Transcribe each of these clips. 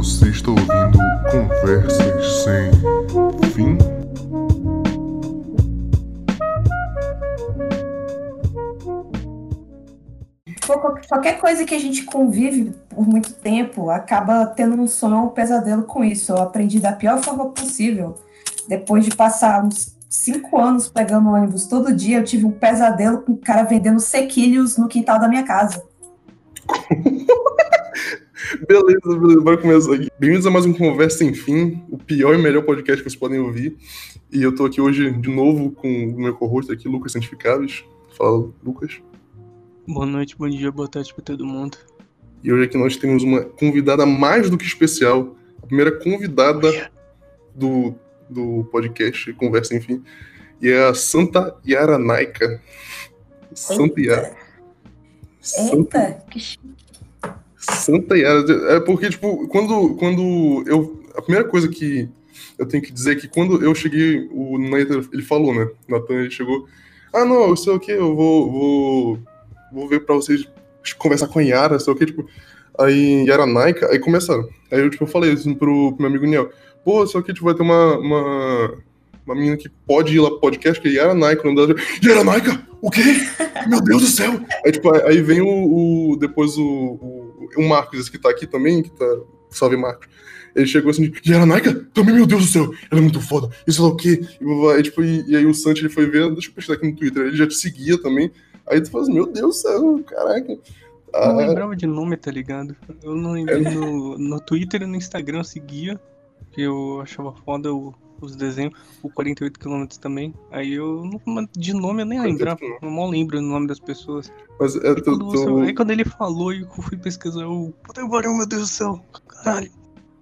Você está ouvindo Conversas Sem Fim? Qualquer coisa que a gente convive por muito tempo acaba tendo um sonho ou um pesadelo com isso. Eu aprendi da pior forma possível. Depois de passar uns cinco anos pegando ônibus todo dia, eu tive um pesadelo com um cara vendendo sequilhos no quintal da minha casa. beleza, beleza, bora começar aqui. Bem-vindos a mais um Conversa Sem Fim, o pior e melhor podcast que vocês podem ouvir. E eu tô aqui hoje de novo com o meu co-host aqui, Lucas Santificáveis. Fala, Lucas. Boa noite, bom dia, boa tarde pra todo mundo. E hoje aqui nós temos uma convidada mais do que especial, a primeira convidada do, do podcast Conversa Enfim, e é a Santa Yara Naika. Santa Yara. Eita, que chique. Santa Yara. É porque, tipo, quando, quando eu. A primeira coisa que eu tenho que dizer é que quando eu cheguei, o Nathan, ele falou, né? Nathan, ele chegou. Ah, não, eu sei o que, eu vou, vou. Vou ver pra vocês conversar com a Yara, sei o que, tipo. Aí, Yara Naika, aí começaram. Aí eu, tipo, falei assim pro, pro meu amigo Niel. Pô, só que, tipo, vai ter uma. uma uma menina que pode ir lá pro podcast, que é Yara Naika, o nome dela. Yara Naika? O quê? Meu Deus do céu! Aí, tipo, aí vem o, o depois o, o, o, Marcos, esse que tá aqui também, que tá. Salve Marcos. Ele chegou assim, Yara Naika? Também, meu Deus do céu, ela é muito foda, isso é o quê? E, aí, tipo, e, e, aí o Santi ele foi ver, deixa eu postar aqui no Twitter, ele já te seguia também. Aí tu fala assim, meu Deus do céu, caraca. Eu não lembrava de nome, tá ligado? Eu não lembrei é. no, no Twitter e no Instagram eu seguia, que eu achava foda o os desenhos, o 48 km também. Aí eu, de nome eu nem lembrava, eu mal lembro o nome das pessoas. Mas é, aí, quando você, aí quando ele falou e eu fui pesquisar, eu, puta que pariu, meu Deus do céu, caralho.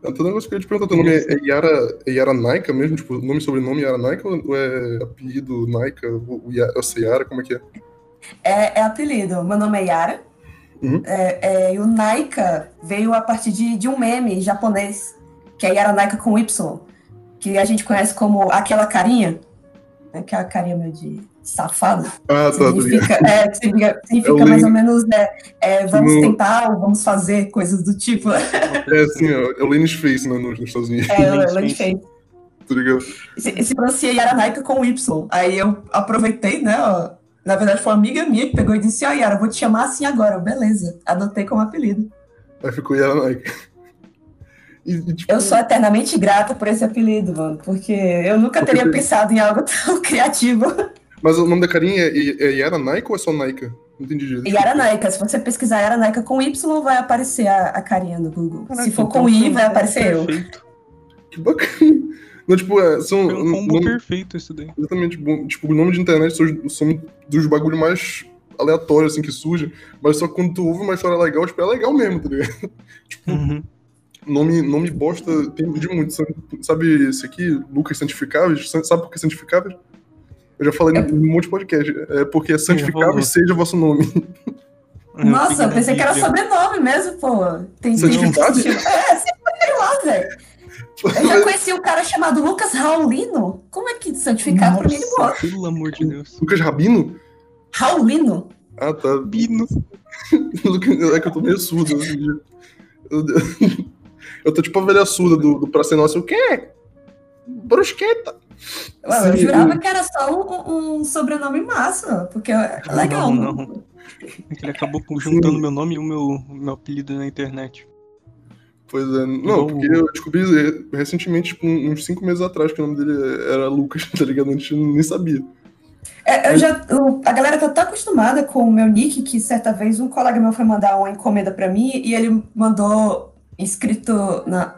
É, todo negócio que eu ia te perguntar, teu nome é, é Yara, é Yara Naika mesmo? Tipo, nome e sobrenome Yara Naika ou é apelido Naika? Ou, ou Yara, como é que é? É, é apelido. Meu nome é Yara. Uhum. É, é, e o Naika veio a partir de, de um meme japonês, que é Yara Naika com Y que a gente conhece como aquela carinha, né, aquela carinha meio de safado. Ah, tá, significa, é, significa, significa mais ou menos é, é vamos no... tentar ou vamos fazer coisas do tipo. É assim, é o Lenny's Face né, nos Estados Unidos. É, o Lenny's Face. Tá ligado? Se, se pronuncia Yaranaika com Y. Aí eu aproveitei, né, ó, na verdade foi uma amiga minha que pegou e disse, ó, oh, Yara, vou te chamar assim agora. Beleza, adotei como apelido. Aí ficou Yaranaika. E, tipo... Eu sou eternamente grata por esse apelido, mano, porque eu nunca porque teria pensado em algo tão criativo. Mas o nome da carinha é, é Yara Naika ou é só Naika? Não entendi direito. Yara Naika. Se você pesquisar Yara Naika com Y, vai aparecer a, a carinha no Google. Caraca, Se for então com I, vai aparecer eu. Que bacana. Não, tipo, é, são. É um combo nome, perfeito isso daí. Exatamente. Bom, tipo, o nome de internet são, são dos bagulhos mais aleatórios, assim, que surgem. Mas só quando tu ouve uma história legal, tipo, é legal mesmo, tá ligado? tipo. Uhum nome, nome bosta tem de muito. Sabe esse aqui, Lucas Santificáveis? Sabe por que Santificáveis? Eu já falei é. em um monte de podcast. É porque é santificável seja vosso nome. Nossa, eu pensei que era sobrenome mesmo, pô. Tem Santificado? É, sei lá, velho. Eu já conheci um cara chamado Lucas Raulino. Como é que santificado Nossa, pra mim boa? Pelo amor de Deus. Lucas Rabino? Raulino? Ah, tá. Bino. é que eu tô meio surdo hoje em dia. Eu tô tipo a velha surda do, do Praça Nossa. O quê? Brusqueta. Ué, eu jurava que era só um, um sobrenome massa, porque é legal. Não, não. Ele acabou juntando Sim. meu nome e o meu, meu apelido na internet. Pois é. Não, porque eu descobri recentemente, tipo, uns cinco meses atrás, que o nome dele era Lucas, tá ligado? A gente nem sabia. É, eu já, eu, a galera tá tão acostumada com o meu nick que certa vez um colega meu foi mandar uma encomenda para mim e ele mandou escrito na,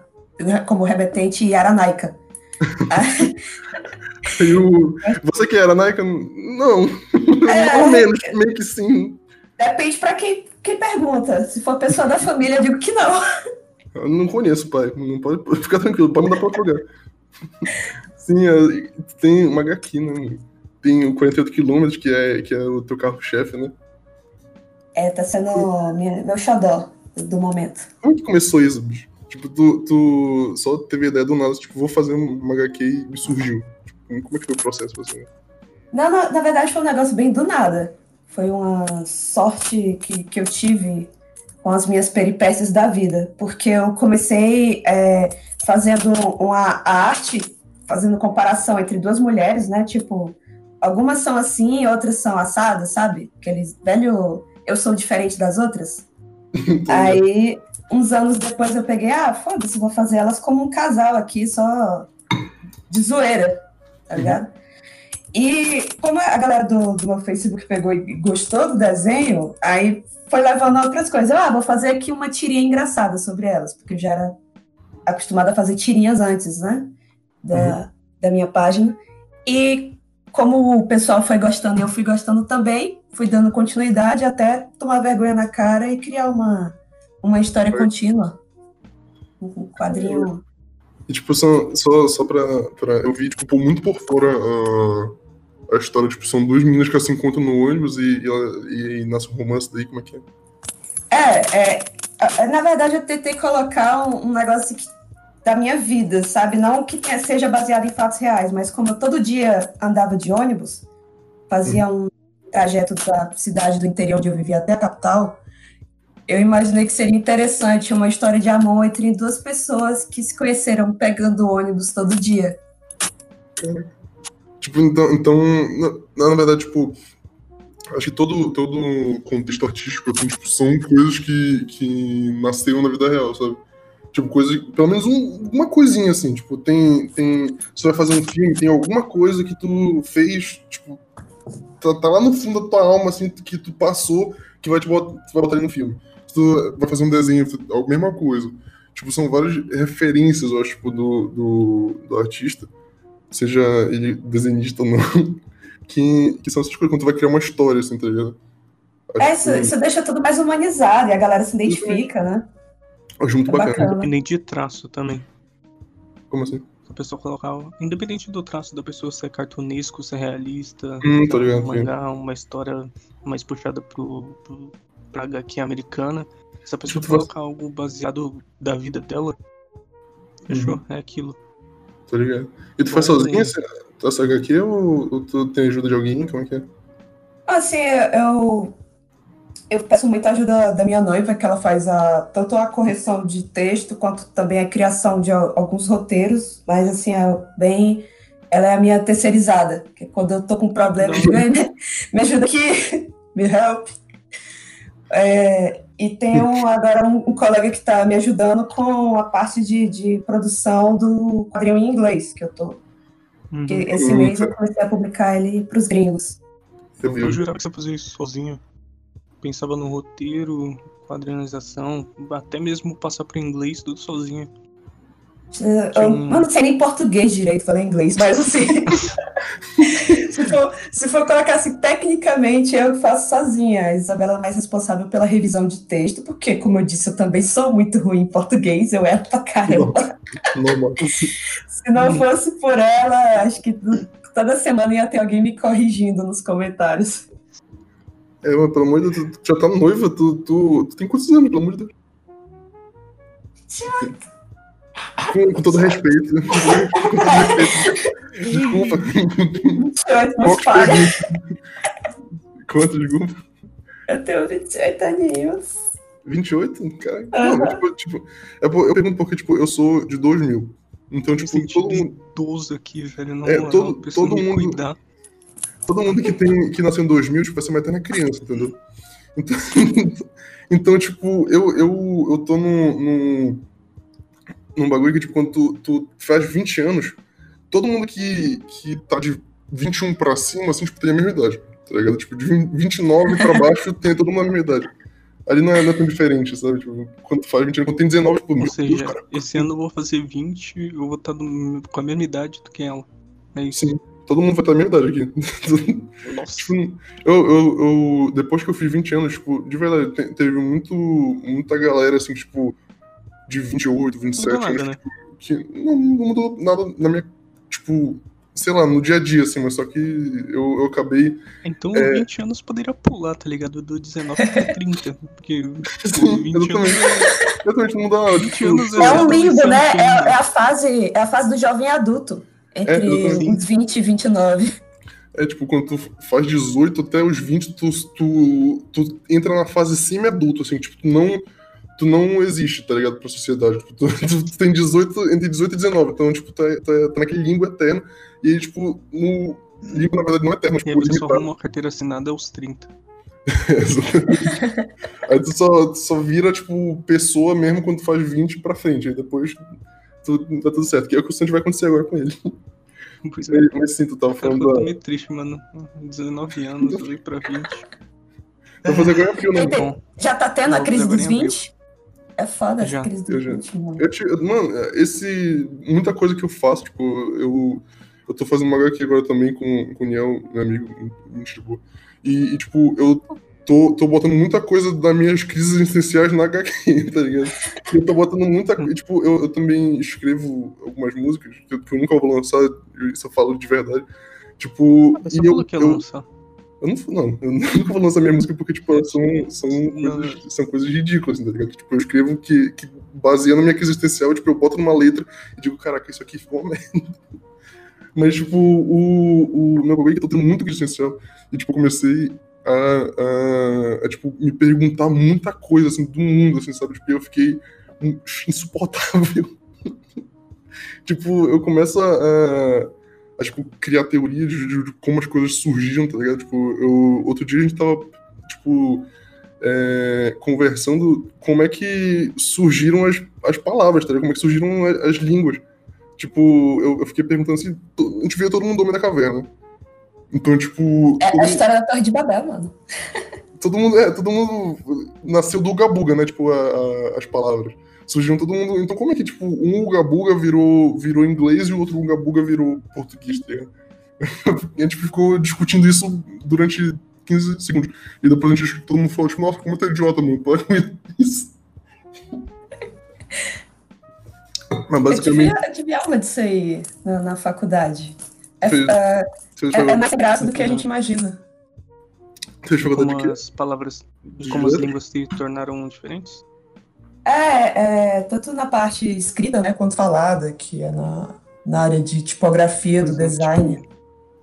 como remetente Yaranaica. e o, você que era Naica? Não. É, Ou menos, meio que sim. Depende para quem, quem pergunta. Se for pessoa da família, eu digo que não. Eu não conheço, pai. Não pode ficar tranquilo, pode mandar para outro lugar. Sim, é, tem uma HQ, né? Tem o 48 km, que é, que é o teu carro-chefe, né? É, tá sendo minha, meu xodó do momento. Como que começou isso, bicho? Tipo, tu, tu só teve ideia do nada, tipo, vou fazer uma HQ e me surgiu. Tipo, como é que foi o processo pra você? Não, na, na, verdade foi um negócio bem do nada. Foi uma sorte que, que eu tive com as minhas peripécias da vida, porque eu comecei é, fazendo uma arte, fazendo comparação entre duas mulheres, né? Tipo, algumas são assim, outras são assadas, sabe? Aqueles velho, eu sou diferente das outras. Aí, uns anos depois eu peguei, ah, foda-se, vou fazer elas como um casal aqui, só de zoeira, tá ligado? E como a galera do, do meu Facebook pegou e gostou do desenho, aí foi levando outras coisas. Ah, vou fazer aqui uma tirinha engraçada sobre elas, porque eu já era acostumada a fazer tirinhas antes, né? Da, uhum. da minha página. E como o pessoal foi gostando e eu fui gostando também, fui dando continuidade até tomar vergonha na cara e criar uma, uma história contínua. Um quadrinho. E, tipo, só, só, só pra, pra. Eu vi, tipo, muito por fora uh, a história, tipo, são duas meninas que se encontram no ônibus e, e, e nasce um romance daí, como é que é? É, é, na verdade eu tentei colocar um, um negócio que, da minha vida, sabe? Não que seja baseado em fatos reais, mas como eu todo dia andava de ônibus, fazia uhum. um trajeto da cidade do interior onde eu vivia até a capital, eu imaginei que seria interessante uma história de amor entre duas pessoas que se conheceram pegando ônibus todo dia. Tipo, então, então na, na verdade, tipo, acho que todo, todo contexto artístico, assim, tipo, são coisas que, que nasceram na vida real, sabe? Tipo, coisa, pelo menos um, uma coisinha, assim, tipo, tem, tem, você vai fazer um filme, tem alguma coisa que tu fez, tipo, tá, tá lá no fundo da tua alma, assim, que tu passou, que vai te botar, vai botar ali no filme. Se tu vai fazer um desenho, a mesma coisa. Tipo, são várias referências, eu acho, tipo, do, do, do artista seja ele desenhista ou não, que, que são essas coisas quando tu vai criar uma história, assim, tá ligado? é, isso, que... isso deixa tudo mais humanizado e a galera se identifica, né? Acho muito é bacana. bacana. Independente de traço também. Como assim? A pessoa colocar. Independente do traço da pessoa ser cartunesco, ser realista, hum, tá ligado, mangá, uma história mais puxada pro, pro, pra HQ americana. Se a pessoa colocar algo baseado da vida dela, fechou? Uhum. É aquilo. Tô ligado. E tu faz sozinha essa, essa HQ ou, ou tu tem ajuda de alguém? Como é que é? Assim, eu, eu peço muita ajuda da minha noiva, que ela faz a, tanto a correção de texto quanto também a criação de alguns roteiros, mas assim, é bem. Ela é a minha terceirizada, que quando eu tô com problema, me, me ajuda aqui, me help. É, e tenho agora um, um colega que está me ajudando com a parte de, de produção do quadrinho em inglês que eu tô. Uhum. Que esse mês eu comecei a publicar ele para os gringos. Eu, eu jurava que você fazia isso sozinho. Pensava no roteiro, quadrinização, até mesmo passar para inglês tudo sozinho. Eu, eu, não sei nem português direito, falei inglês, mas assim. se, for, se for colocar assim, tecnicamente eu faço sozinha. A Isabela é mais responsável pela revisão de texto, porque, como eu disse, eu também sou muito ruim em português, eu era pra caramba. se não fosse por ela, acho que toda semana ia ter alguém me corrigindo nos comentários. É, mas pelo amor de Deus, tu já tá noiva, tu, tu, tu tem quantos anos, pelo amor de Deus? Com, com todo respeito. Com todo respeito. Desculpa. Quanto, desculpa? Eu tenho 28 aninhos. 28? Cara, uhum. não, tipo, tipo, eu pergunto porque, tipo, eu sou de 2000. Então, tipo, todo mundo. aqui, velho. Não, é, todo, todo mundo. Cuidar. Todo mundo que, tem, que nasceu em 2000, tipo, vai ser uma eterna criança, entendeu? Então, então tipo, eu, eu, eu tô num, num, num bagulho que, tipo, quando tu, tu faz 20 anos, todo mundo que, que tá de 21 pra cima, assim, tipo, tem a mesma idade, tá ligado? Tipo, de 29 pra baixo, tem todo mundo a mesma idade. Ali não é, não é tão diferente, sabe? Tipo, quando tu faz 20 anos, quando tem 19, tipo, Ou seja, Deus, cara. esse ano eu vou fazer 20, eu vou estar tá com a mesma idade do que ela. É isso. Sim, todo mundo vai estar a mesma idade aqui. Nossa. tipo, eu, eu, eu, depois que eu fiz 20 anos, tipo, de verdade, teve muito, muita galera, assim, tipo, de 28, 27 não anos, né? que não, não, mudou nada na minha, tipo, sei lá, no dia a dia, assim, mas só que eu, eu acabei. Então, é... 20 anos poderia pular, tá ligado? Do 19 pra 30. Porque. Sim, 20 exatamente. Anos... exatamente, não dá. 20 tipo, anos é, é um limbo, né? É, é, a fase, é a fase do jovem adulto. Entre é, uns 20 e 29. É tipo, quando tu faz 18 até os 20, tu, tu, tu entra na fase semi-adulto, assim, tipo, tu não, tu não existe, tá ligado, pra sociedade. Tipo, tu, tu, tem 18, entre 18 e 19, então, tipo, tá, tá, tá naquele limbo eterno. E aí, tipo, no limbo, na verdade, não é eterno, mas, a tipo, pessoa limitado. arruma uma carteira assinada aos 30. Exatamente. aí tu só, tu só vira, tipo, pessoa mesmo quando tu faz 20 pra frente. Aí depois tu, tá tudo certo. Que é o que o Santos vai acontecer agora com ele. Pois é. Mas, mas sim, tu tava falando eu tô meio triste, mano. 19 anos, eu pra 20. Vai fazer agora frio, né? Bom, Já tá tendo a Não, crise dos em abril. 20? É foda Já, essa crise eu dos já. 20, mano. Eu te, mano, esse. Muita coisa que eu faço, tipo, eu. Eu tô fazendo uma HQ agora também com, com o Niel, meu amigo, muito de boa. E, e, tipo, eu tô, tô botando muita coisa das minhas crises existenciais na HQ, tá ligado? Eu tô botando muita coisa. Tipo, eu, eu também escrevo algumas músicas que eu, que eu nunca vou lançar, eu- isso eu falo de verdade. Tipo, você e eu, que eu, lançar. eu não, não, eu nunca vou lançar minha música porque, tipo, são, são, coisas, são coisas ridículas, tá ligado? Tipo, eu escrevo que, que baseando na minha crise existencial, tipo, eu boto numa letra e digo, caraca, isso aqui ficou uma merda. Mas, tipo, o, o meu bagulho é que eu tô tendo muito crise existencial e, tipo, eu comecei a, a, a, tipo, me perguntar muita coisa, assim, do mundo, assim, sabe? Tipo, eu fiquei insuportável. tipo, eu começo a, a, tipo, criar teorias de, de- de como as coisas surgiram, tá ligado? Tipo, eu, outro dia a gente tava, tipo, é, conversando como é que surgiram as, as palavras, tá ligado? Como é que surgiram as, as línguas. Tipo, eu, eu fiquei perguntando assim, a gente via todo mundo Homem da Caverna. Então, tipo, É a história da Torre de Babel, mano. todo mundo, é, todo mundo nasceu do Uga-Buga, né? Tipo, a- a- as palavras. Surgiram todo mundo. Então, como é que, tipo, um Uga-Buga virou, virou inglês e o outro Uga-Buga virou português, tá ligado? A gente ficou discutindo isso durante 15 segundos. E depois a gente, todo mundo falou, tipo, nossa, como é idiota, mano. Para com isso. Mas Eu basicamente. tive, eu tive aula disso aí na, na faculdade. É, é- é- mais graça do que a gente imagina. Como as palavras, como as línguas se tornaram diferentes? É, é, tanto na parte escrita, né, quanto falada, que é na, na área de tipografia, do exemplo, design. tipo,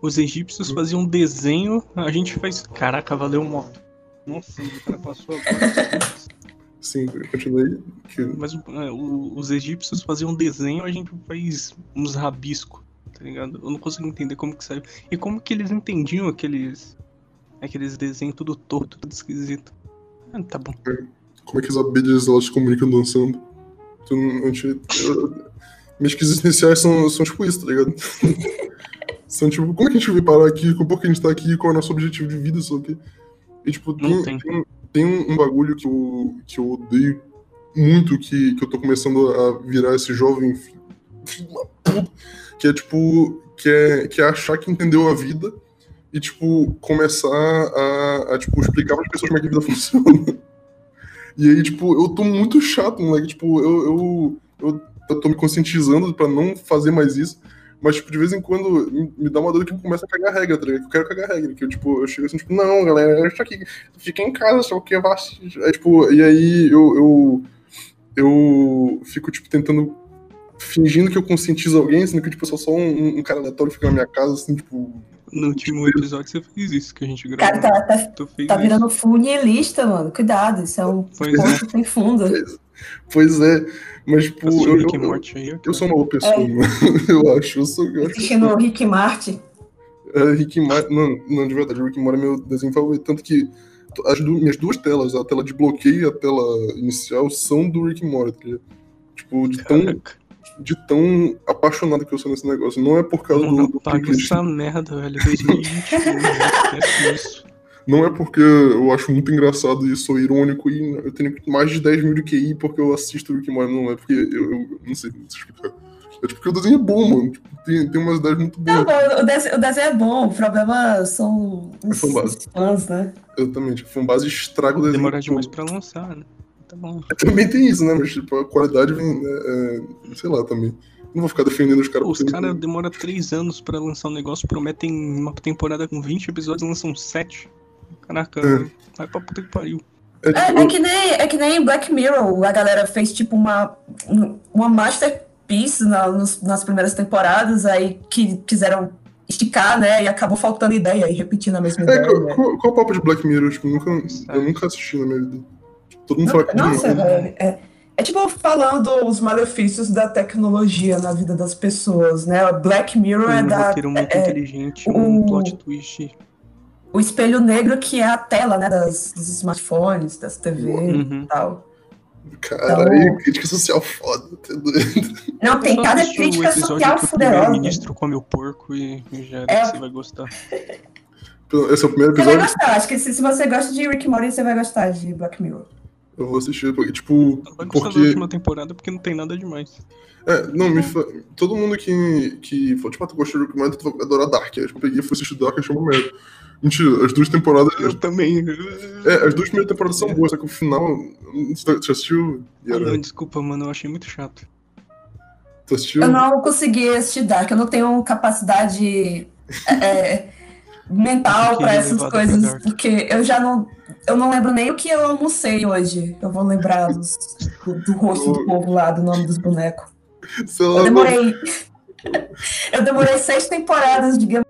os egípcios faziam desenho, a gente faz. Caraca, valeu moto. Nossa, o cara passou agora. Sim, continuei. Que... Mas é, o- os egípcios faziam desenho, a gente faz uns rabiscos, tá ligado? Eu não consigo entender como que saiu. E como que eles entendiam aqueles. aqueles desenhos tudo torto, tudo esquisito. Ah, tá bom. como é que as abelhas elas se comunicam dançando. Então, a gente, eu, minhas crises existenciais são, são tipo isso, tá ligado? são tipo, como é que a gente veio parar aqui? Por que a gente tá aqui? Qual é o nosso objetivo de vida? Quê? E tipo, Não tem, tem. tem, tem um, um bagulho que eu, que eu odeio muito, que, que eu tô começando a virar esse jovem filho filho da puta, que é tipo, que é, que é achar que entendeu a vida e, tipo, começar a, a tipo, explicar para as pessoas como é que a vida funciona. E aí, tipo, eu tô muito chato, moleque. Tipo, eu, eu, eu, eu tô me conscientizando pra não fazer mais isso. Mas, tipo, de vez em quando me, dá uma dor que eu começo a cagar regra, tá ligado? Eu quero cagar regra. Que eu, tipo, eu chego assim, tipo, não, galera, isso aqui, fica em casa, só que vai. É, tipo, e aí eu, eu, eu fico, tipo, tentando. Fingindo que eu conscientizo alguém, sendo que, tipo, eu sou só um, um cara aleatório que fica na minha casa, assim, tipo. No último episódio você fez isso que a gente gravou. cara tá, tá, Tu fez tá isso. virando funilista, mano. Cuidado, isso é um Pois é. poço sem fundo. Pois é. Mas, tipo, Assistiu eu, Rick eu, e Morty aí, eu sou uma boa pessoa, É. mano. Eu acho. Eu sou. Eu Assistindo o Rick Marty. É, Rick Morty, não, não, de verdade, Rick Morty é meu desenho favorito, tanto que as du- minhas duas telas, a tela de bloqueio e a tela inicial, são do Rick Morty, tá? Tipo, de tão, Caraca, de tão apaixonado que eu sou nesse negócio. Não é por causa do, mano, do playlist, essa merda, velho. 2021, já esquece isso. não é porque eu acho muito engraçado e sou irônico e eu tenho mais de 10 mil de QI porque eu assisto Rick and Morty, não é porque eu, eu não sei não explicar. É tipo porque o desenho é bom, mano. Tipo, tem, tem umas ideias muito Não, boas. o desenho, o desenho é bom, o problema são os, fanbase. os fãs, né? Exatamente. Foi um base estrago o desenho. Demorar demais pra lançar, né? Tá bom. Também tem isso, né? Mas tipo, a qualidade vem, né, é, sei lá, também. Não vou ficar defendendo os caras. Os caras demoram 3 anos pra lançar um negócio, prometem uma temporada com 20 episódios e lançam 7. Caraca, É. vai pra puta que pariu. É, tipo, É, é que nem, é que nem Black Mirror, a galera fez tipo uma, uma masterpiece na- nos- nas primeiras temporadas, aí que quiseram esticar, né? E acabou faltando ideia e repetindo a mesma É, ideia. qual, né? qual, qual o papo de Black Mirror? Tipo, eu nunca, eu nunca assisti na minha vida. Todo mundo fala que Nossa, não. velho. É, é tipo falando os malefícios da tecnologia na vida das pessoas, né? Black Mirror é Um da. roteiro muito é- inteligente, um o- plot twist. o espelho negro que é a tela, né? Das, dos smartphones, das TV Uhum. e tal. Caralho, crítica social foda. tá. Não, tem cada crítica episódio social que o primeiro-ministro come o porco e já É. você vai gostar. Esse é o primeiro Você vai episódio. gostar, acho que se, se você gosta de Rick Morty, você vai gostar de Black Mirror. Eu vou assistir, porque, tipo, vai gostar da porque. última temporada porque não tem nada demais. É, não, me fa... todo mundo que, que falou, tipo, ah, tu gosta de Rick Morty, tu vai adorar Dark. Aí eu peguei e fui assistir Dark e achei uma merda. Mentira, as duas temporadas. Eu também. É, as duas primeiras temporadas são boas, só que o final. Já assistiu? Ah, Yara? não, desculpa, mano, eu achei muito chato. Tu assistiu? Eu não consegui assistir Dark, eu não tenho capacidade é, mental Fiquei pra essas coisas, porque eu já não. Eu não lembro nem o que eu almocei hoje. Eu vou lembrar dos- do, do rosto do povo lá, do nome dos bonecos. Eu demorei. eu demorei seis temporadas de Game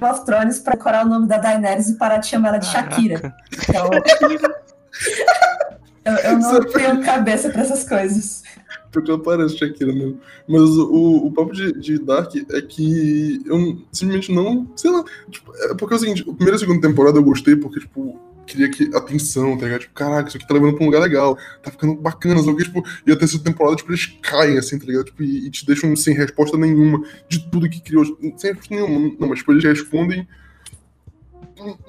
of Thrones pra decorar o nome da Daenerys e parar de chamar ela de Shakira. Então. eu, eu não tenho cabeça pra essas coisas. Porque ela parece Shakira mesmo. Mas o, o papo de, de Dark é que eu simplesmente não. Sei lá. Tipo, é porque é o seguinte, a primeira e a segunda temporada eu gostei porque, tipo, queria que atenção, tá ligado? Tipo, caraca, isso aqui tá levando pra um lugar legal, tá ficando bacana, sabe? Tipo, e a terceira temporada, tipo, eles caem, assim, tá ligado? Tipo, e, e te deixam sem resposta nenhuma de tudo que criou. Sem resposta nenhuma, não, mas tipo, eles respondem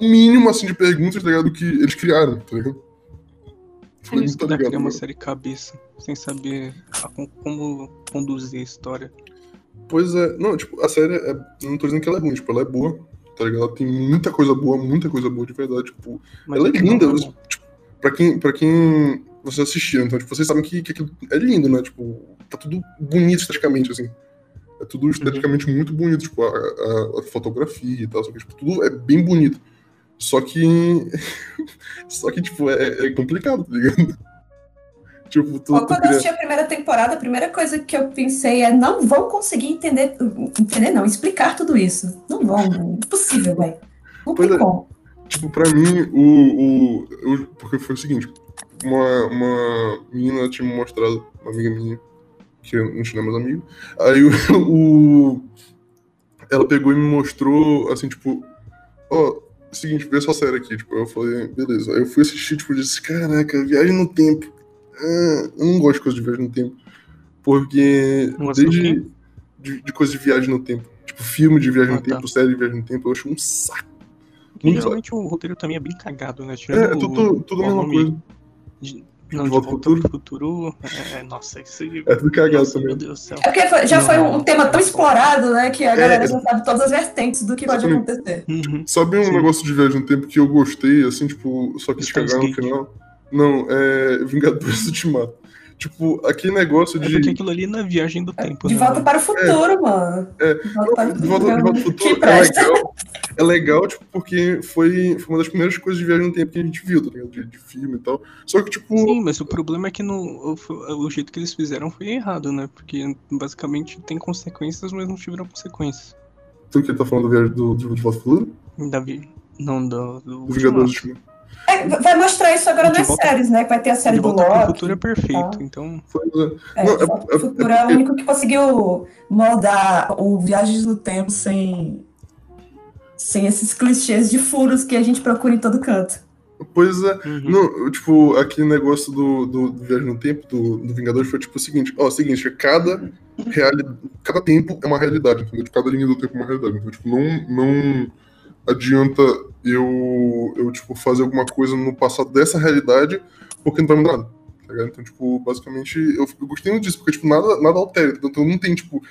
um mínimo, assim, de perguntas, tá ligado? Do que eles criaram, tá ligado? Falei, isso tá que dá ligado, criar uma mano. série cabeça, sem saber a- com- como conduzir a história. Pois é, não, tipo, a série é. Não tô dizendo que ela é ruim, tipo, ela é boa, tá ligado? Ela tem muita coisa boa, muita coisa boa de verdade, tipo, Mas ela é final linda, não é você- bom. tipo, pra quem, pra quem vocês assistiram, então, tipo, vocês sabem que, que aquilo é lindo, né? Tipo, tá tudo bonito esteticamente, assim. É tudo esteticamente muito bonito, tipo, a, a- a fotografia e tal, só que, tipo, tudo é bem bonito. Só que. só que, tipo, é, é complicado, tá ligado? Tipo, tu, Quando eu assisti a primeira temporada, a primeira coisa que eu pensei é não vão conseguir entender, entender não, explicar tudo isso. Não vão, impossível, velho. Não Pois tem é. como. Tipo, pra mim, o. o eu- porque foi o seguinte: uma, uma menina tinha me mostrado, uma amiga minha, que gente não é mais amigo. Aí o, o- Ela pegou e me mostrou, assim, tipo, ó, seguinte, vê essa série aqui. Tipo, eu falei, beleza. Aí eu fui assistir, tipo, eu disse, caraca, viagem no tempo. Ah, eu não gosto de coisa de viagem no tempo. Porque desde. De, de coisa de viagem no tempo. Tipo, filme de viagem Ah, no tá. tempo, série de viagem no tempo, eu acho um saco. Geralmente o roteiro também é bem cagado, né? É, Tirando é tudo, tudo a mesma coisa. De, não, De de Volta volta ao pro futuro. É, nossa, isso aí. É tudo cagado também. Deus do céu. É porque foi- já Não. foi um tema tão explorado, né, que a galera É. já sabe todas as vertentes do que pode acontecer. Uhum. Sabe um Sim. negócio de viagem no tempo que eu gostei, assim, tipo, só que eles cagaram no Gate. final? Não, é Vingadores Ultimato. Tipo, aquele negócio É de. porque aquilo ali não é viagem do tempo, De né? volta para o futuro, mano. É. De volta para o De volta, de futuro. volta ao Que futuro é legal, é legal, tipo, porque foi, foi uma das primeiras coisas de viagem no tempo que a gente viu, tá ligado? De, de filme e tal. Só que, tipo, Sim, mas o problema é que no, o, o jeito que eles fizeram foi errado, né? Porque basicamente tem consequências, mas não tiveram consequências. tu que tá falando da viagem do, do, de volta ao futuro? Davi. Não, do, do Do Ultimato. Vingadores Ultimato. É, vai mostrar isso agora nas volta- séries, né? que Vai ter a série do Loki. futuro é perfeito, tá. então. É. É, Não, é- é- futuro é é o único que conseguiu moldar o Viagens no Tempo sem, sem esses clichês de furos que a gente procura em todo canto. Pois é. Uhum. Não, tipo, aquele negócio do, do, do Viagem no Tempo, do, do Vingadores, foi tipo o seguinte, ó, o seguinte, cada, reali cada tempo é uma realidade, entendeu? Tipo, cada linha do tempo é uma realidade. Então, tipo, não, não adianta eu, eu, tipo, fazer alguma coisa no passado dessa realidade, porque não vai mudar nada. Tá? Então, tipo, basicamente, eu, eu gostei muito disso, porque, tipo, nada, nada altera. entendeu? Então não tem, tipo,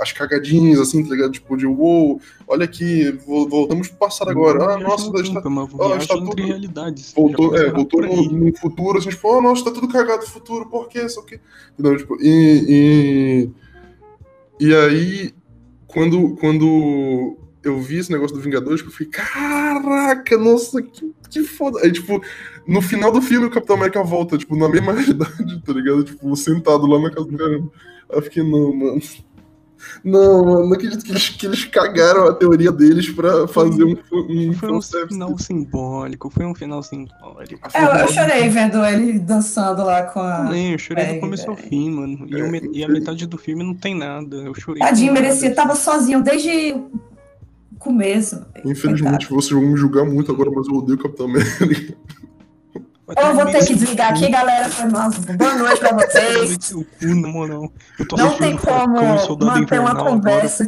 as cagadinhas, assim, tá ligado? Tipo, de, uou, olha aqui, vo- voltamos pro passado agora. Ah, nossa, no está, uma está entre tudo- realidades. voltou, é, voltou no, no futuro, assim, tipo, oh, nossa, tá tudo cagado no futuro, por quê? Isso aqui. Entendeu? Tipo, e, e, e aí, quando, quando eu vi esse negócio do Vingadores, eu fiquei, caraca, nossa, que, que foda. Aí, tipo, no final do filme, o Capitão América volta, tipo, na mesma realidade, tá ligado? Tipo, sentado lá na casa do caramba. Aí eu fiquei, não, mano. Não, mano, não acredito que eles, que eles cagaram a teoria deles pra fazer um, um Foi um final simbólico, foi um final simbólico. É, eu, eu chorei vendo ele dançando lá com a. Nem, eu chorei do Pega, começo ao velho. fim, mano. E, o me- e a metade do filme não tem nada. Eu chorei. Tadinho, merecia, tava sozinho desde o começo. Infelizmente, vocês vão me julgar muito agora, mas eu odeio o Capitão América. Eu vou ter que desligar aqui, galera. Foi mal. Boa noite pra vocês. Não tem como manter uma conversa.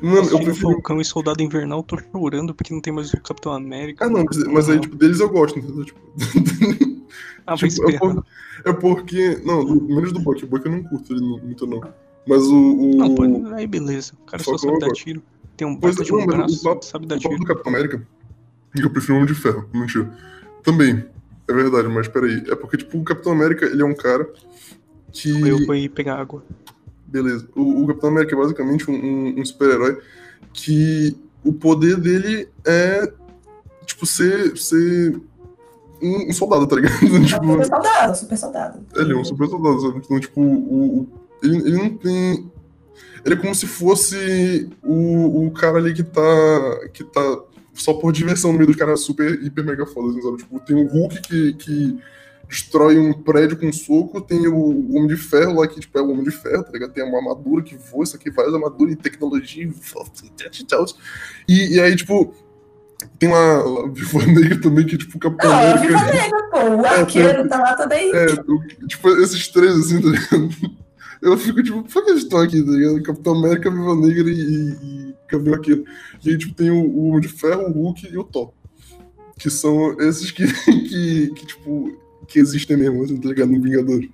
Mano, eu prefiro. Falcão e Soldado Invernal, tô chorando porque não tem mais o Capitão América. Ah, não, mas, mas aí, tipo, deles eu gosto, entendeu? Tipo, Ah, tipo, é, esperar. por- é porque. Não, do- menos do Buck. O Buck eu não curto ele muito, não. Mas o. o Não, pô, aí beleza. O cara só sabe dar tiro. Tem um bata de um braço, papo- sabe dar tiro. do Capitão América, que eu prefiro o Homem de Ferro, mentira. Também, é verdade, mas peraí. É porque, tipo, o Capitão América, ele é um cara que. Eu vou ir pegar água. Beleza. O, o Capitão América é basicamente um, um- um super-herói que o poder dele é, tipo, ser, ser um, um soldado, tá ligado? tipo, Super soldado, super soldado. ele é um super soldado, sabe? Então, tipo, o, o- ele, ele não tem... Ele é como se fosse o, o cara ali que tá, que tá só por diversão no meio dos caras super, hiper, mega foda, assim, sabe? Tipo, tem o Hulk que, que destrói um prédio com um soco, tem o Homem de Ferro lá que, tipo, é o Homem de Ferro, tá ligado? Tem uma armadura que voa, isso aqui, várias armaduras e tecnologia e, e aí, tipo, tem uma, Viúva Negra também que, tipo, Capitão Não, América... Viva Negra, pô. O arqueiro tá lá também. É, tipo, esses três, assim, tá ligado? Eu fico, tipo, por que eles estão aqui, tá ligado? Capitão América, Viva Negra e, e, Gavião Arqueiro. E aí, tipo, tem o, o Homem de Ferro, o Hulk e o Thor. Que são esses que, que, que tipo, que existem mesmo, assim, tá ligado? No Vingadores.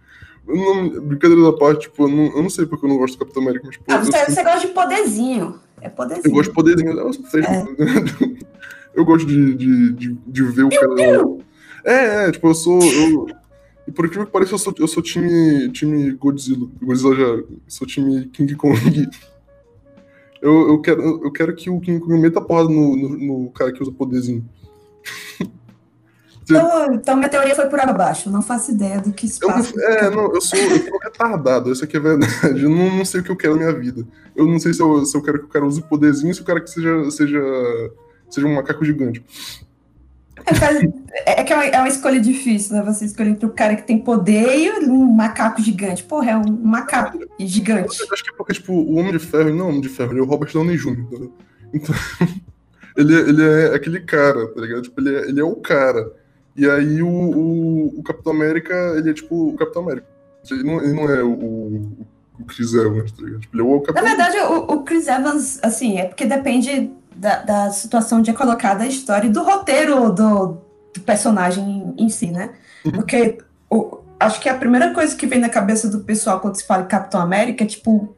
Não, brincadeira da parte, tipo, eu não, eu não sei porque eu não gosto do Capitão América, mas, pô, Ah, você, você gosta de poderzinho. É poderzinho. eu gosto de poderzinho, eu. É. Eu gosto de, de, de, de ver o cara. É, é, tipo, eu sou. Eu, e por incrível que pareça, eu sou, eu sou time, time Godzilla. Godzilla já. Sou time King Kong. Eu, eu, quero, eu quero que o King Kong meta a porrada no, no, no cara que usa poderzinho. Então, então minha teoria foi por água abaixo. Eu não faço ideia do que se Eu passa. é, não, eu sou, eu sou retardado, isso aqui é verdade. Eu não, não sei o que eu quero na minha vida. Eu não sei se eu, se eu quero que o cara use poderzinho, se eu quero que seja, seja, seja um macaco gigante. É, faz- é que é uma, é uma escolha difícil, né? Você escolher entre o cara que tem poder e um macaco gigante. Porra, é um macaco gigante. Eu acho que é porque, tipo, o Homem de Ferro, não é o Homem de Ferro, ele é o Robert Downey Jr.? Então, ele, é- ele é aquele cara, tá ligado? Tipo, ele é, ele é o cara. E aí o, o, o Capitão América, ele é tipo o Capitão América. Ele não, ele não é o, o, Chris Evans, tá ligado? Tipo, ele é o Na Capitão verdade, o, o Chris Evans, assim, é porque depende da, da situação onde é colocada a história e do roteiro do, do personagem em si, né? Uhum. Porque o- acho que a primeira coisa que vem na cabeça do pessoal quando se fala em Capitão América é tipo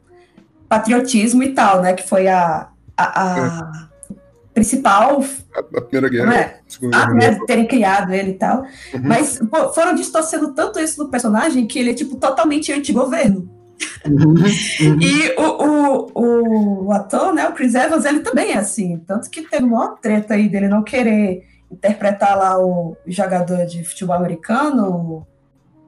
patriotismo e tal, né? Que foi a, a, a principal, A, a Primeira Guerra, é? a Ah, Guerra. né, terem criado ele e tal. Uhum. Mas pô, foram distorcendo tanto isso do personagem que ele é, tipo, totalmente anti-governo. Uhum, uhum. E o, o, o, ator, né, o Chris Evans, ele também é assim. Tanto que teve uma treta aí dele não querer interpretar lá o jogador de futebol americano,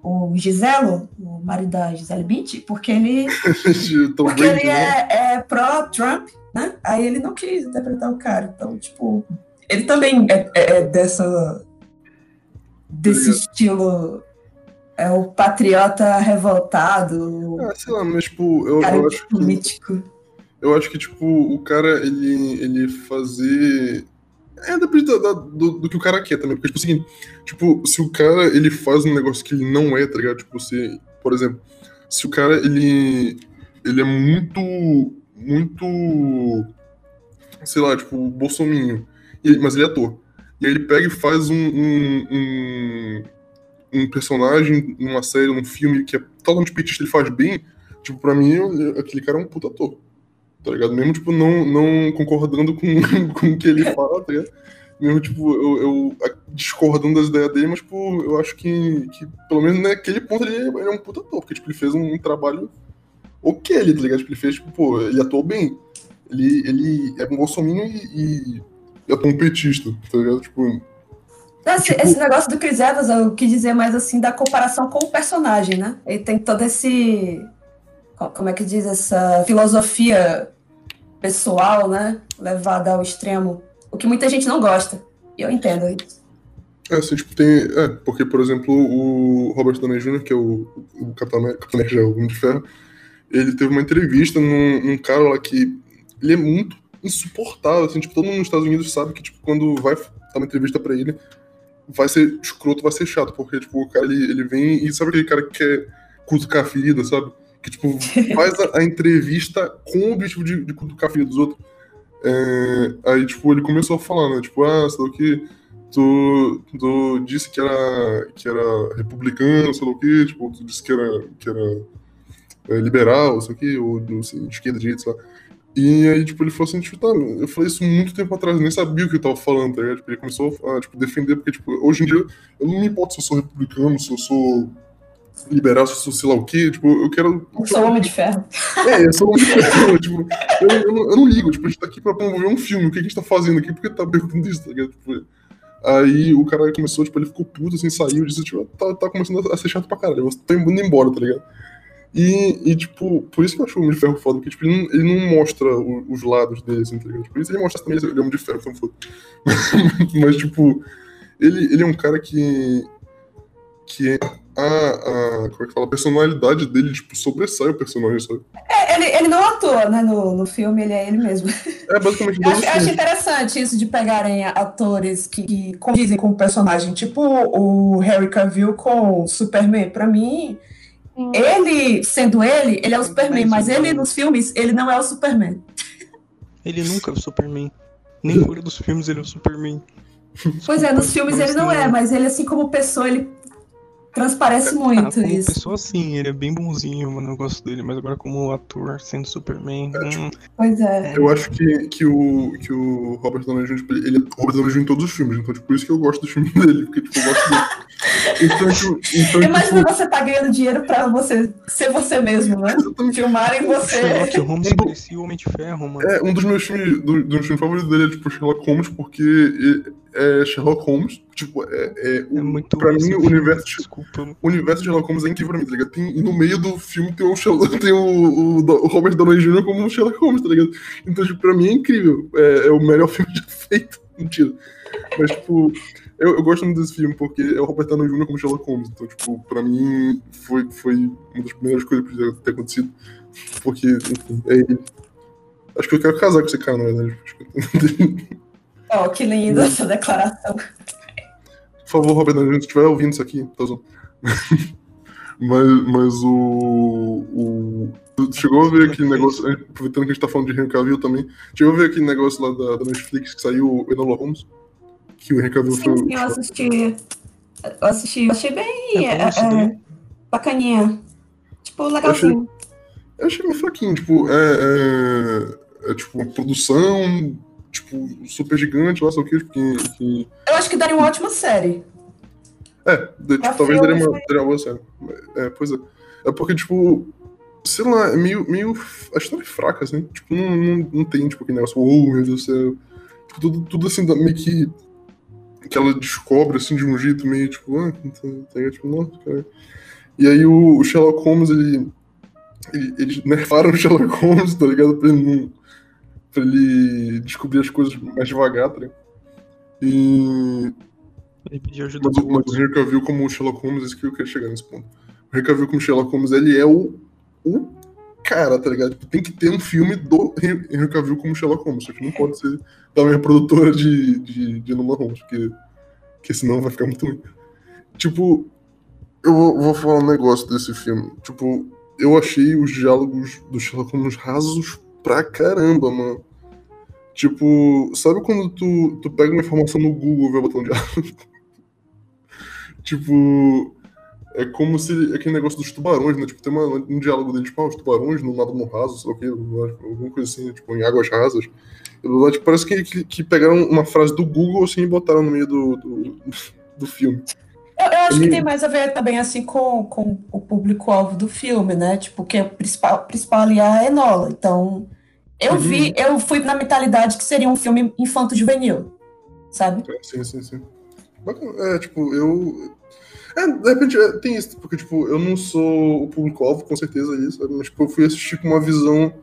o, o Giselo, o marido da Gisele Bündchen, porque ele, porque ele né? é, é pró-Trump, né? Aí ele não quis interpretar o cara. Então, tipo, ele também é, é- é dessa desse Obrigado. estilo é o patriota revoltado, Ah, sei lá, mas tipo, eu, cara eu acho que. político. Eu acho que, tipo, o cara, ele, ele fazer. É, depende da- da- do, do que o cara quer também. Porque, tipo, o seguinte, tipo, se o cara, ele faz um negócio que ele não é, tá ligado? Tipo, se, por exemplo, se o cara, ele, ele é muito, muito, sei lá, tipo, bolsominho, mas ele é ator. E aí ele pega e faz um, um, um, um personagem numa série, num filme que é totalmente petista, ele faz bem, tipo, pra mim, aquele cara é um puta ator tá ligado? Mesmo, tipo, não, não concordando com, com o que ele fala, tá ligado? Mesmo, tipo, eu, eu discordando das ideias dele, mas, tipo, eu acho que, que pelo menos naquele ponto ele, ele é um puta ator, porque, tipo, ele fez um, trabalho ok ali, tá ligado? Tipo, ele fez, tipo, pô, ele atuou bem. Ele, ele é um bolsominion e, e, e atuou um petista, tá ligado? Tipo, Esse, Tipo- esse negócio do Chris Evans, eu quis dizer mais assim da comparação com o personagem, né? Ele tem todo esse como é que diz, essa filosofia pessoal, né? Levada ao extremo. O que muita gente não gosta. E eu entendo isso. É, assim, tipo, tem. É, porque, por exemplo, o Robert Downey Jr., que é o, o Capitão América, o Homem de Ferro, ele teve uma entrevista num, num, cara lá que. Ele é muito insuportável, assim, tipo, todo mundo nos Estados Unidos sabe que, tipo, quando vai dar uma entrevista pra ele, vai ser escroto, vai ser chato, porque, tipo, o cara, ele, ele vem e sabe aquele cara que quer cutucar a ferida, sabe? Que, tipo, faz a, a entrevista com o objetivo de, de cutucar a ferida dos outros. É, aí, tipo, ele começou a falar, né? Tipo, ah, sei lá o que, tu, tu disse que era, que era republicano, sei lá o que, tipo, tu disse que era, que era é, liberal, sei lá o que, ou assim, de esquerda, direita, sei lá. E aí, tipo, ele falou assim, tipo, tá, eu falei isso muito tempo atrás, nem sabia o que eu tava falando, tá ligado? Tipo, ele começou a, tipo, defender, porque, tipo, hoje em dia, eu não me importo se eu sou republicano, se eu sou liberal, se eu sou sei lá o quê, tipo, eu quero... Eu sou homem de ferro. É, eu sou homem de ferro, tipo, eu, eu, não, eu, não, ligo, tipo, a gente tá aqui pra promover um filme, o que a gente tá fazendo aqui, por que tá perguntando isso, tá ligado? Tipo, aí o cara começou, tipo, ele ficou puto, assim, saiu, disse, tipo, tá, tá começando a ser chato pra caralho, eu tô indo embora, tá ligado? E, e, tipo, por isso que eu acho o Homem de Ferro foda, porque, tipo, ele não, ele não mostra o, os lados dele, assim, tá ligado? Por isso ele mostra também ele é Homem de Ferro, então foda. Mas, tipo, ele, ele é um cara que. que é a, a. Como é que fala? A personalidade dele, tipo, sobressai o personagem, sabe? É, ele, ele não atua, né, no, no filme, ele é ele mesmo. É, basicamente. Eu acho, acho interessante isso de pegarem atores que, que condizem com o personagem, tipo o Harry Cavill com Superman. Pra mim ele, sendo ele, ele é o Superman, mas ele nos filmes, ele não é o Superman. Ele nunca é o Superman. Nem fora dos filmes ele é o Superman. Pois é, nos filmes ele não é, mas ele, assim como pessoa, ele transparece ah, muito como isso. pessoa, sim, ele é bem bonzinho, mano, eu gosto dele, mas agora como ator, sendo Superman... É, hum, pois é. Eu acho que, que, o, que o Robert Downey Jr., tipo, ele é Robert Downey Jr. em todos os filmes, então tipo, por isso que eu gosto do filme dele, porque tipo, eu gosto dele. Então, tipo, então, Imagina tipo... você tá ganhando dinheiro pra você ser você mesmo, né? Filmarem você. Sherlock Holmes parecia o Homem de Ferro, mano. É, um dos meus filmes, do, dos filmes favoritos dele é tipo Sherlock Holmes, porque é Sherlock Holmes, tipo, é, é, é muito pra mim o universo, Desculpa. o universo de Sherlock Holmes é incrível pra mim, tá ligado? Tem, e no meio do filme tem o, Sherlock, tem o, o, o Robert Downey Jr. como Sherlock Holmes, tá ligado? Então, tipo, pra mim é incrível. É, é o melhor filme já feito. Mentira. Mas, tipo, eu, eu, gosto muito desse filme porque é o Robert Downey Jr. como Sherlock Holmes. Então, tipo, pra mim foi, foi uma das primeiras coisas que podia ter acontecido. Porque, enfim, é ele. Acho que eu quero casar com esse cara, na verdade. Oh, que lindo essa declaração. Por favor, Robert, se estiver ouvindo isso aqui, tá zoando. mas, mas o, o. Chegou a ver aquele negócio, aproveitando que a gente tá falando de Henry Cavill também, chegou a ver aquele negócio lá da, da Netflix que saiu o Enola Holmes? Que o Henry Cavill sim, foi. Sim, eu assisti. Eu assisti, eu achei bem. É, é, bacaninha. Tipo, legalzinho. Eu achei, eu achei meio fraquinho, tipo, é, é, é tipo, produção tipo, super gigante, lá, sei o que, que, que... Eu acho que daria uma ótima série. É, de, tipo, talvez daria uma, daria uma boa série. É, pois é. É porque, tipo, sei lá, é meio, meio. A história é fraca, assim. Tipo, não, não, não tem, tipo, aquele negócio, oh, meu Deus do céu. Tipo, tudo, tudo assim, meio que. Que ela descobre, assim, de um jeito meio, tipo, ah, tá, tipo, nossa, cara. E aí o, Sherlock Holmes, ele, ele. Eles nerfaram o Sherlock Holmes, tá ligado? Pra ele não pra ele descobrir as coisas mais devagar, tá ligado? E. Ele pediu ajuda mas, mas o Henry Cavill como Sherlock Holmes, isso que eu queria chegar nesse ponto. O Henry Cavill como Sherlock Holmes, ele é o, o cara, tá ligado? Tipo, tem que ter um filme do Henry Cavill como Sherlock Holmes, só que não pode ser da minha produtora de, de, de Numa Holmes, porque, porque senão vai ficar muito ruim. Tipo, eu vou, vou falar um negócio desse filme. Tipo, eu achei os diálogos do Sherlock Holmes rasos pra caramba, mano. Tipo, sabe quando tu, tu pega uma informação no Google e vai botar um diálogo? tipo, é como se aquele negócio dos tubarões, né? Tipo, tem uma, um diálogo deles, tipo, ah, os tubarões no nada no raso, sei lá o quê, alguma coisa assim, tipo, em águas rasas. Tipo, parece que, que, que, pegaram uma frase do Google assim e botaram no meio do, do, do filme. Eu, eu acho que tem mais a ver também assim com, com o público-alvo do filme, né? Tipo, que é o principal, principal ali é a Enola. Então, eu vi, eu fui na mentalidade que seria um filme infanto-juvenil, sabe? É, sim, sim, sim. É, tipo, eu. É, de repente é, tem isso, porque, tipo, eu não sou o público-alvo, com certeza, isso, sabe? mas, tipo, eu fui assistir com uma visão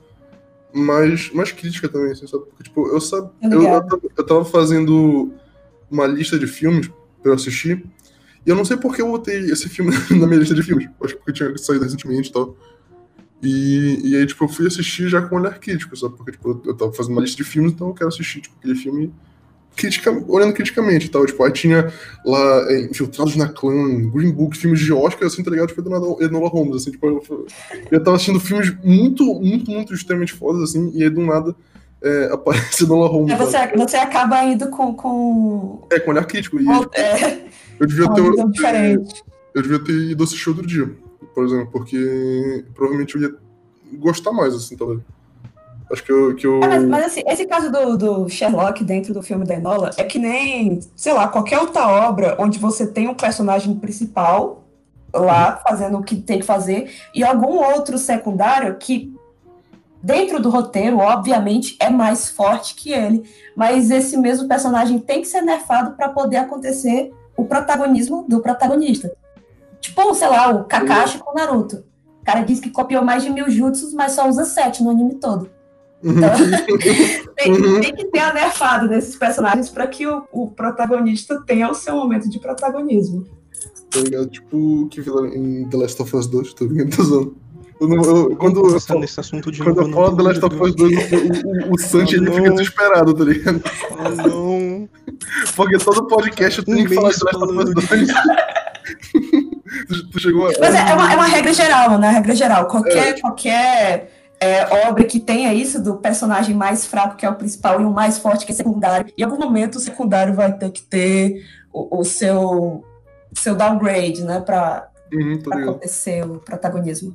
mais, mais crítica também, assim, sabe? Porque, tipo, eu, sabe, eu, eu, tava- eu tava fazendo uma lista de filmes pra eu assistir, e eu não sei por que eu botei esse filme na minha lista de filmes, acho que porque tinha saído recentemente e tal. E, e aí, tipo, eu fui assistir já com um olhar crítico, sabe? Porque, tipo, eu tava fazendo uma lista de filmes, então eu quero assistir, tipo, aquele filme critica, olhando criticamente e tal. Tipo, aí tinha lá é, Infiltrados na Clã, Green Book, filmes de Oscar, assim, tá ligado? Tipo, do nada Enola Holmes, assim, tipo, eu, eu tava assistindo filmes muito, muito, muito extremamente fodas, assim, e aí do nada é, aparece Enola Holmes. É, você, sabe? você acaba indo com. com... É, com olhar crítico. E É, eu devia ter. diferente. Eu devia ter ido assistir outro dia, por exemplo, porque provavelmente eu ia gostar mais, assim, talvez. Acho que eu. Que eu... É, mas, mas, assim, esse caso do, do Sherlock dentro do filme da Enola é que nem, sei lá, qualquer outra obra onde você tem um personagem principal lá fazendo o que tem que fazer e algum outro secundário que dentro do roteiro, obviamente, é mais forte que ele, mas esse mesmo personagem tem que ser nerfado para poder acontecer o protagonismo do protagonista. Tipo, sei lá, o Kakashi com o Naruto. O cara diz que copiou mais de mil jutsus, mas só usa sete no anime todo. Então, tem, Uhum. tem que ter a nerfado desses personagens para que o, o protagonista tenha o seu momento de protagonismo. Tá ligado? Tipo o que fizeram em The Last of Us 2, tô vendo, tô usando. Eu quando eu falo, nesse assunto de quando novo, eu falo The Last of Us 2, o, o, o Santi Ah, ele fica desesperado, tá ligado? Ah, não. Porque todo podcast eu tenho Um que falar de Last of Us falando 2. tu, tu chegou a. Mas é, é uma, é uma regra geral, né? Regra geral. Qualquer, É. qualquer é, obra que tenha isso do personagem mais fraco, que é o principal, e o mais forte, que é secundário, em algum momento o secundário vai ter que ter o, o seu, seu downgrade, né? Para Uhum, ligado, acontecer o protagonismo.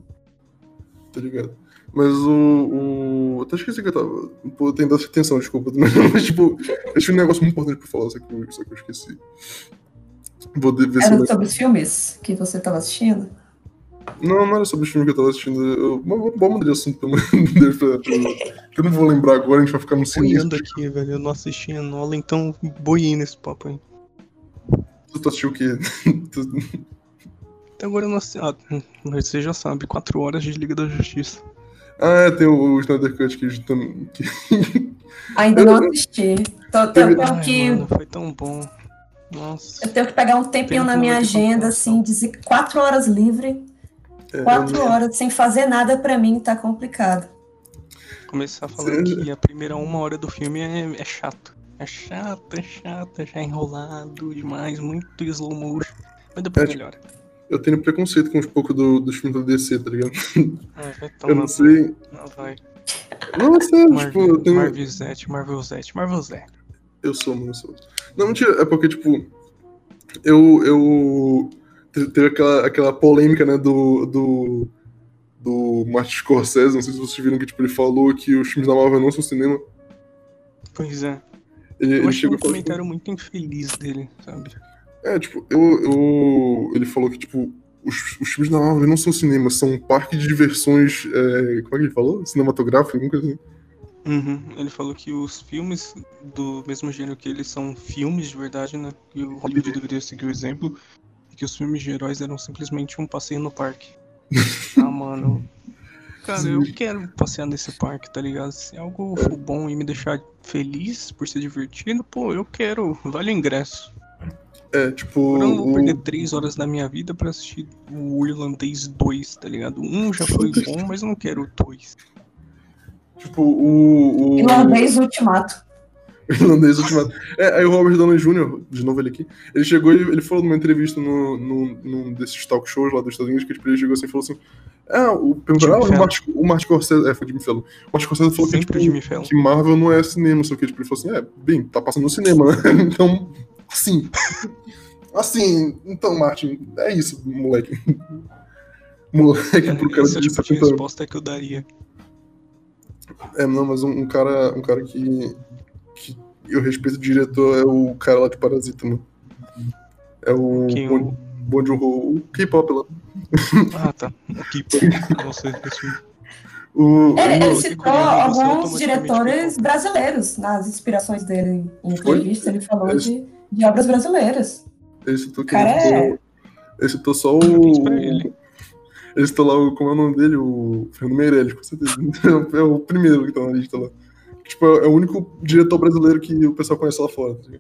Tá ligado. Mas o. o... Eu até esqueci que eu tava. Pô, tem dado atenção, desculpa. Mas, tipo, eu tinha um negócio muito importante pra falar, só que eu, só que eu esqueci. Vou de- ver se Era sobre os filmes que você estava assistindo? Não, não era sobre o filme que eu tava assistindo. Eu, vamos vamos mudar de assunto, pelo que eu não vou lembrar agora, a gente vai ficar no Boiando silêncio. aqui, velho. Eu não assisti a Nola, então boiei nesse papo aí. Tu, tu assistiu o quê? Até agora eu não assisti. Ah, você já sabe, 4 horas de Liga da Justiça. Ah, é, tem o, o Snyder Cut que, a gente tam- que Ainda não assisti. Tô, tô, Ai, que, mano, foi tão bom. Nossa. eu tenho que pegar um tempinho na minha agenda, assim, dizer quatro horas livre. é, Quatro eu- horas sem fazer nada pra mim tá complicado. Começar falando que a primeira uma hora do filme é, é chato. É chato, é chato, já é enrolado demais, muito slow motion. Mas depois É, melhora. Eu tenho preconceito com um pouco do, dos filmes da DC, tá ligado? Ah, vai Eu não sei. Não, vai. Não, é sério, tipo, eu Marvel, tenho. Marvel Z, Marvel Z, Marvel Z. Eu sou, mano, eu sou. Não, mentira, é porque, tipo, eu. eu te- teve aquela, aquela polêmica, né, do. do. do Martin Scorsese, não sei se vocês viram que, tipo, ele falou que os filmes da Marvel não são cinema. Pois é. Ele, Eu ele achei um comentário muito infeliz dele, sabe? É, tipo, eu, eu. Ele falou que, tipo, os, os filmes da Marvel não são cinema, são um parque de diversões. é, como é que ele falou? Cinematográfico, alguma coisa assim. Uhum. Ele falou que os filmes do mesmo gênero que eles são filmes de verdade, né? E o Hollywood deveria seguir o exemplo. E que os filmes de heróis eram simplesmente um passeio no parque. ah, mano. Cara, eu quero passear nesse parque, tá ligado? Se algo for bom e me deixar feliz por ser divertido, pô, eu quero. Vale o ingresso. É, tipo. Eu não vou o- perder três horas da minha vida pra assistir o Irlandês 2, tá ligado? Um já foi bom, mas eu não quero o 2. Tipo, o. o... Irlandês Ultimato. Irlandês Ultimato. É, aí o Robert Downey Jr., de novo ele aqui, ele chegou e ele falou numa entrevista no, no, num desses talk shows lá dos Estados Unidos, que tipo, ele chegou assim e falou assim: Ah, o, perguntaram, ah, o, Martin, o Martin Scorsese. É, foi Jimmy Fallon. O Martin Scorsese falou que, tipo, que Marvel não é cinema, só que tipo, ele falou assim: É, bem, tá passando no cinema, né? Então, assim. Assim, então, Martin, é isso, moleque. Moleque pro cara Essa de tipo de 70 anos. resposta que eu daria. É, não, mas um, um cara, um cara que, que eu respeito o diretor é o cara lá de Parasita, mano. É o Quem Bon, o... bon Joon-ho, o K-pop lá. Ah, tá. O que Nossa, esse... O, Ele, ele citou que alguns diretores brasileiros nas inspirações dele em Foi? entrevista. Ele falou Ele- de, de obras brasileiras. esse tô cara querendo- Ele citou só Parabéns pra o. ele. Ele citou lá o. Como é o nome dele? O Fernando Meirelles, com certeza. É o primeiro que tá na lista lá. Tipo, é o único diretor brasileiro que o pessoal conhece lá fora. tá?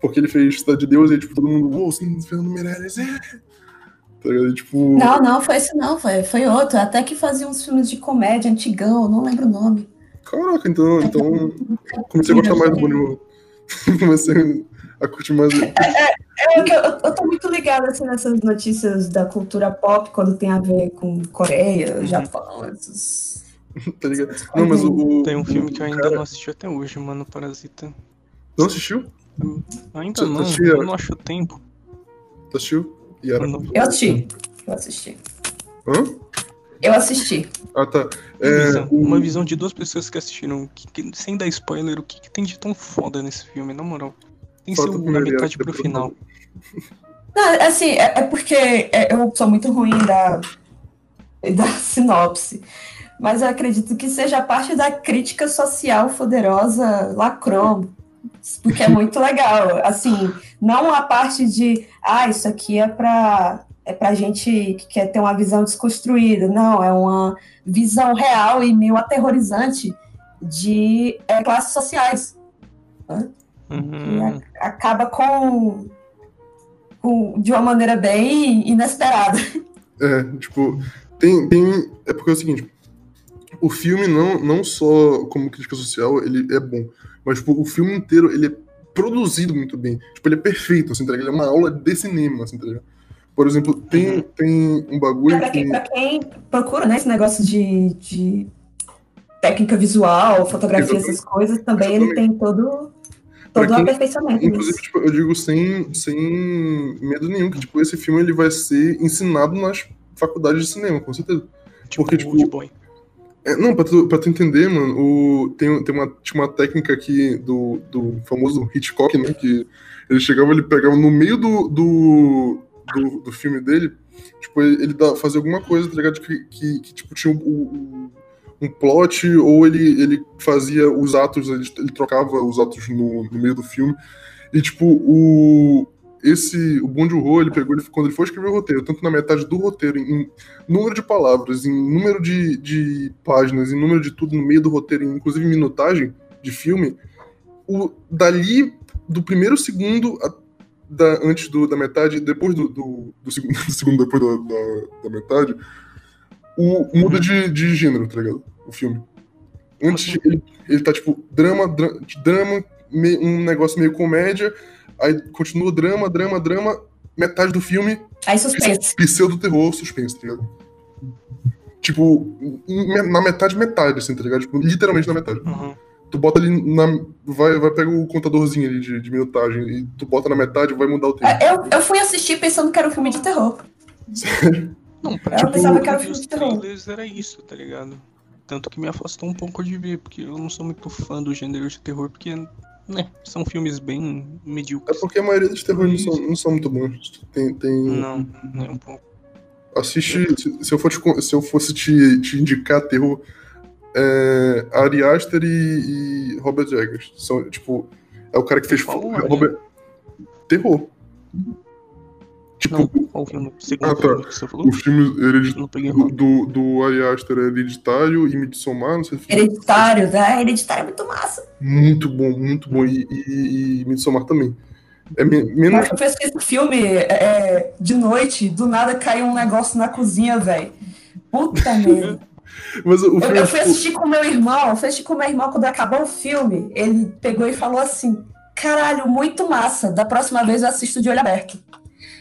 Porque ele fez Cidade de Deus e tipo, todo mundo, uou, sim, Fernando Meirelles, é. Tá ligado? Tipo. Não, não, foi esse não, foi, foi outro. Até que fazia uns filmes de comédia antigão, eu não lembro o nome. Caraca, então, então comecei a gostar mais do Bonnie Comecei a curtir mais. o- É, que eu, eu tô muito ligada assim, nessas notícias da cultura pop quando tem a ver com Coreia, Japão, esses. Tá ligado? Não, mas o. o- Tem um filme que eu ainda cara- não assisti até hoje, mano, Parasita. Não assistiu? Ainda Você não, assistiu? eu não acho tempo. Tu assistiu? E. Eu assisti. Eu assisti. Hã? Eu assisti. Ah, tá. Uma É, visão, o- uma visão de duas pessoas que assistiram, que- que- sem dar spoiler, o que, que tem de tão foda nesse filme, na moral. Tem que ser Falta primeiro metade ato, pro final. Não, assim, é, é porque é, eu sou muito ruim da, da sinopse. Mas eu acredito que seja parte da crítica social poderosa lacrou. Porque é muito legal. Assim, não a parte de, ah, isso aqui é pra, é pra gente que quer ter uma visão desconstruída. Não, é uma visão real e meio aterrorizante de é, classes sociais. E Uhum. a- acaba com, com- de uma maneira bem inesperada. É, tipo, tem, tem. É porque é o seguinte. O filme não, não só como crítica social, ele é bom. Mas, tipo, o filme inteiro, ele é produzido muito bem. Tipo, ele é perfeito, assim, tá? Ele é uma aula de cinema, assim, tá? Por exemplo, tem, Uhum. tem um bagulho Pra quem, que... pra quem procura né, esse negócio de, de técnica visual, fotografia, Exatamente. essas coisas, também ele tem todo, todo o quem- aperfeiçoamento Inclusive, tipo, eu digo sem, sem medo nenhum, que, tipo, esse filme, ele vai ser ensinado nas faculdades de cinema, com certeza. Tipo, Porque, tipo, Boy. É, não, pra tu, pra tu entender, mano, o, tem, tem uma, tinha uma técnica aqui do, do famoso Hitchcock, né? Que ele chegava, ele pegava no meio do, do, do, do filme dele, tipo, ele, ele dá, fazia alguma coisa, tá ligado? Que, que, que, tipo, tinha um, um, um plot, ou ele, ele fazia os atos, ele, ele trocava os atos no, no meio do filme. E, tipo, o. Esse, o Bong Joon-ho, ele pegou, ele, quando ele foi escrever o roteiro, tanto na metade do roteiro, em, em número de palavras, em número de, de páginas, em número de tudo no meio do roteiro, inclusive minutagem de filme, o, dali, do primeiro segundo a- da, antes do, da metade, depois do, do, do segundo, do segundo depois da, da, da metade, o, muda de, de gênero, tá ligado? O filme. Antes, ele, ele tá tipo, drama, dra- drama, me- um negócio meio comédia, aí continua drama, drama, drama, metade do filme, Aí suspense. pseudo-terror suspense, tá ligado? Tipo, na metade, metade, assim, tá ligado? Tipo, literalmente na metade. Uhum. Tu bota ali na. Vai, vai pegar o contadorzinho ali de, de minutagem e tu bota na metade vai mudar o tempo. Eu, eu fui assistir pensando que era um filme de terror. Não, pra Eu tipo, pensava que era filme de terror. trailers era isso, tá ligado? Tanto que me afastou um pouco de ver, porque eu não sou muito fã do gênero de terror, porque, né, são filmes bem É medíocres. porque a maioria dos terrores não são, não são muito bons. Tem. tem... Não, nem um pouco. Assiste. Se, se eu for te con- se eu fosse te, te indicar terror, é, Ari Aster e, e Robert Eggers. São, tipo, é o cara que fez. Qual? Robert... Terror. Tipo, Não, qual filme? O segundo Ah, tá. filme que você falou? o filme heredi- Não peguei do, do, do Ari Aster é Hereditário e Midsommar, não sei se Hereditário, né? Hereditário é muito massa. Muito bom, muito bom. E, e, e Midsommar também. É me- menos. Eu fui assistir esse filme é, de noite, do nada caiu um negócio na cozinha, velho. Puta merda. Mas o Eu, filme. eu é, fui tipo, assistir com meu irmão, eu fui assistir com meu irmão quando acabou o filme. Ele pegou e falou assim: caralho, muito massa. Da próxima vez eu assisto de olho aberto.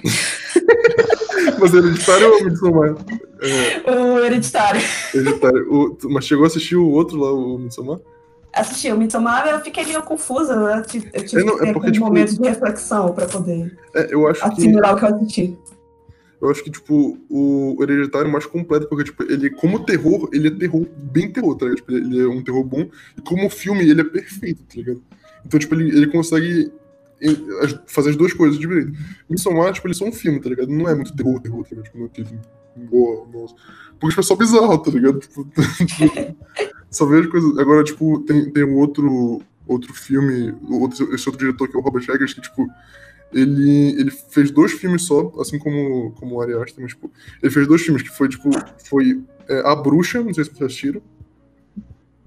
mas Hereditário ou Midsommar? É, O Hereditário. hereditário. O- mas chegou a assistir o outro lá, o Midsommar? Assisti o Midsommar, eu fiquei meio confusa. Tive, eu tive É, não, que é porque, tipo, momentos de reflexão pra poder É, eu acho que. assimilar o que eu assisti. Eu acho que, tipo, o Hereditário é mais completo, porque, tipo, ele, como terror, ele é terror, bem terror, tá ligado? Tipo, ele é um terror bom, e como filme, ele é perfeito, tá ligado? Então, tipo, ele, ele consegue fazer as duas coisas de direito. Midsommar, tipo, ele é só um filme, tá ligado? Não é muito terror, terror, tá ligado? Tipo, não é aquele, boa, nossa. Porque, tipo, é só bizarro, tá ligado? Tipo, só vejo coisas... Agora, tipo, tem, tem um outro, outro filme, outro, esse outro diretor que é o Robert Eggers, que, tipo, ele, ele fez dois filmes só, assim como, como o Ari Aster, mas, tipo, ele fez dois filmes que foi, tipo, foi é, A Bruxa, não sei se vocês assistiram,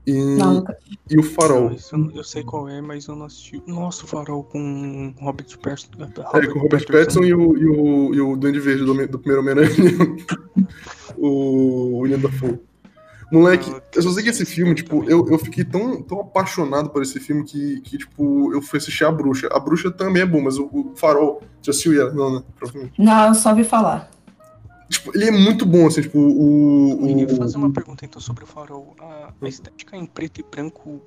e, Não, e O Farol. Eu, eu sei qual é, mas eu não assisti. Nossa, o farol com Robert Pattinson. É, com o Robert Pattinson e o, e o, e o Duende Verde do, do primeiro Homem-Aranha, o William Dafoe. Moleque, Ah, eu só sei que esse filme, tipo, eu, eu fiquei tão, tão apaixonado por esse filme que, que, tipo, eu fui assistir A Bruxa. A Bruxa também é bom, mas o, o Farol, já assistiu ela? Não, né? Provavelmente. Não, eu só ouvi falar. Tipo, ele é muito bom, assim, tipo, o... Eu o fazer uma pergunta então sobre o farol. A, a estética em preto e branco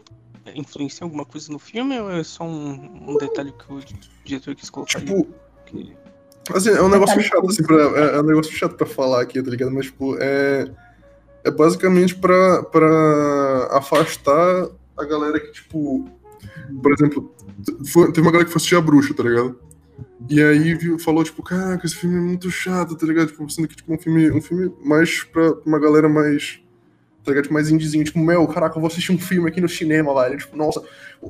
influencia alguma coisa no filme ou é só um, um detalhe que o diretor quis colocar tipo, Que- Assim, é um negócio chato, assim, pra, é, é um negócio chato pra falar aqui, tá ligado? Mas, tipo, é, é basicamente pra, pra afastar a galera que, tipo, por exemplo, foi- teve uma galera que foi assistir a bruxa, tá ligado? E aí viu, falou, tipo, caraca, esse filme é muito chato, tá ligado? Tipo, sendo que, tipo, um filme, um filme mais pra uma galera mais. Tá ligado? Tipo, mais indiezinho, tipo, meu, caraca, eu vou assistir um filme aqui no cinema, velho. Tipo, nossa,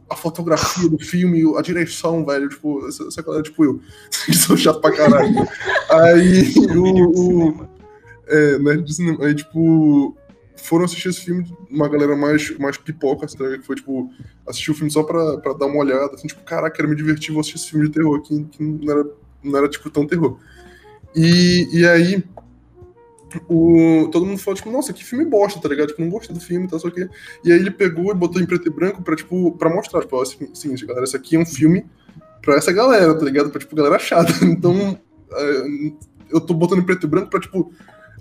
a fotografia do filme, a direção, velho. Tipo, essa, essa galera, tipo eu. que sou chato pra caralho. Aí o. o é, nerd de cinema. Aí, tipo, foram assistir esse filme, uma galera mais, mais pipoca, assim, tá que foi, tipo, assistir o filme só pra, pra dar uma olhada, assim, tipo, caraca, quero me divertir, vou assistir esse filme de terror aqui, que não era, não era tipo, tão terror. E, e aí, o, todo mundo falou, tipo, nossa, que filme bosta, tá ligado? Tipo, não gostei do filme, tá, só que... E aí ele pegou e botou em preto e branco pra, tipo, pra mostrar, tipo, o seguinte, galera, esse aqui é um filme pra essa galera, tá ligado? Pra, tipo, galera chata. Então, é, eu tô botando em preto e branco pra, tipo,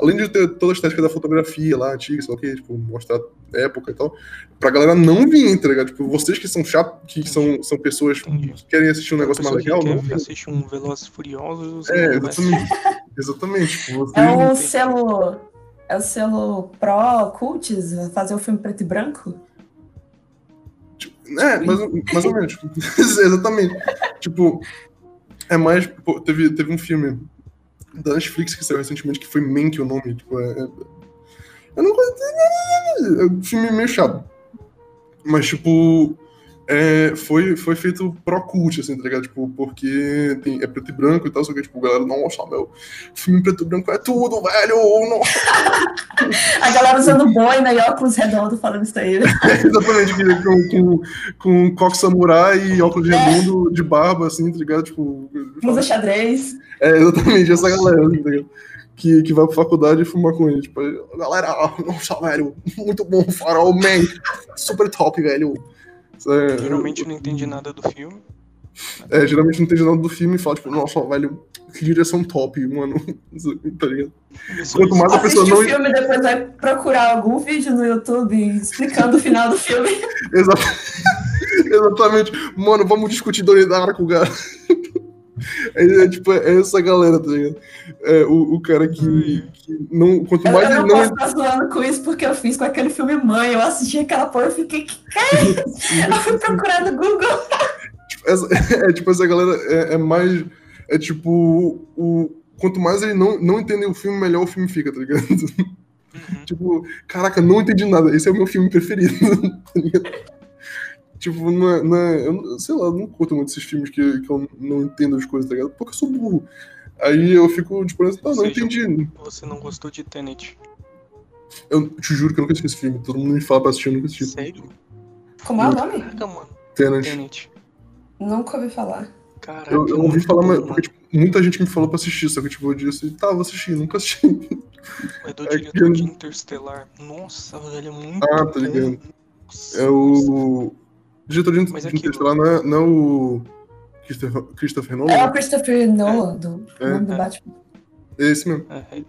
além de ter toda a estética da fotografia lá, antiga, sei lá o que, tipo, mostrar época e tal, pra galera não vir, tá ligado? Tipo, vocês que são chatos, que são, são pessoas Entendi. que querem assistir um negócio mais que legal, quer não. assistir um Velozes e Furiosos. É, exatamente. Exatamente. Tipo, vocês, É o selo. É o selo Pro Cults fazer o filme preto e branco? É, mais, ou- mais ou menos. Exatamente. Tipo, é mais. pô, teve, teve um filme da Netflix que saiu recentemente que foi Mank o nome. Tipo, é, é- eu não gosto. É um filme meio chato. Mas, tipo. É, foi, foi feito pro cult, assim, tá ligado? Tipo, porque tem, é preto e branco e tal, só que, tipo, a galera, nossa, meu, filme preto e branco é tudo, velho! Nossa! A galera usando boina e óculos redondos falando isso aí. Exatamente, que- com, com, com coque samurai e óculos redondo de barba, assim, tá ligado? Tipo. Usa xadrez. É, exatamente, essa galera, assim, tá ligado? Que, que vai pra faculdade e fuma com ele. Tipo, galera, nossa, velho, muito bom, farol, man, super top, velho. É- Geralmente não entendi nada do filme. É, geralmente não entende nada do filme e fala, tipo, nossa, velho, que direção top, mano. Tá ligado? Isso- Quanto mais a Assiste pessoa o não. filme e depois vai procurar algum vídeo no YouTube explicando o final do filme. Exa- Exatamente. Mano, vamos discutir Donnie Darko, cara. É, é, tipo, é essa galera, tá ligado? É, o, o cara que, que não. Quanto Eu, mais eu ele não não. posso zoando com isso porque eu fiz com aquele filme Mãe. Eu assisti aquela porra e fiquei. Que que é? Eu fui procurar no Google. Essa- é tipo, essa galera é, é mais. É tipo. O, quanto mais ele não, não entender o filme, melhor o filme fica, tá ligado? Uhum. tipo, caraca, não entendi nada. Esse é o meu filme preferido. tá ligado? Tipo, não é, não é- eu não- sei lá, eu não curto muito esses filmes que, que eu não entendo as coisas, tá ligado? Porque eu sou burro. Aí eu fico, tipo, assim, não, não entendi. Você não gostou de Tenet. Eu te juro que eu nunca assisti esse filme. Todo mundo me fala pra assistir, eu nunca assisti. Sério? Como é o nome? Caraca, mano. Tenet. Tenet. Nunca ouvi falar. Caraca. Eu, eu ouvi falar, mas, porque tipo, muita gente me falou pra assistir, só que tipo, eu disse, tá, vou assistir, nunca assisti. É do é diretor que eu- de Interstellar. Nossa, velho, é muito Ah, tá ligado. Nossa, É o. Diretor de Mas é de aquilo. Interstellar não é, não é o. Christopher, Christopher Nolan? É o Christopher Nolan, do É. nome do É. Batman. É esse mesmo. É, é.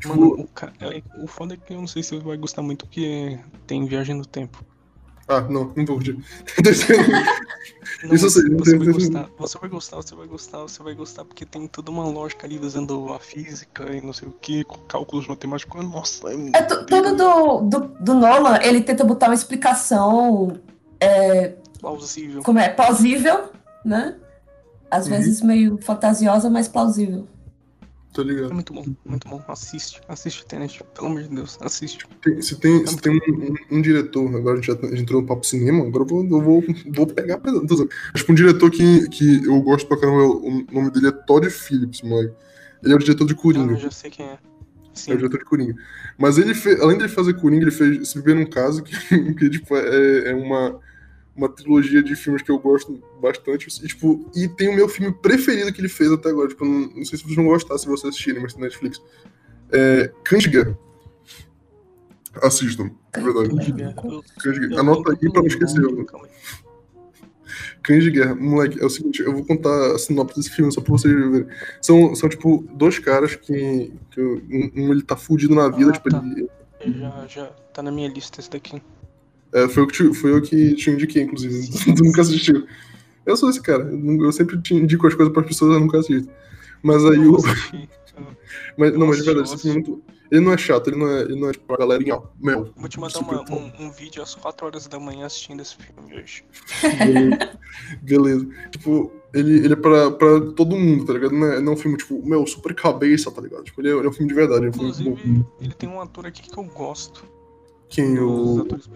Tipo, Mano, o, ca... é, o foda é que eu não sei se você vai gostar muito, porque tem viagem no tempo. Ah, não, não vou curtir. Não, Isso eu sei, você, não você vai gostar, você vai gostar, você vai gostar, você vai gostar, porque tem toda uma lógica ali usando a física e não sei o que, cálculos matemáticos. Nossa, é muito É tudo do, do, do Nolan, ele tenta botar uma explicação plausível. como é, plausível, né? Às Uhum. vezes meio fantasiosa, mas plausível. Tá É ligado? muito bom, muito bom. Assiste, assiste Tenet, pelo amor de Deus, assiste. Tem- se tem, se tem um, um- um diretor, agora a gente já tá- a gente entrou no papo cinema, agora eu vou, eu vou, vou pegar pesado. Tô zoando. Tipo, um diretor que, que eu gosto pra caramba, o nome dele é Todd Phillips, moleque. Ele é o diretor de Ah, Coringa. eu já sei quem é. Sim. É o diretor de Coringa. Mas ele fez, além de fazer Coringa, ele fez Se Viver num Caso, que, que tipo, é, é uma, uma trilogia de filmes que eu gosto bastante. E, tipo, e tem o meu filme preferido que ele fez até agora. Tipo, não, não sei se vocês vão gostar se vocês assistirem, mas tem Netflix. É Cães de Guerra. Assistam, é verdade. Cães de Guerra. Eu- Cães de Guerra. eu Anota aí pra não esquecer. Cães de Guerra. Moleque, é o seguinte, eu vou contar a sinopse desse filme só pra vocês verem. São, são tipo, dois caras que. que um, um ele tá fudido na vida, Ah, tipo, tá. ele, Já, já tá na minha lista esse daqui. É, foi, eu que te, foi eu que te indiquei, inclusive. tu nunca assistiu. Eu sou esse cara. Eu sempre te indico as coisas pras pessoas, eu nunca assisto. Mas aí o. Mas, não, mas de verdade, esse filme é muito. Ele não é chato, ele não é, ele não é tipo a galerinha, ó, mel. Vou te mandar uma- bom. um, um vídeo às 4 horas da manhã assistindo esse filme hoje. Beleza. Beleza. Tipo, ele, ele é pra, pra todo mundo, tá ligado? Não é, não é um filme, tipo, meu, super cabeça, tá ligado? Tipo, ele é, ele é um filme de verdade. É um filme bom. Inclusive, ele tem um ator aqui que eu gosto. Quem? O, atores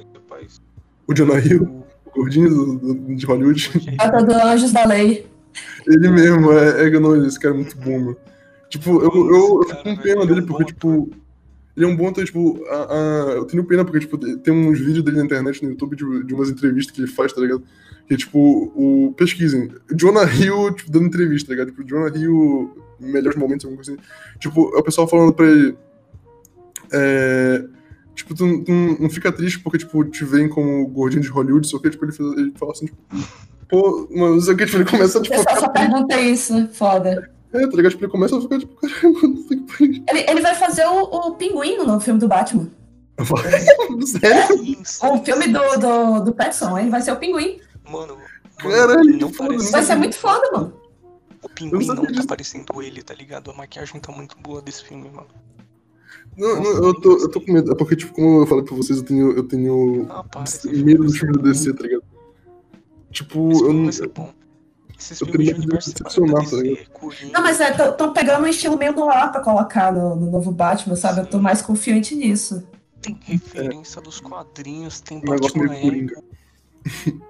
o Jonah Hill, O- gordinho do- do- de Hollywood. Trata do Anjos da Lei. Ele mesmo, é, é não, esse cara é muito bom, mano. Tipo, eu, eu, eu Esse fico com pena dele, ele é porque, tipo, ele é um bom ator, tipo, a, a- eu tenho pena porque, tipo, tem uns vídeos dele na internet, no YouTube, de, de umas entrevistas que ele faz, tá ligado? Que, tipo, o, pesquisem, Jonah Hill, tipo, dando entrevista, tá ligado? Tipo, Jonah Hill, melhores momentos, alguma coisa assim. Tipo, é o pessoal falando pra ele, é... Tipo, tu, tu não fica triste porque, tipo, te veem como gordinho de Hollywood, só que, tipo, ele, fez- ele fala assim, tipo, pô, mano, não sei o que, tipo, ele começa, O tipo, pessoal só pergunta isso, foda. é, tá ligado? Tipo, ele começa a ficar tipo, caramba, não sei o que Ele, ele vai fazer o, o pinguim no filme do Batman. Sério? Isso, O filme do, do, do Pattinson, ele vai ser o pinguim. Mano, Caralho, não parece. Vai ser muito foda, mano. O pinguim não tá disso. parecendo ele, tá ligado? A maquiagem tá muito boa desse filme, mano. Não, não, eu tô, eu tô com medo. É porque, tipo, como eu falei pra vocês, eu tenho, eu tenho Ah, para. medo do filme do. DC, tá ligado? Tipo, Esse eu não. vai bom. Esses eu filmes tenho de universo decepcionar, tá Coringa, Não, mas estão pegando um estilo meio no ar pra colocar no, no novo Batman, sabe? Eu tô mais confiante nisso. tem referência dos quadrinhos, tem Um Batman meio Coringa. Ego,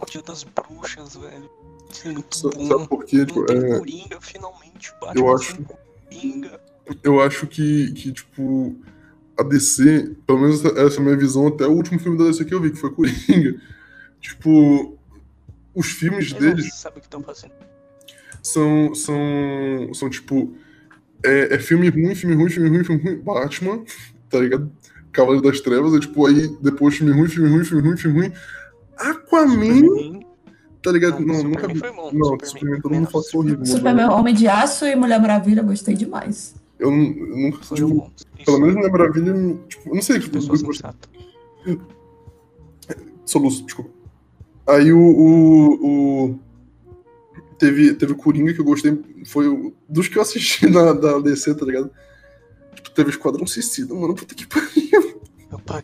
o Dia das Bruxas, velho. Isso é muito Sa- bom. Sabe por quê? Tipo, é, Coringa, finalmente. o Batman eu acho- Coringa. Eu acho que, que, tipo, a DC, pelo menos essa é a minha visão até o último filme da DC que eu vi, que foi Coringa. Tipo, os filmes Eles deles não sabem o que estão fazendo. são, são, são tipo, é, é filme ruim, filme ruim, filme ruim, filme ruim, Batman, tá ligado? Cavaleiro das Trevas, é tipo, aí depois filme ruim, filme ruim, filme ruim, filme ruim. Aquaman, Superman, tá ligado? Não, Não, nunca vi. foi bom, Não, Superman Superman, todo foi mundo fala é horrível. Superman, Homem de Aço e Mulher Maravilha, gostei demais. Eu, eu nunca, foi tipo, bom. pelo menos na Maravilha, tipo, eu não sei, tipo, pessoa eu- sensata. Soluço, desculpa. Aí o. o, o- teve, teve o Coringa que eu gostei. Foi o, dos que eu assisti na, da DC, tá ligado? Tipo, teve o Esquadrão Suicida, mano. Puta que pariu.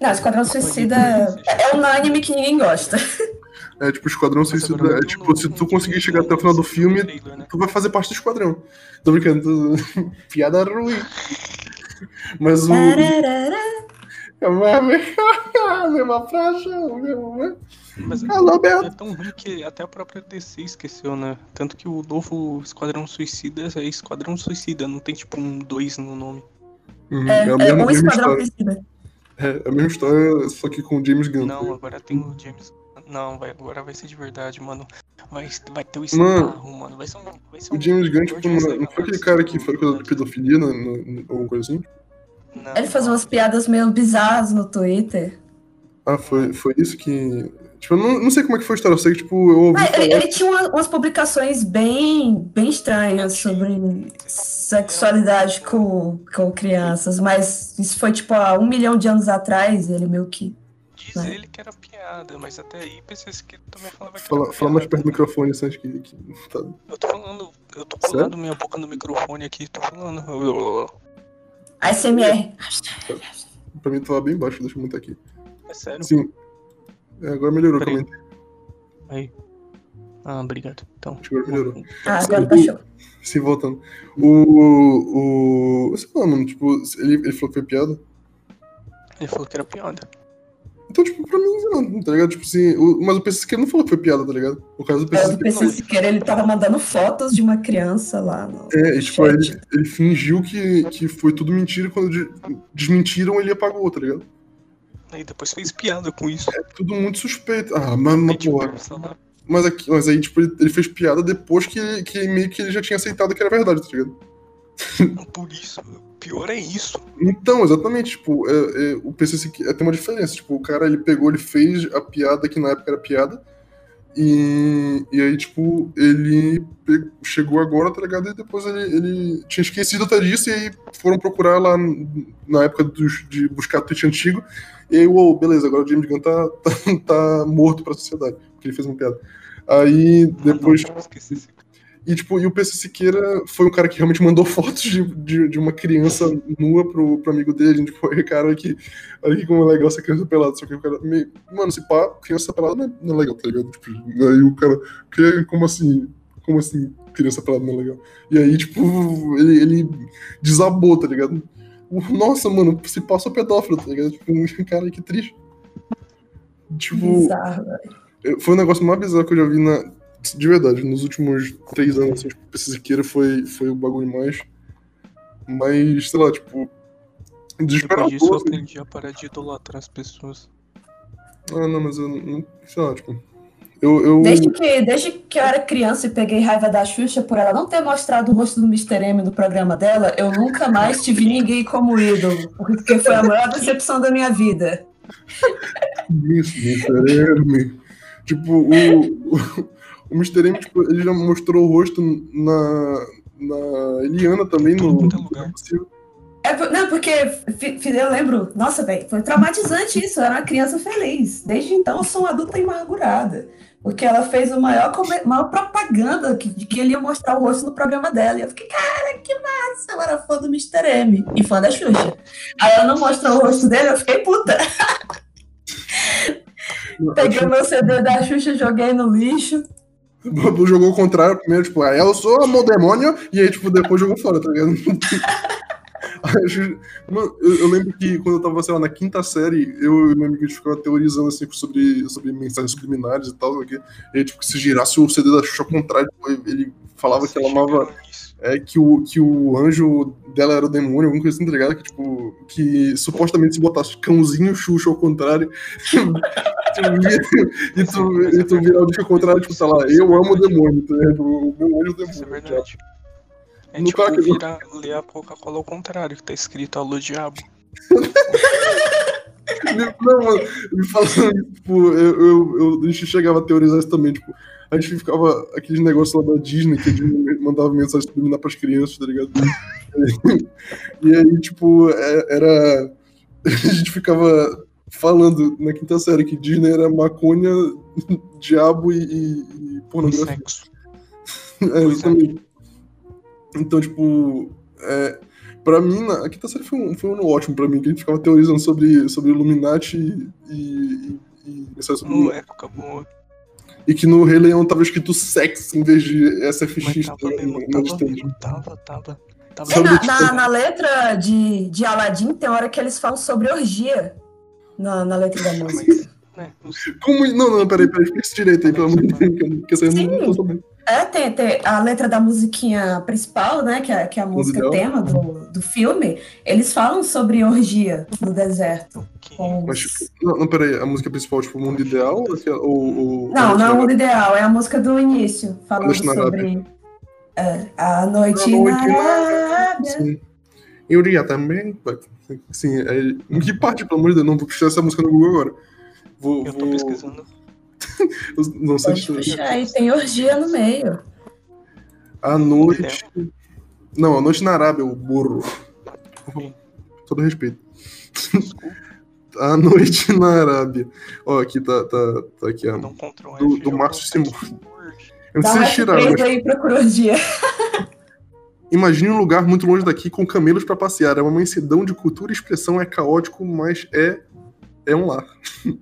Não, Esquadrão Suicida é, é unânime que ninguém gosta. É, tipo, o Esquadrão Suicida. É, tipo, se tu conseguir chegar até o final do filme, trailer, né? tu vai fazer parte do Esquadrão. Tô brincando. tô- Piada ruim. Mas o. É mesma faixa, o mesmo. né? Mas Alô, Beto. é tão ruim que até a própria DC esqueceu, né? Tanto que o novo Esquadrão Suicida é Esquadrão Suicida, não tem tipo um 2 no nome. Uhum, É, a é mesma, um mesma Esquadrão história. Suicida. É, a mesma história, só que com o James Gunn. Não, agora tem o James. Não, vai, agora vai ser de verdade, mano. Vai, vai ter o Mano, Starro, mano. Vai ser um. Vai ser um O James Gunn, tipo, não, não foi aquele cara que foi coisa de pedofilia, no, no, no- alguma coisa assim? Não, Ele faz umas piadas meio bizarras no Twitter. Ah, foi, foi isso que. Tipo, eu não, não sei como é que foi a história, eu sei que, tipo, eu ouvi Ah, ele, ele tinha uma- umas publicações bem, bem estranhas sobre sexualidade com, com crianças, mas isso foi tipo há um milhão de anos atrás, ele meio que. Diz né? ele que era piada, mas até aí pensei que ele também falava que Fala, era fala mais perto do microfone, acho que. que tá... Eu tô falando, eu tô Sério? colando minha boca no microfone aqui, tô falando. ASMR. Pra mim tava bem baixo, deixa eu aumentar aqui. É sério? Sim. É, agora melhorou, Peraí. comentei. Aí. Ah, obrigado. Então. Acho que agora melhorou. Ah, agora tá show. Sim, voltando. O. o sei lá, mano, tipo, ele, ele falou que foi piada. Ele falou que era piada. Então, tipo, pra mim, não, tá ligado? Tipo assim, o, mas o PC Siqueira não falou que foi piada, tá ligado? O caso do PC É, o Siqueira PC Siqueira, ele tava mandando fotos de uma criança lá no É, e, tipo, ele, ele fingiu que, que foi tudo mentira e quando de- desmentiram, ele apagou, tá ligado? Aí depois fez piada com isso. É tudo muito suspeito. Ah, mas, mas porra. falar. Mas, aqui, mas aí, tipo, ele, ele fez piada depois que, que meio que ele já tinha aceitado que era verdade, tá ligado? Por isso. Pior é isso. Então, exatamente, tipo, é, é, o PC Siqueira tem uma diferença. Tipo, o cara, ele pegou, ele fez a piada que na época era piada. E, e aí, tipo, ele pe- chegou agora, tá ligado? E depois ele, ele tinha esquecido até disso e aí foram procurar lá na época dos- de buscar tweet antigo. E aí, uou, beleza, agora o James Gunn tá, tá, tá morto pra sociedade, porque ele fez uma piada. Aí, depois, Ah, não, esqueci esse. E, tipo, e o PC Siqueira foi um cara que realmente mandou fotos de, de, de uma criança nua pro, pro amigo dele. Tipo, "Ei, cara, olha aqui, olha aqui como é legal essa criança pelada. Só que o cara, meio, mano, se pá, criança pelada não é, não é legal, tá ligado? Tipo, aí o cara, que, como assim? Como assim criança pelada não é legal? E aí, tipo, ele, ele desabou, tá ligado? Nossa, mano, se passa pedófilo, tá ligado? Tipo, cara, que triste. Tipo, Bizarro, foi o negócio mais bizarro que eu já vi na. De verdade, nos últimos três anos, assim, tipo, PC Siqueira foi, foi o bagulho mais. Mais, sei lá, tipo. Desesperador. Depois disso eu aprendi a parar de idolatrar as pessoas. Ah, não, mas eu não. Sei lá, tipo. Eu. eu Desde que, desde que eu era criança e peguei raiva da Xuxa por ela não ter mostrado o rosto do Mr. M no programa dela, eu nunca mais tive ninguém como ídolo, porque foi a maior decepção da minha vida. Isso, Mr. M. Tipo, o. O, o Mr. M, tipo, ele já mostrou o rosto na. Na Eliana também, no. É lugar. É, não, porque eu lembro, nossa, velho, foi traumatizante isso. Eu era uma criança feliz. Desde então eu sou uma adulta amargurada. Porque ela fez a maior, maior propaganda que, de que ele ia mostrar o rosto no programa dela. E eu fiquei, cara, que massa! Eu era fã do Mr. M e fã da Xuxa. Aí ela não mostrou o rosto dele, eu fiquei puta. Peguei o meu CD da Xuxa, joguei no lixo. Jogou o contrário primeiro, tipo, ah, eu sou a demônio, e aí, tipo, depois jogou fora, tá ligado? Eu, lembro que quando eu tava, sei lá, na quinta série, eu e meu amigo ficava teorizando, assim, sobre, sobre mensagens subliminares e tal, aqui. E aí, tipo, se girasse o CD da Xuxa ao contrário, ele falava que ela amava. É que o, que o anjo dela era o demônio, alguma coisa assim, tá ligado? Que, tipo, que supostamente se botasse cãozinho Xuxa ao contrário, e, tu, e tu virar o bicho ao contrário, tipo, sei lá, eu amo o demônio, tá ligado? O meu anjo é o Isso é demônio. verdade. É No tipo cara virar, ler a Coca-Cola ao contrário, que tá escrito Alô Diabo. Não, mano, ele falando, tipo, eu, eu, eu- gente chegava a teorizar isso também, tipo, a gente ficava aqueles negócios lá da Disney que a Disney mandava mensagem subliminar pras crianças, tá ligado? E aí, tipo, é- era. A gente ficava falando na quinta série que Disney era maconha, diabo e, e- e E pornografia. sexo. É, exatamente. Então, tipo, é, pra mim, a quinta série foi um, foi um ano ótimo pra mim, que a gente ficava teorizando sobre, sobre Illuminati e, e, e, mensagem subliminar. Uma época boa. E que no Rei Leão tava escrito sex em vez de Mas SFX tava tá, mesmo, na tava tava, tava. Tava É, na, na, na letra de, de Aladdin tem hora que eles falam sobre orgia na, na letra da música. né, não sei. Como. Não, não, peraí, peraí, explica isso direito aí, pelo amor de Deus, que eu- não tô sabendo. É, tem, tem a letra da musiquinha principal, né? Que é, que é a música tema do, do filme. Eles falam sobre orgia no deserto. Com Mas, não, não, peraí, a música principal, tipo, o mundo ideal? Ou, aquela- ou, Não, não é o mundo ideal, é a música do início, falando sobre é, a noite, A noite na na Arábia. Sim. E Uriah também? Sim, é, em que parte, pelo amor de Deus? Não vou puxar essa música no Google agora. Vou. Eu tô vou pesquisando. não sei Pode se. puxar aí, tem orgia no meio. A noite. Não, a noite na Arábia, o burro. Todo respeito. A noite na Arábia. Ó, aqui tá, tá, tá aqui, Ctrl Do- do Márcio Simões. Eu não sei F3 mas aí orgia. imagine um lugar muito longe daqui com camelos pra passear. É uma mansidão de cultura e expressão, é caótico, mas é, é um lar.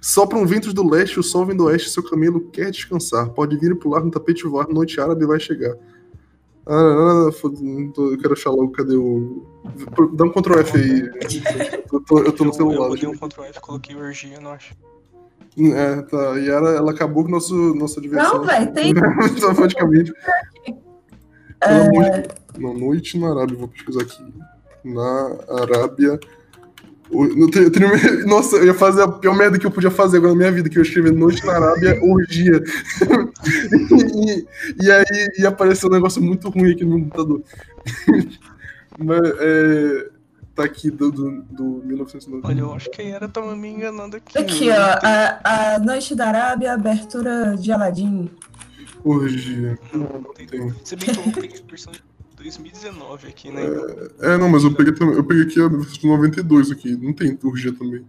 Sopram ventos do leste, o sol vem do oeste, seu camelo quer descansar. Pode vir e pular no tapete voar, noite árabe vai chegar. Ah, eu quero achar logo, cadê o. Dá um Ctrl F aí. Eu tô, eu tô no celular. Eu dei um Ctrl F, coloquei orgia, não acho. É, tá. E ela, ela acabou com nosso, nossa diversão. Não, velho, tem. Automaticamente. É... Não, noite na Arábia, vou pesquisar aqui. Na Arábia. Eu tenho, eu tenho, nossa, eu ia fazer a pior merda que eu podia fazer agora na minha vida, que eu ia escrever Noite na Arábia, orgia. e, e, aí ia aparecer um negócio muito ruim aqui no computador. Mas, é, tá aqui do, do, do 1990. Olha, eu acho que a Yara tava me enganando aqui. Aqui, ó, a, a Noite da Arábia, abertura de Aladdin. Orgia. Não, não tem. tem. Se bem que eu 2019 aqui, né? É, não, mas eu peguei, também- eu peguei aqui a versão de 92 aqui, não tem orgia também.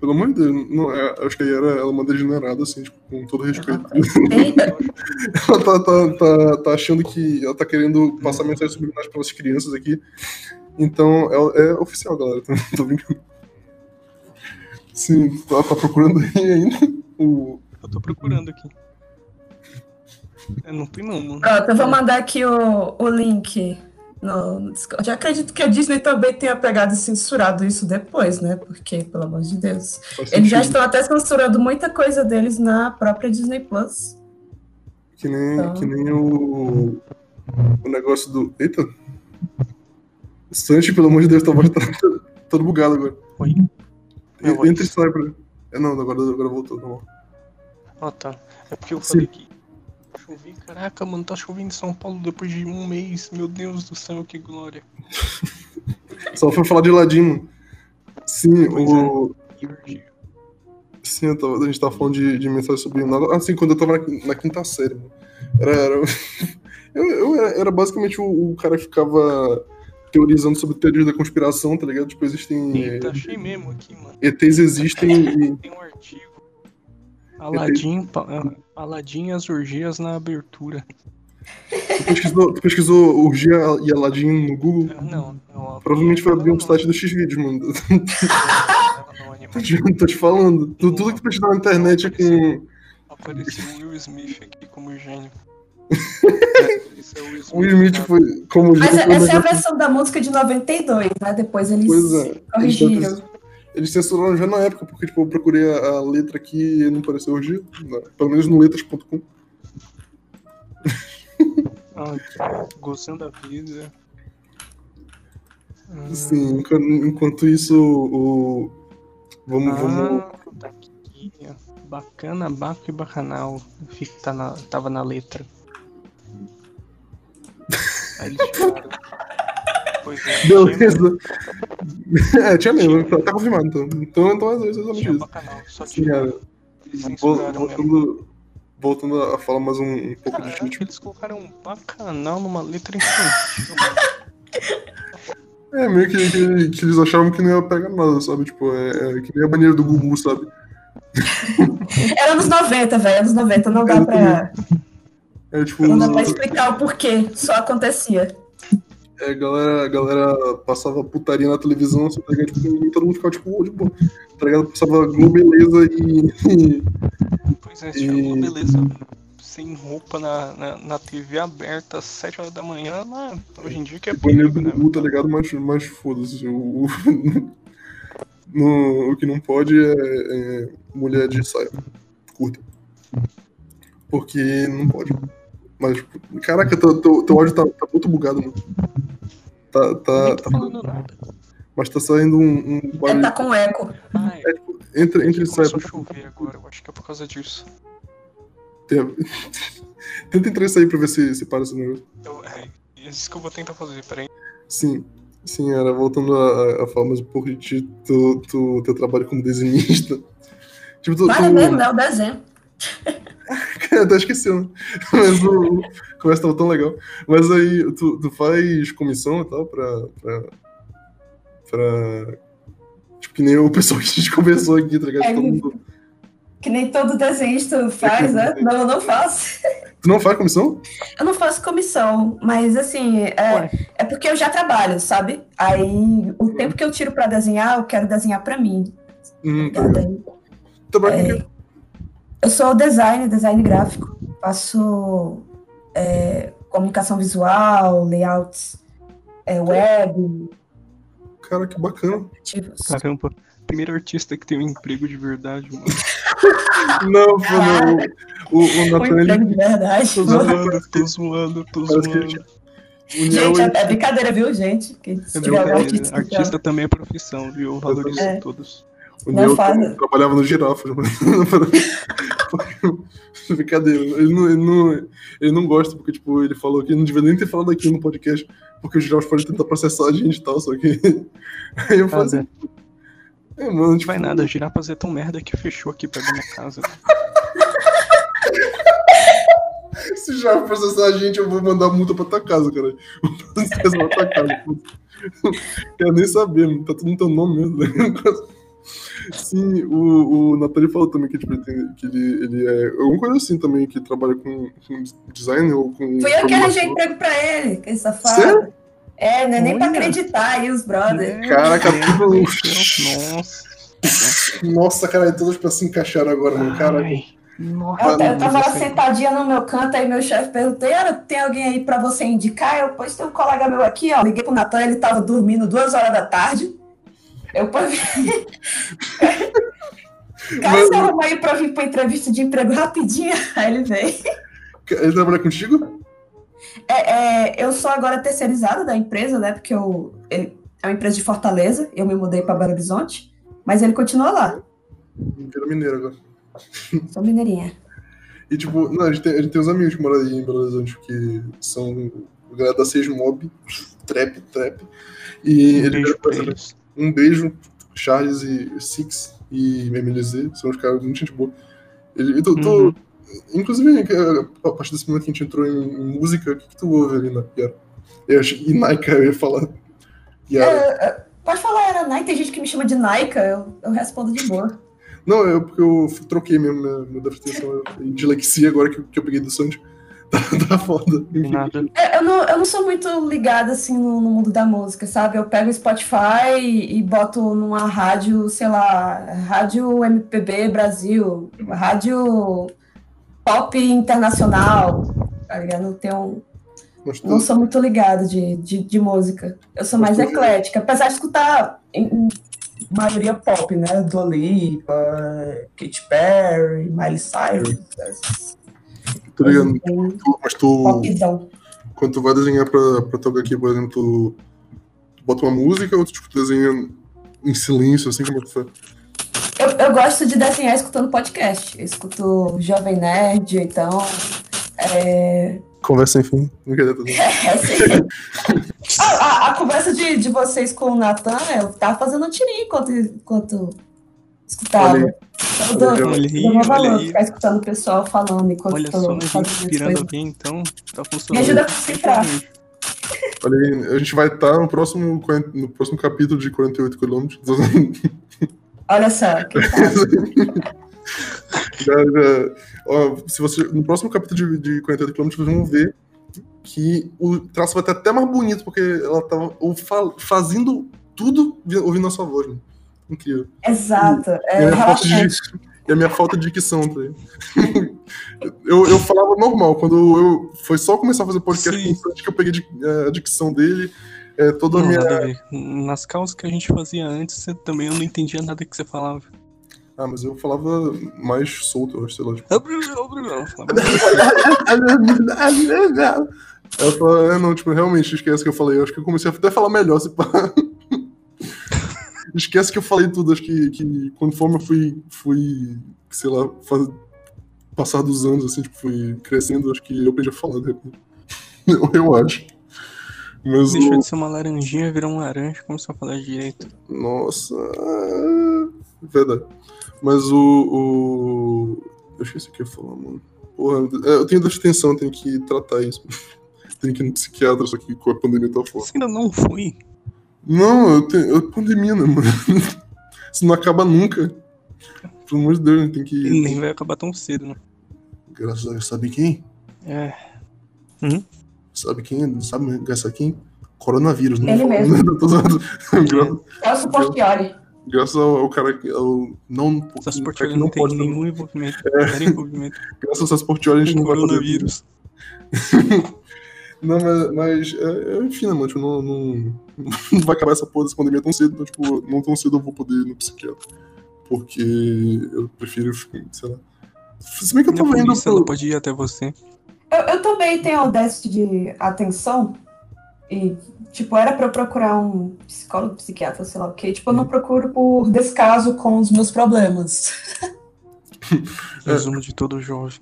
Pelo amor de Deus, não, é, acho que aí era ela uma degenerada, assim, tipo, com todo respeito. Tem- ela tá, tá, tá, tá achando que ela tá querendo passar mensagens subliminares para as crianças aqui. Então, é, é oficial, galera. Tô, tô brincando. Sim, tá, tá procurando aí ainda o. Eu tô procurando aqui. É, não tem não. Pronto, eu vou mandar aqui o, o link no, Discord. Eu acredito que a Disney também tenha pegado e censurado isso depois, né? Porque, pelo amor de Deus. Eles já estão até censurando muita coisa deles na própria Disney Plus. Que nem, Então. que nem o. O negócio do. Eita! Santi, pelo amor de Deus, voz tá todo bugado agora. Oi? Entra e sai pra. É, não, agora, agora voltou, tá bom. Ah, tá. É porque eu Sim. falei que chover. Caraca, mano, tá chovendo em São Paulo depois de um mês. Meu Deus do céu, que glória. Só foi falar de ladinho. Sim, Pois o. Orgia. Sim, tava- a gente tava falando de, de mensagem subliminal. Assim, quando eu tava na, na quinta série, mano. Era. era eu, eu era, era basicamente o, o cara que ficava teorizando sobre teorias da conspiração, tá ligado? Tipo, existem. Eita, é, achei mesmo aqui, mano. ETs existem e. Tem um artigo. Aladim, ah, Aladim e as orgias na abertura. Tu pesquisou, tu pesquisou Urgia e Aladdin no Google? Ah, Não, não. Provavelmente foi abrir um não, site do X-Videos, mano. não, não, Tô te, tô te falando. Tu- Tudo que tu pesquisar na internet é com. Apareceu o Will Smith aqui como gênio. É, é o Will Smith. O Will Smith cara. foi como Mas gênio, essa é a mas- versão da música de 92, né? Depois eles Pois é. corrigiram. Eles censuraram já na época, porque tipo, eu procurei a, a letra aqui e não apareceu Urgia. Não, Pelo menos no letras.com. Ah, gostando da vida. Ah, Sim, enquanto, enquanto isso, o. Vamos, vamos. Ah, tá aqui. Bacana, baco e bacanal. Tá na, tava na letra. Aí eles. Pois é. Beleza. É, tinha mesmo, tá, tá confirmado então. Então, então é Tinha, exatamente tinha isso. bacanal. Só que mesmo. Voltando, voltando a falar mais um, um pouco de Caraca, Tite. eles colocaram um bacanal numa letra infantil. É, meio que, que, que eles achavam que não ia pegar nada, sabe? Tipo, é, é que nem a banheira do Gugu, sabe? Era anos 90, velho. Anos 90. Não dá pra, É tipo, não dá pra explicar o porquê. Só acontecia. É, a galera, a galera passava putaria na televisão, assim, tá ligado? Tipo, e todo mundo ficava tipo, de boa. Tá ligado? Passava Globeleza e. Pois é, E- uma beleza sem roupa na, na, na TV aberta às 7 horas da manhã, mas hoje em dia que é do né? Tá ligado? Mas, mas foda-se. O, o, no- o que não pode é, é mulher de saia curta. Porque não pode. Mas, tipo, caraca, teu, teu, teu áudio tá, tá muito bugado, mano. Tá, tá, tô tá- falando nada. mas tá saindo um, um É, barulho. tá com eco. Ah, é. Entra, entra e sai. Começou a chover agora, eu acho que é por causa disso. Tem- Tenta entrar e sair pra ver se, se para esse negócio. Eu, é isso que eu vou tentar fazer, peraí. Sim, sim, era voltando a, a- a falar mais um pouco de ti, tu, tu, teu trabalho como desenhista. Tipo, tu, Vale tu, mesmo, é o desenho. até esqueceu, né? Mas o a conversa tava tão legal. Mas aí, tu, tu faz comissão e tal pra, pra, pra. Tipo, que nem o pessoal que a gente conversou aqui, tá ligado? É. Todo mundo- Que nem todo desenhista faz, né? Não, eu não faço. Tu não faz comissão? Eu não faço comissão, mas assim, é, é porque eu já trabalho, sabe? Aí o tempo que eu tiro pra desenhar, eu quero desenhar pra mim. Hum, tá com o quê? Eu sou designer, design gráfico. Faço é, comunicação visual, layouts, é, web, Cara, que bacana. Caramba, primeiro artista que tem um emprego de verdade, mano. Não, não. O, o Foi Nathan, ele. emprego de verdade. Tô zoando, tô zoando, tô zoando. o Neo, Gente, é, é brincadeira, viu, gente? É brincadeira. artista, Artista também é profissão, viu? Eu valorizo É. todos. O não trabalhava no girafa. Brincadeira. Ele não, ele, não, ele não gosta, porque, tipo, ele falou que não devia nem ter falado aqui no podcast, porque os girafas podem tentar processar a gente e tal, só que. Aí eu falei assim. Nada. É, mano, Não tipo, vai nada, girafas é tão merda que fechou aqui perto da minha casa. se já processar a gente, eu vou mandar multa pra tua casa, cara. Vou processar pra tua casa. Quero nem saber, mano. tá tudo no teu nome mesmo. né? Sim, o, o Nathalie falou também que, tipo, ele, tem- que ele, ele é alguma coisa assim também, que trabalha com, com design ou com. Fui eu que arranjei emprego pra ele, que safado. Sério? É, não é nem pra Olha. acreditar aí, os brothers. Caraca, tudo- Nossa. Nossa, cara, todas pra se encaixaram agora. Caraca. Ai, Nossa. Eu, eu tava lá sentadinha no meu canto, aí meu chefe perguntou, "Yara, tem alguém aí pra você indicar? Eu, pois tem um colega meu aqui, ó. Liguei pro Natan, ele tava dormindo duas horas da tarde. Eu, pô, Cara, você arruma aí pra vir pra entrevista de emprego rapidinho. Aí ele veio. Ele trabalha contigo? É, é, eu sou agora terceirizada da empresa, né? Porque eu, ele- é uma empresa de Fortaleza, eu me mudei pra Belo Horizonte, mas ele continua lá. Vira mineiro agora. Sou mineirinha. E tipo, não, a gente, tem, a gente tem uns amigos que moram aí em Belo Horizonte que são o galera da Seis Mob, trap, trap. E Um pra eles. Um beijo, Charles e Six e MLZ, são os caras muito gente boa. Ele, eu tô, tô- Uhum. Inclusive, a a partir desse momento que a gente entrou em, em música, o que, que tu ouve ali na Yara? Eu achei, e Naika, eu ia falar. Yara. É, é, pode falar, era Nike, tem gente que me chama de Naika, eu, eu respondo de boa. Não, é porque eu troquei mesmo minha, minha definição em dislexia agora que, que eu peguei do Sandy. Tá, foda. É, Eu não, eu não sou muito ligada assim no, no mundo da música, sabe? Eu pego o Spotify e, e boto numa rádio, sei lá, rádio MPB Brasil, rádio pop internacional, tá ligado? Não tenho, Mas tu- não sou muito ligada de, de, de música. Eu sou mais Mas tu- eclética, apesar de escutar em, em maioria pop, né? Dua Lipa, Katy Perry, Miley Cyrus, essas Tá ligado? Mas tu, popzão. quando tu vai desenhar pra, pra tua aqui, por exemplo, tu, tu bota uma música ou tu tipo, desenha em silêncio, assim como é que faz? Eu, eu gosto de desenhar escutando podcast. Eu escuto Jovem Nerd, então. É, Conversa sem fim. Brincadeira, tá é assim. a, a- a conversa de, de vocês com o Natan, eu tava fazendo um tirinho enquanto, enquanto escutava. Olha aí. Dou, Olha aí, meu valor olha aí. ficar escutando o pessoal falando enquanto Olha só, a gente inspirando coisas. alguém, então tá Me funcionando. ajuda a concentrar. Olha aí, a gente vai estar no próximo, 40 no próximo capítulo de 48 quilômetros. Olha só, que. Já, já- ó, se você, no próximo capítulo de, de 48 km, vocês vão ver que o traço vai estar até mais bonito, porque ela tava ou fa- fazendo tudo vi- ouvindo a sua voz. Mano. Incrível. Exato. E É a minha falta de, e a minha falta de dicção, tá ligado? eu, eu falava normal, quando eu. Foi só começar a fazer podcast Sim. com o Santi que eu peguei de- a dicção dele, é, toda a Não, minha. a. Nas causas que a gente fazia antes, você- também eu não entendia nada que você falava. Ah, mas eu falava mais solto, eu acho, sei lá. Tipo... Eu falava, Ela falou, é, não, tipo, realmente, esquece que eu falei. Eu acho que eu comecei a até falar melhor, se pá. Esquece que eu falei tudo. Acho que, que conforme eu fui, fui sei lá, faz... passar dos anos, assim, tipo, fui crescendo, acho que eu aprendi a falar, de repente. Eu, eu acho. Mas Deixou o... de ser uma laranjinha, virou um laranja e começou a falar direito. Nossa. ah, Verdade. Mas o. o... Eu esqueci o que eu ia falar, mano. Porra, é, eu tenho dor de tensão, tenho que tratar isso. tenho que ir no psiquiatra, só que com a pandemia tá foda. Você ainda não foi? Não, eu tenho. Eu, pandemia, né, mano? Isso não acaba nunca. Pelo amor de Deus, tem que. Nem vai acabar tão cedo, né? Graças a Deus, sabe quem? É. Sabe quem? Sabe graças a quem? Coronavírus, né? Ele mesmo. É o suporte Ori. Graças ao, ao cara que. Ao, não, Essas o cara portfólios que não tem pode- nenhum envolvimento. É. Envolvimento Graças a essas portiolhas a gente não vai poder. coronavírus. Não, mas, mas é, é, enfim, né, mano? Tipo, não, não, não vai acabar essa porra dessa pandemia tão cedo, então, tipo, não tão cedo eu vou poder ir no psiquiatra. Porque eu prefiro, sei lá. Se bem que eu polícia ela pro. pode ir até você. Eu, eu também tenho o déficit de atenção. E, tipo, era pra eu procurar um psicólogo, psiquiatra, sei lá o quê. Tipo, eu não procuro por descaso com os meus problemas. Resumo de todo jovem.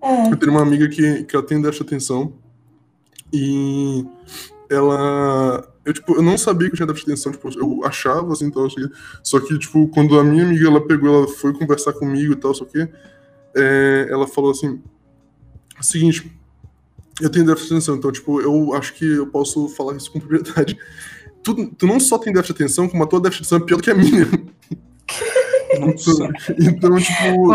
É. Eu tenho uma amiga que, que ela tem déficit de atenção. E ela. Eu, tipo, eu não sabia que eu tinha déficit de atenção, tipo, eu achava assim tal, sei, só que, tipo, quando a minha amiga ela pegou, ela foi conversar comigo e tal, só que é, ela falou assim: "É o seguinte, eu tenho déficit de atenção, então, tipo, eu acho que eu posso falar isso com propriedade. Tu, tu não só tem déficit de atenção, como a tua déficit de atenção é pior do que a minha. Nossa. Então, tipo,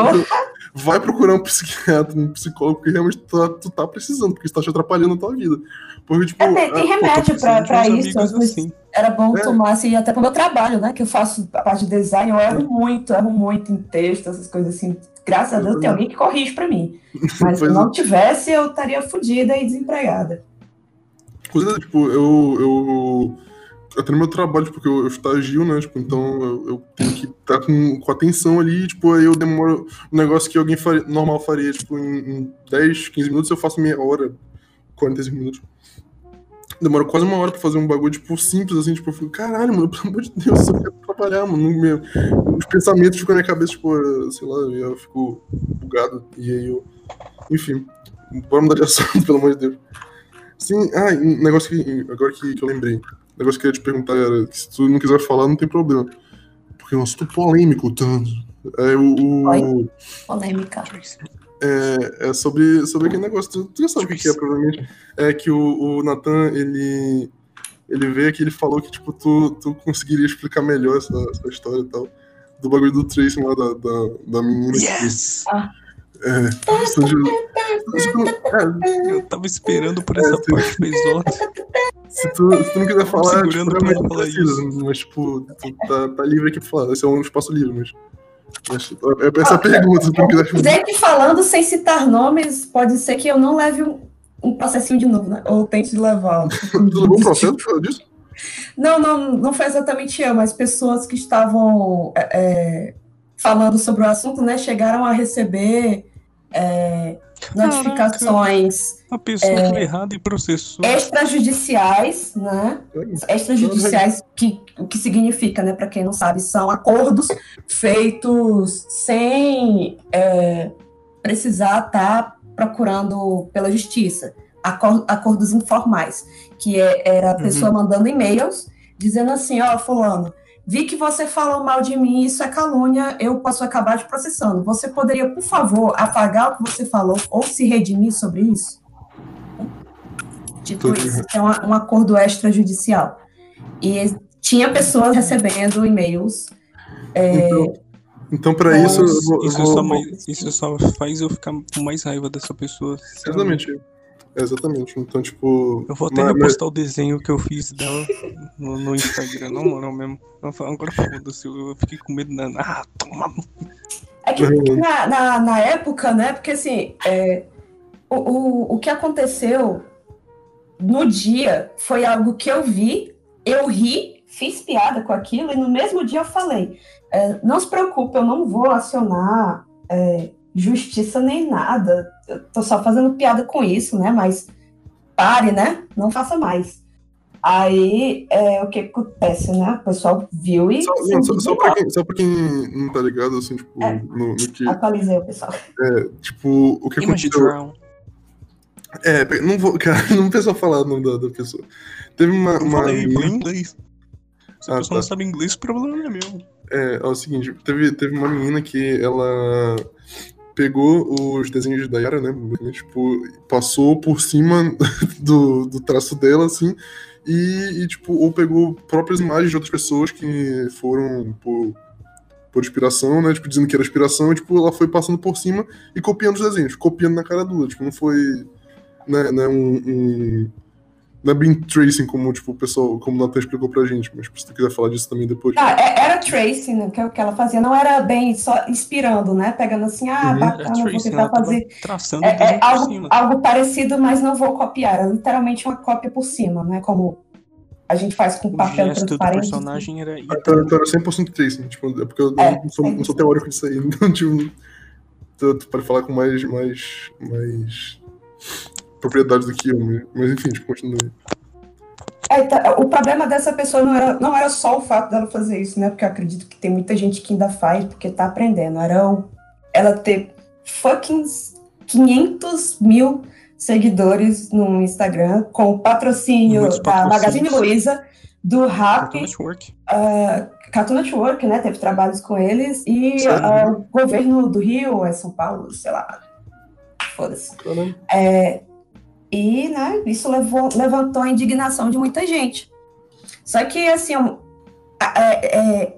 vai procurar um psiquiatra, um psicólogo, porque realmente tu tá, tu tá precisando, porque isso tá te atrapalhando a tua vida. Porque, tipo, É, tem, tem ah, remédio pra, de pra uns isso. assim. Era bom É. tomar, assim, até pro meu trabalho, né? Que eu faço a parte de design, eu erro muito, erro muito em texto, essas coisas assim. Graças a Deus tem alguém que corrige pra mim. Mas se Pois é. não tivesse, eu estaria fodida e desempregada. Coisa, tipo, eu, eu. Até no meu trabalho, porque eu, eu estagio, né? Tipo, então eu, eu tenho que estar com, com atenção ali, tipo, aí eu demoro. Um negócio que alguém faria, normal faria, tipo, em, em 10, 15 minutos, eu faço meia hora, 45 minutos. Demora quase uma hora pra fazer um bagulho, tipo, simples, assim, tipo, eu fico, caralho, mano, pelo amor de Deus, eu quero trabalhar, mano. não me- os pensamentos ficam na minha cabeça, tipo, sei lá, eu fico bugado. E aí eu. Enfim, bora mudar de assunto, pelo amor de Deus. Sim, ah, um negócio que. Agora que, que eu lembrei. Negócio que eu ia te perguntar era se tu não quiser falar, não tem problema. Porque é um assunto polêmico, tanto. É o. Oi? Polêmica. é, é sobre, sobre aquele negócio. Tu, tu já sabe o que, é, provavelmente. É que o, o Nathan, ele. Ele veio aqui ele falou que, tipo, tu, tu conseguiria explicar melhor essa, essa história e tal. Do bagulho do Tracy lá, da, da, da menina. que- Yes! É. é, Eu tava esperando por essa sim. parte. Se tu, se tu não quiser falar, tipo, realmente não falar precisa. Mas, tipo, tu tá, tá livre aqui pra falar. Esse é um espaço livre, mas. mas é essa a pergunta, se tu não quiser falar. Dizer que falando sem citar nomes, pode ser que eu não leve um, um processinho de novo, né? Ou tente levar. Tu levou o processo disso? Não, não, não foi exatamente eu, mas pessoas que estavam é, é, falando sobre o assunto, né, chegaram a receber é, notificações A pessoa É. errada e processou. extrajudiciais, né? Extrajudiciais, que, o que significa, né, para quem não sabe, são acordos feitos sem é, precisar estar procurando pela justiça. Acor- acordos informais, que é- era a Uhum. pessoa mandando e-mails dizendo assim, ó, fulano, vi que você falou mal de mim, isso é calúnia, eu posso acabar te processando. Você poderia, por favor, apagar o que você falou ou se redimir sobre isso? Tipo isso, é um, um acordo extrajudicial. E tinha pessoas recebendo e-mails Então, então, pra isso, eu vou. eu Isso vou- só, mais- isso só faz eu ficar com mais raiva dessa pessoa. Exatamente. Exatamente. Então, tipo. Eu vou até mas- mas- repostar o desenho que eu fiz dela no, no Instagram, na moral mesmo. Eu Agora foda-se, eu fiquei com medo da. Ah, toma. É que Uhum. na, na, na época, né? Porque assim, é, o, o, o que aconteceu no dia foi algo que eu vi, eu ri, fiz piada com aquilo, e no mesmo dia eu falei: é, não se preocupe, eu não vou acionar é, justiça nem nada. Eu tô só fazendo piada com isso, né? Mas pare, né? Não faça mais. Aí, é, o que acontece, né? O pessoal viu e. Só, não, só, só, pra quem, só pra quem não tá ligado, assim, tipo, É. no, no que. Atualizei o pessoal. Tipo, o que Image aconteceu. É, não vou, cara, não precisa falar o nome da, da pessoa. Teve uma. Eu uma falei, falei inglês. Se a Ah, pessoa tá. não sabe inglês, o problema não é meu. É, é o seguinte, teve, teve uma menina que ela pegou os desenhos da Yara, né? Tipo, passou por cima do, do traço dela, assim, e, e, tipo, ou pegou próprias imagens de outras pessoas que foram por, por inspiração, né? Tipo, dizendo que era inspiração, e, tipo, ela foi passando por cima e copiando os desenhos, copiando na cara dura. Tipo, não foi né, né, um, um- Não é bem tracing como, tipo, o pessoal, como o Nathan explicou pra gente, mas tipo, se tu quiser falar disso também depois. Ah, é, era tracing né, que, que ela fazia, não era bem só inspirando, né? Pegando assim, ah, Uhum. bacana, vou tracing, tentar tava fazer. traçando É, o é algo, algo parecido, mas não vou copiar. É literalmente uma cópia por cima, né? Como a gente faz com O papel gesto do transparente. personagem era Então, então era 100% tracing, tipo, é porque eu É, não, sou, não sou teórico disso aí, então, tipo, tu, tu pode falar com mais, mais, mais propriedade do que eu, mas- mas enfim, tipo, continua aí. É, tá, o problema dessa pessoa não era, não era só o fato dela fazer isso, né? Porque eu acredito que tem muita gente que ainda faz porque tá aprendendo. Era o- ela ter fucking 500 mil seguidores no Instagram com o patrocínio da. Magazine Luiza, do Rap, Cartoon Network. uh, Cartoon Network, né? Teve trabalhos com eles, e uh, o governo do Rio, é São Paulo, sei lá. Foda-se. É, e né, isso levou, levantou a indignação de muita gente. Só que, assim, é, é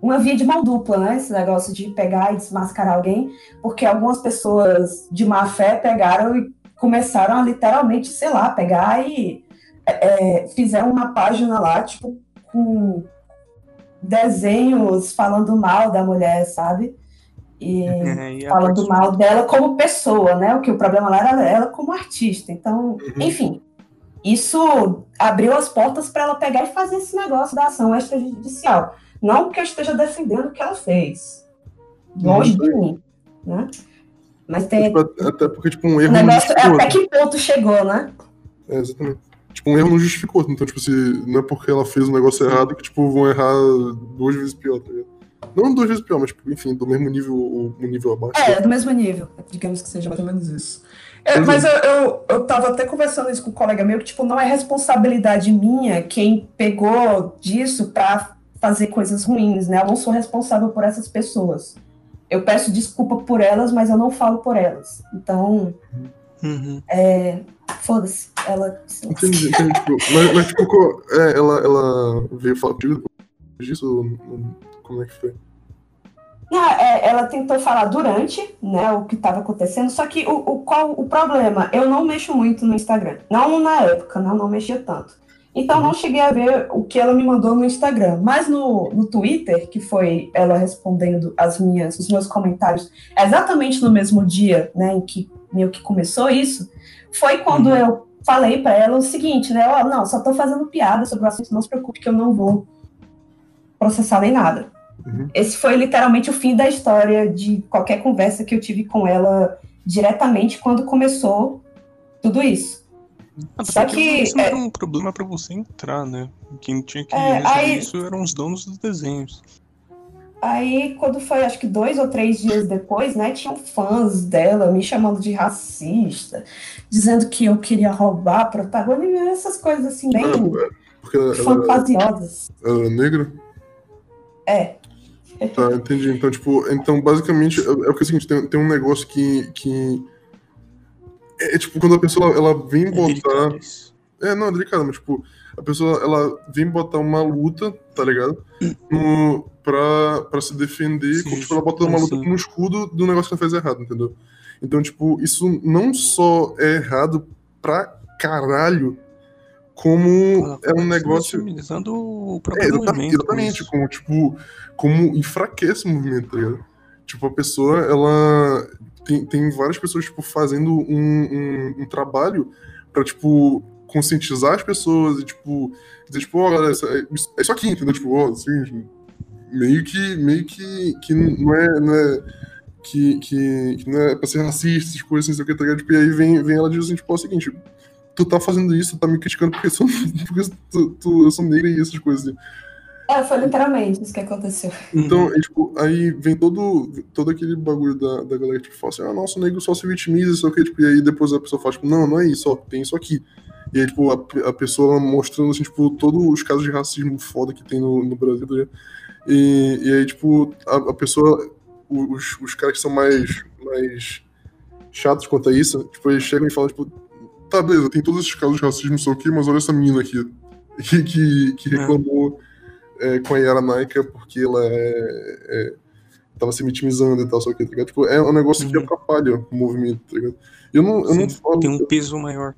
uma via de mão dupla, né? Esse negócio de pegar e desmascarar alguém, porque algumas pessoas de má fé pegaram e começaram a literalmente, sei lá, pegar e é, é, fizeram uma página lá, tipo, com desenhos falando mal da mulher, sabe? E É, e falando mal dela como pessoa, né? O que o problema lá era ela como artista. Então, enfim, isso abriu as portas para ela pegar e fazer esse negócio da ação extrajudicial. Não que eu esteja defendendo o que ela fez. Longe de mim, né? Mas tem Tipo, até- porque, tipo, um erro não negócio é até que ponto chegou, né? É, exatamente. Tipo, um erro não justificou. Então, tipo, se não é porque ela fez um negócio errado que, tipo, vão errar duas vezes pior, tá ligado? Não duas vezes pior, mas, tipo, enfim, do mesmo nível um nível abaixo. É, do mesmo nível. Digamos que seja mais ou menos isso. É, é. mas eu, eu, eu tava até conversando isso com um colega meu, que, tipo, não é responsabilidade minha quem pegou disso pra fazer coisas ruins, né? Eu não sou responsável por essas pessoas. Eu peço desculpa por elas, mas eu não falo por elas. Então, Uhum. foda-se. Ela. Entendi, entendi. Tipo, mas, mas, tipo, é, ela, ela veio falar disso? Como é que foi? É, ela tentou falar durante, né, o que estava acontecendo, só que o, o, qual o problema? Eu não mexo muito no Instagram. Não na época, né, eu não mexia tanto. Então não cheguei a ver o que ela me mandou no Instagram. Mas no, no Twitter, que foi ela respondendo as minhas, os meus comentários, exatamente no mesmo dia, né, em que meio que começou isso, foi quando Uhum. eu falei para ela o seguinte, né, ó, não, só tô fazendo piada sobre o assunto, não se preocupe que eu não vou processar nem nada. Uhum. Esse foi literalmente o fim da história de qualquer conversa que eu tive com ela diretamente quando começou tudo isso. Até Só que, Isso não é- era um problema pra você entrar, né? Quem tinha que É, aí- isso eram os donos dos desenhos. Aí, quando foi, acho que dois ou três dias depois, né, tinham fãs dela me chamando de racista, dizendo que eu queria roubar protagonismo, essas coisas assim, bem Ah, ela, ela, fantasiosas. ela era negra? É. Tá, entendi. Então, tipo, então, basicamente, é, é porque é o seguinte, tem, tem um negócio que. que é, é, tipo, quando a pessoa ela, vem É botar. É, não, é delicado, mas, tipo, a pessoa, ela vem botar uma luta, tá ligado? No, pra, pra se defender, Sim, como, tipo, ela bota uma luta sim. no escudo do negócio que ela fez errado, entendeu? Então, tipo, isso não só é errado pra caralho, como é um negócio... maximizando o É, próprio exatamente, com exatamente isso. como, tipo, como enfraquece o movimento, tá ligado? Tipo, a pessoa, ela. Tem, tem várias pessoas, tipo, fazendo um, um, um trabalho pra, tipo, conscientizar as pessoas e, tipo, dizer, tipo, ó, galera, é, isso- é isso aqui, entendeu? Tipo, ó, assim, meio que, meio que, que não é. Não é que, que, que não é pra ser racista, essas coisas, assim, sei o que, tá ligado? Tipo, e aí vem, vem ela e diz assim, tipo, ó, é o seguinte, tu tá fazendo isso, tu tá me criticando porque, eu sou, porque tu, tu- eu sou negra e essas coisas. É, foi literalmente isso que aconteceu. Então, é, tipo, aí vem todo, todo aquele bagulho da, da galera que tipo, fala assim, ah, nossa, o negro só se vitimiza, o que, tipo, e aí depois a pessoa fala, tipo, não, não é isso, ó, tem isso aqui. E aí, tipo, a, a pessoa mostrando, assim, tipo, todos os casos de racismo foda que tem no, no Brasil, ligado? E, e aí, tipo, a, a pessoa, os, os caras que são mais, mais chatos quanto a isso, tipo, eles chegam e falam, tipo, tá, beleza, tem todos esses casos de racismo, sei o que, mas olha essa menina aqui, que, que, que É. reclamou é, com a Yara Naika porque ela é, é, tava se vitimizando e tal, só que, tá ligado? Tipo, é um negócio que Uhum. atrapalha o movimento, tá ligado? Eu não, eu não Sim, falo. Tem um peso maior.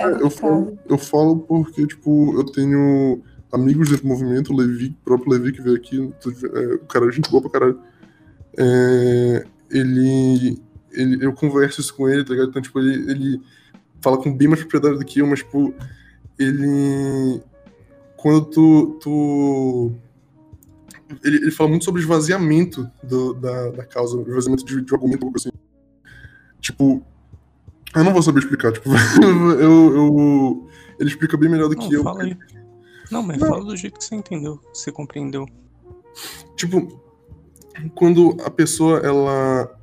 É É, eu, falo, eu falo porque, tipo, eu tenho amigos desse movimento, o Levi, o próprio Levi que veio aqui, é, o cara é gente boa pra caralho. É, ele, ele. Eu converso isso com ele, tá ligado? Então, tipo, ele, ele fala com bem mais propriedade do que eu, mas, tipo, ele. Quando tu. tu ele, ele fala muito sobre esvaziamento do, da, da causa, esvaziamento de, de um argumento, algo assim. Tipo, eu não vou saber explicar, tipo, eu, eu, ele explica bem melhor do Não, que eu. fala aí. Não, mas Não. fala do jeito que você entendeu, que você compreendeu. Tipo, quando a pessoa, ela.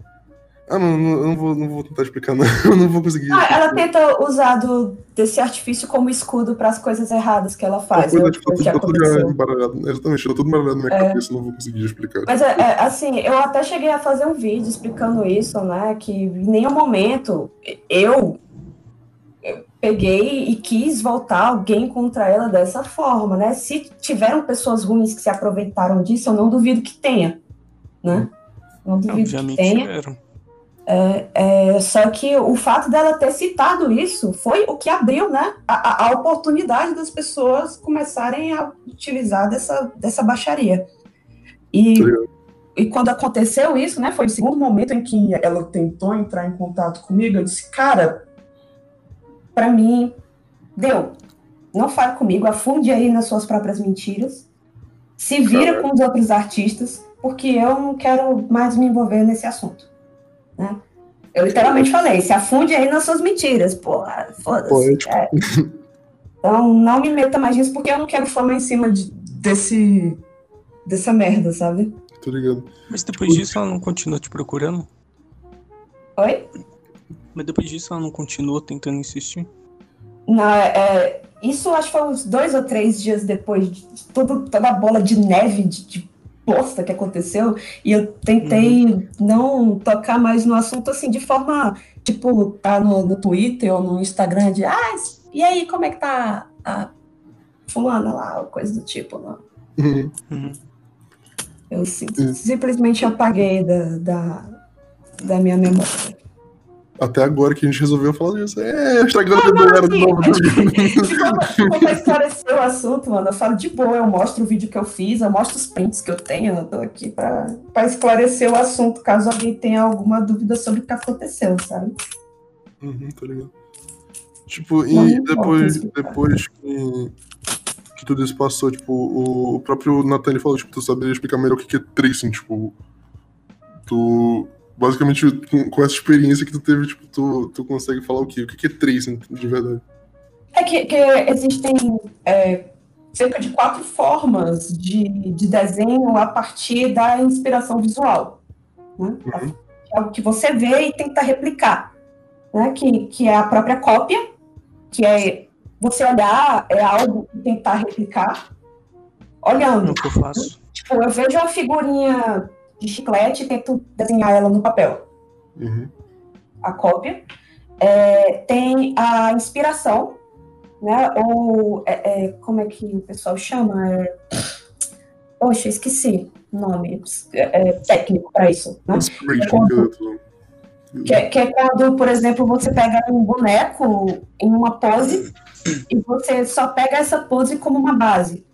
Ah, não, não, eu não vou, não vou tentar explicar, não. Eu não vou conseguir. Ah, ela tenta usar do, desse artifício como escudo para as coisas erradas que ela faz. Coisa, tipo, que tá tudo, tá tudo embaralhado. Exatamente, tá tudo embaralhado na minha É. cabeça, não vou conseguir explicar. Mas é, é, assim, eu até cheguei a fazer um vídeo explicando isso, né? Que em nenhum momento eu, eu peguei e quis voltar alguém contra ela dessa forma, né? Se tiveram pessoas ruins que se aproveitaram disso, eu não duvido que tenha, né? Não duvido que Obviamente tenha. tiveram. É, só que o fato dela ter citado isso foi o que abriu, né, a, a- oportunidade das pessoas começarem a utilizar dessa, dessa baixaria. E, e quando aconteceu isso, né, foi o segundo momento em que ela tentou entrar em contato comigo, eu disse, cara, pra mim, deu. Não fale comigo, afunde aí nas suas próprias mentiras. Se vira com os outros artistas, porque eu não quero mais me envolver nesse assunto. Né? Eu literalmente falei, se afunde aí nas suas mentiras, porra, foda-se. É. Então não me meta mais nisso, porque eu não quero fama em cima de- desse, dessa merda, sabe? Tô ligado. Mas depois disso ela não continua te procurando? Oi? Mas depois disso ela não continuou tentando insistir? Não, é, é, isso acho que foi uns dois ou três dias depois de tudo, toda a bola de neve, de, de bosta que aconteceu, e eu tentei não tocar mais no assunto assim, de forma, tipo, tá no, no Twitter ou no Instagram, de ah, e aí, como é que tá a fulana lá, ou coisa do tipo, não. Uhum. Uhum. Eu sim- simplesmente apaguei da, da, da minha memória. Até agora que a gente resolveu falar disso. É, estragando a memória de novo. Se for- se for pra esclarecer o assunto, mano, eu falo de boa, eu mostro o vídeo que eu fiz, eu mostro os prints que eu tenho, eu tô aqui pra, pra esclarecer o assunto, caso alguém tenha alguma dúvida sobre o que aconteceu, sabe? Uhum, tô ligado. Tipo, Não e depois, depois que, que tudo isso passou, tipo, o, o próprio Nathan falou, tipo, tu saberia explicar melhor o que que é tracing, tipo, tu, basicamente, com, com essa experiência que tu teve, tipo, tu, tu consegue falar o quê? O que é tracing, de verdade? É que, que existem é, cerca de quatro formas de, de desenho a partir da inspiração visual. Né? Uhum. É algo que você vê e tenta replicar. Né? Que, que é a própria cópia, que é você olhar é algo e tentar replicar, É olhando. o que eu faço. Tipo, eu vejo uma figurinha de chiclete e tento desenhar ela no papel. Uhum. a cópia. É, tem a inspiração, né? Ou é, é, como é que o pessoal chama? É... Poxa, esqueci o nome é, é, técnico para isso. Né? Que é- que é quando, por exemplo, você pega um boneco em uma pose e você só pega essa pose como uma base.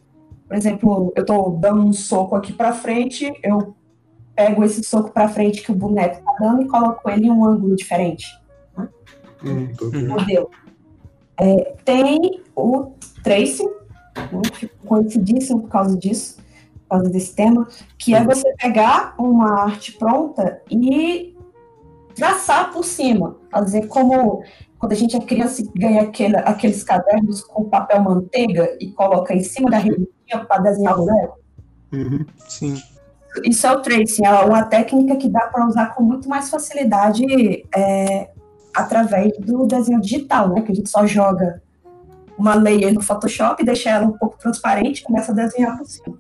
Por exemplo, eu tô dando um soco aqui para frente, eu pego esse soco para frente que o boneco tá dando e coloco ele em um ângulo diferente. Hum, bom. Uhum. modelo. É, tem o tracing, né, conhecidíssimo por causa disso, por causa desse tema, que é você pegar uma arte pronta e traçar por cima, fazer como quando a gente é criança e ganha aquele, aqueles cadernos com papel manteiga e coloca em cima da revistinha para desenhar o boneco. Uhum. Sim. Isso é o tracing, é uma técnica que dá para usar com muito mais facilidade é, através do desenho digital, né? Que a gente só joga uma layer no Photoshop, deixa ela um pouco transparente e começa a desenhar por cima.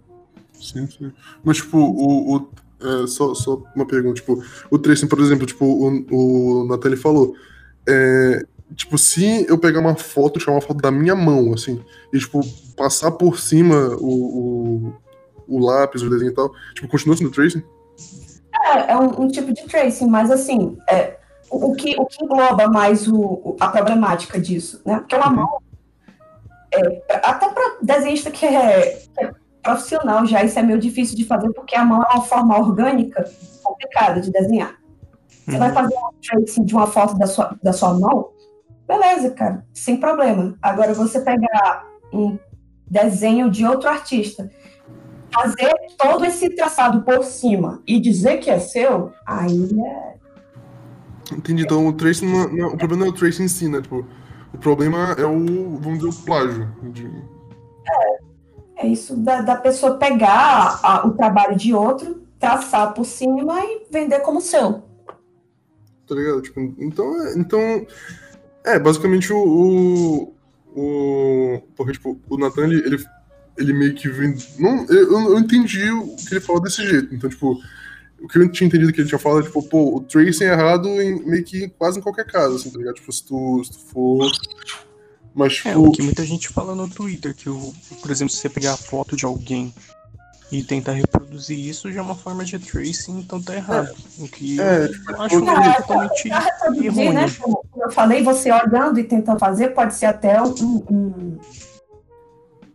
Sim, sim. Mas, tipo, o. o é, só, só uma pergunta, tipo, o tracing, por exemplo, tipo, o, o Nathalie falou. É, tipo, se eu pegar uma foto, tirar uma foto da minha mão, assim, e, tipo, passar por cima o, o, o lápis, o desenho e tal, tipo, continua sendo tracing? É, é um, um tipo de tracing, mas assim, é, o, que, o que engloba mais o, a problemática disso, né? Porque uma uhum. mão, é, até para desenhista que é, que é, profissional já, isso é meio difícil de fazer, porque a mão é uma forma orgânica complicada de desenhar. Você uhum. vai fazer um tracing de uma foto da sua, da sua mão, beleza, cara, sem problema. Agora, você pegar um desenho de outro artista, fazer todo esse traçado por cima e dizer que é seu, aí é Entendi. Então o tracing não, é, não, o problema não é o tracing em si, né? Tipo, o problema é o, vamos dizer, o plágio. De... É, é isso da, da pessoa pegar a, o trabalho de outro, traçar por cima e vender como seu. Tá ligado? Tipo, então, é, então é, basicamente o, o, o porque, tipo, o Nathan, ele, ele, ele meio que vem, não, eu, eu entendi o que ele falou desse jeito, então, tipo, o que eu tinha entendido que ele tinha falado é, tipo, pô, o tracing é errado em meio que quase em qualquer caso, assim, tá ligado? Tipo, se tu, se tu for. Mas, tipo... É, o que muita gente fala no Twitter, que, o, por exemplo, se você pegar a foto de alguém e tentar reproduzir isso, já é uma forma de tracing, então tá errado. É, o que é, eu tipo, acho é, é, totalmente errôneo. Né? Como eu falei, você olhando e tentando fazer, pode ser até um, um,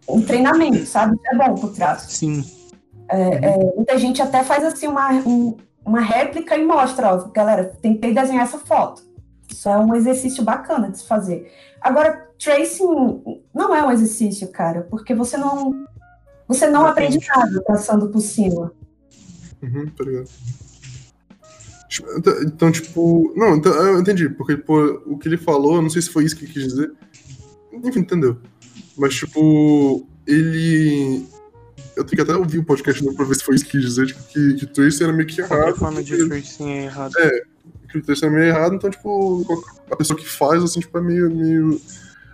um treinamento, sabe? É bom pro traço. Sim. É, é, muita gente até faz assim uma, um, uma réplica e mostra, ó, galera, tentei desenhar essa foto. Isso é um exercício bacana de se fazer. Agora, tracing não é um exercício, cara, porque você não você não aprende nada passando por cima. Uhum, tá ligado. Então, então, tipo. Não, então, eu entendi, porque tipo, o que ele falou, eu não sei se foi isso que ele quis dizer. Enfim, entendeu? Mas, tipo, ele eu tenho que até ouvir o podcast novo pra ver se foi isso que quis dizer, tipo, que, que o Trace era meio que errado. A forma de porque... tracing é errado. É, que o Trace é meio errado, então, tipo, a pessoa que faz, assim, tipo, é meio. meio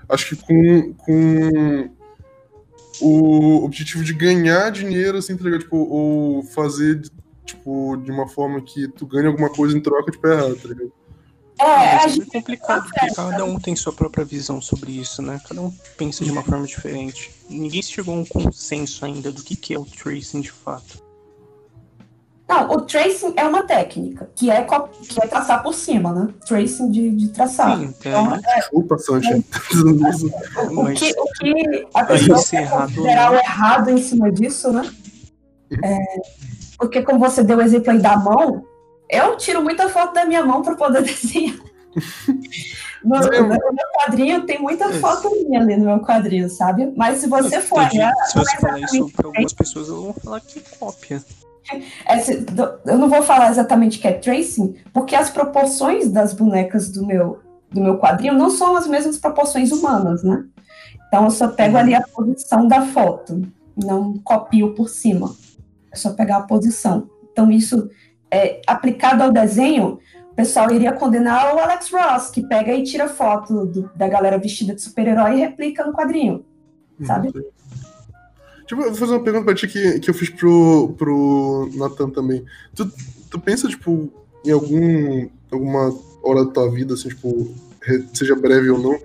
acho que com, com o objetivo de ganhar dinheiro, assim, tá ligado? Tipo, ou fazer, tipo, de uma forma que tu ganha alguma coisa em troca, tipo, é errado, tá ligado? É, é complicado, porque cada um tem sua própria visão sobre isso, né? Cada um pensa de uma forma diferente. Ninguém chegou a um consenso ainda do que, que é o tracing de fato. Não, o tracing é uma técnica, que é, que é traçar por cima, né? Tracing de, de traçar. Sim, então, é, Desculpa, Sancha. o, que, o que a pessoa considerar o errado em cima disso, né? É, porque como você deu o exemplo aí da mão, eu tiro muita foto da minha mão para poder desenhar. No, no, meu quadrinho tem muita foto minha ali no meu quadrinho, sabe? Mas se você for olhar. Se você falar isso para algumas pessoas, elas vão falar que cópia. É, eu não vou falar exatamente que é tracing, porque as proporções das bonecas do meu, do meu quadrinho não são as mesmas proporções humanas, né? Então eu só pego ali a posição da foto, não copio por cima. É só pegar a posição. Então isso é, aplicado ao desenho, o pessoal iria condenar o Alex Ross, que pega e tira foto do, da galera vestida de super-herói e replica no quadrinho, uhum. sabe? Tipo, eu vou fazer uma pergunta pra ti que, que eu fiz pro, pro Nathan também. Tu, tu pensa, tipo, em algum, alguma hora da tua vida, assim, tipo, seja breve ou não,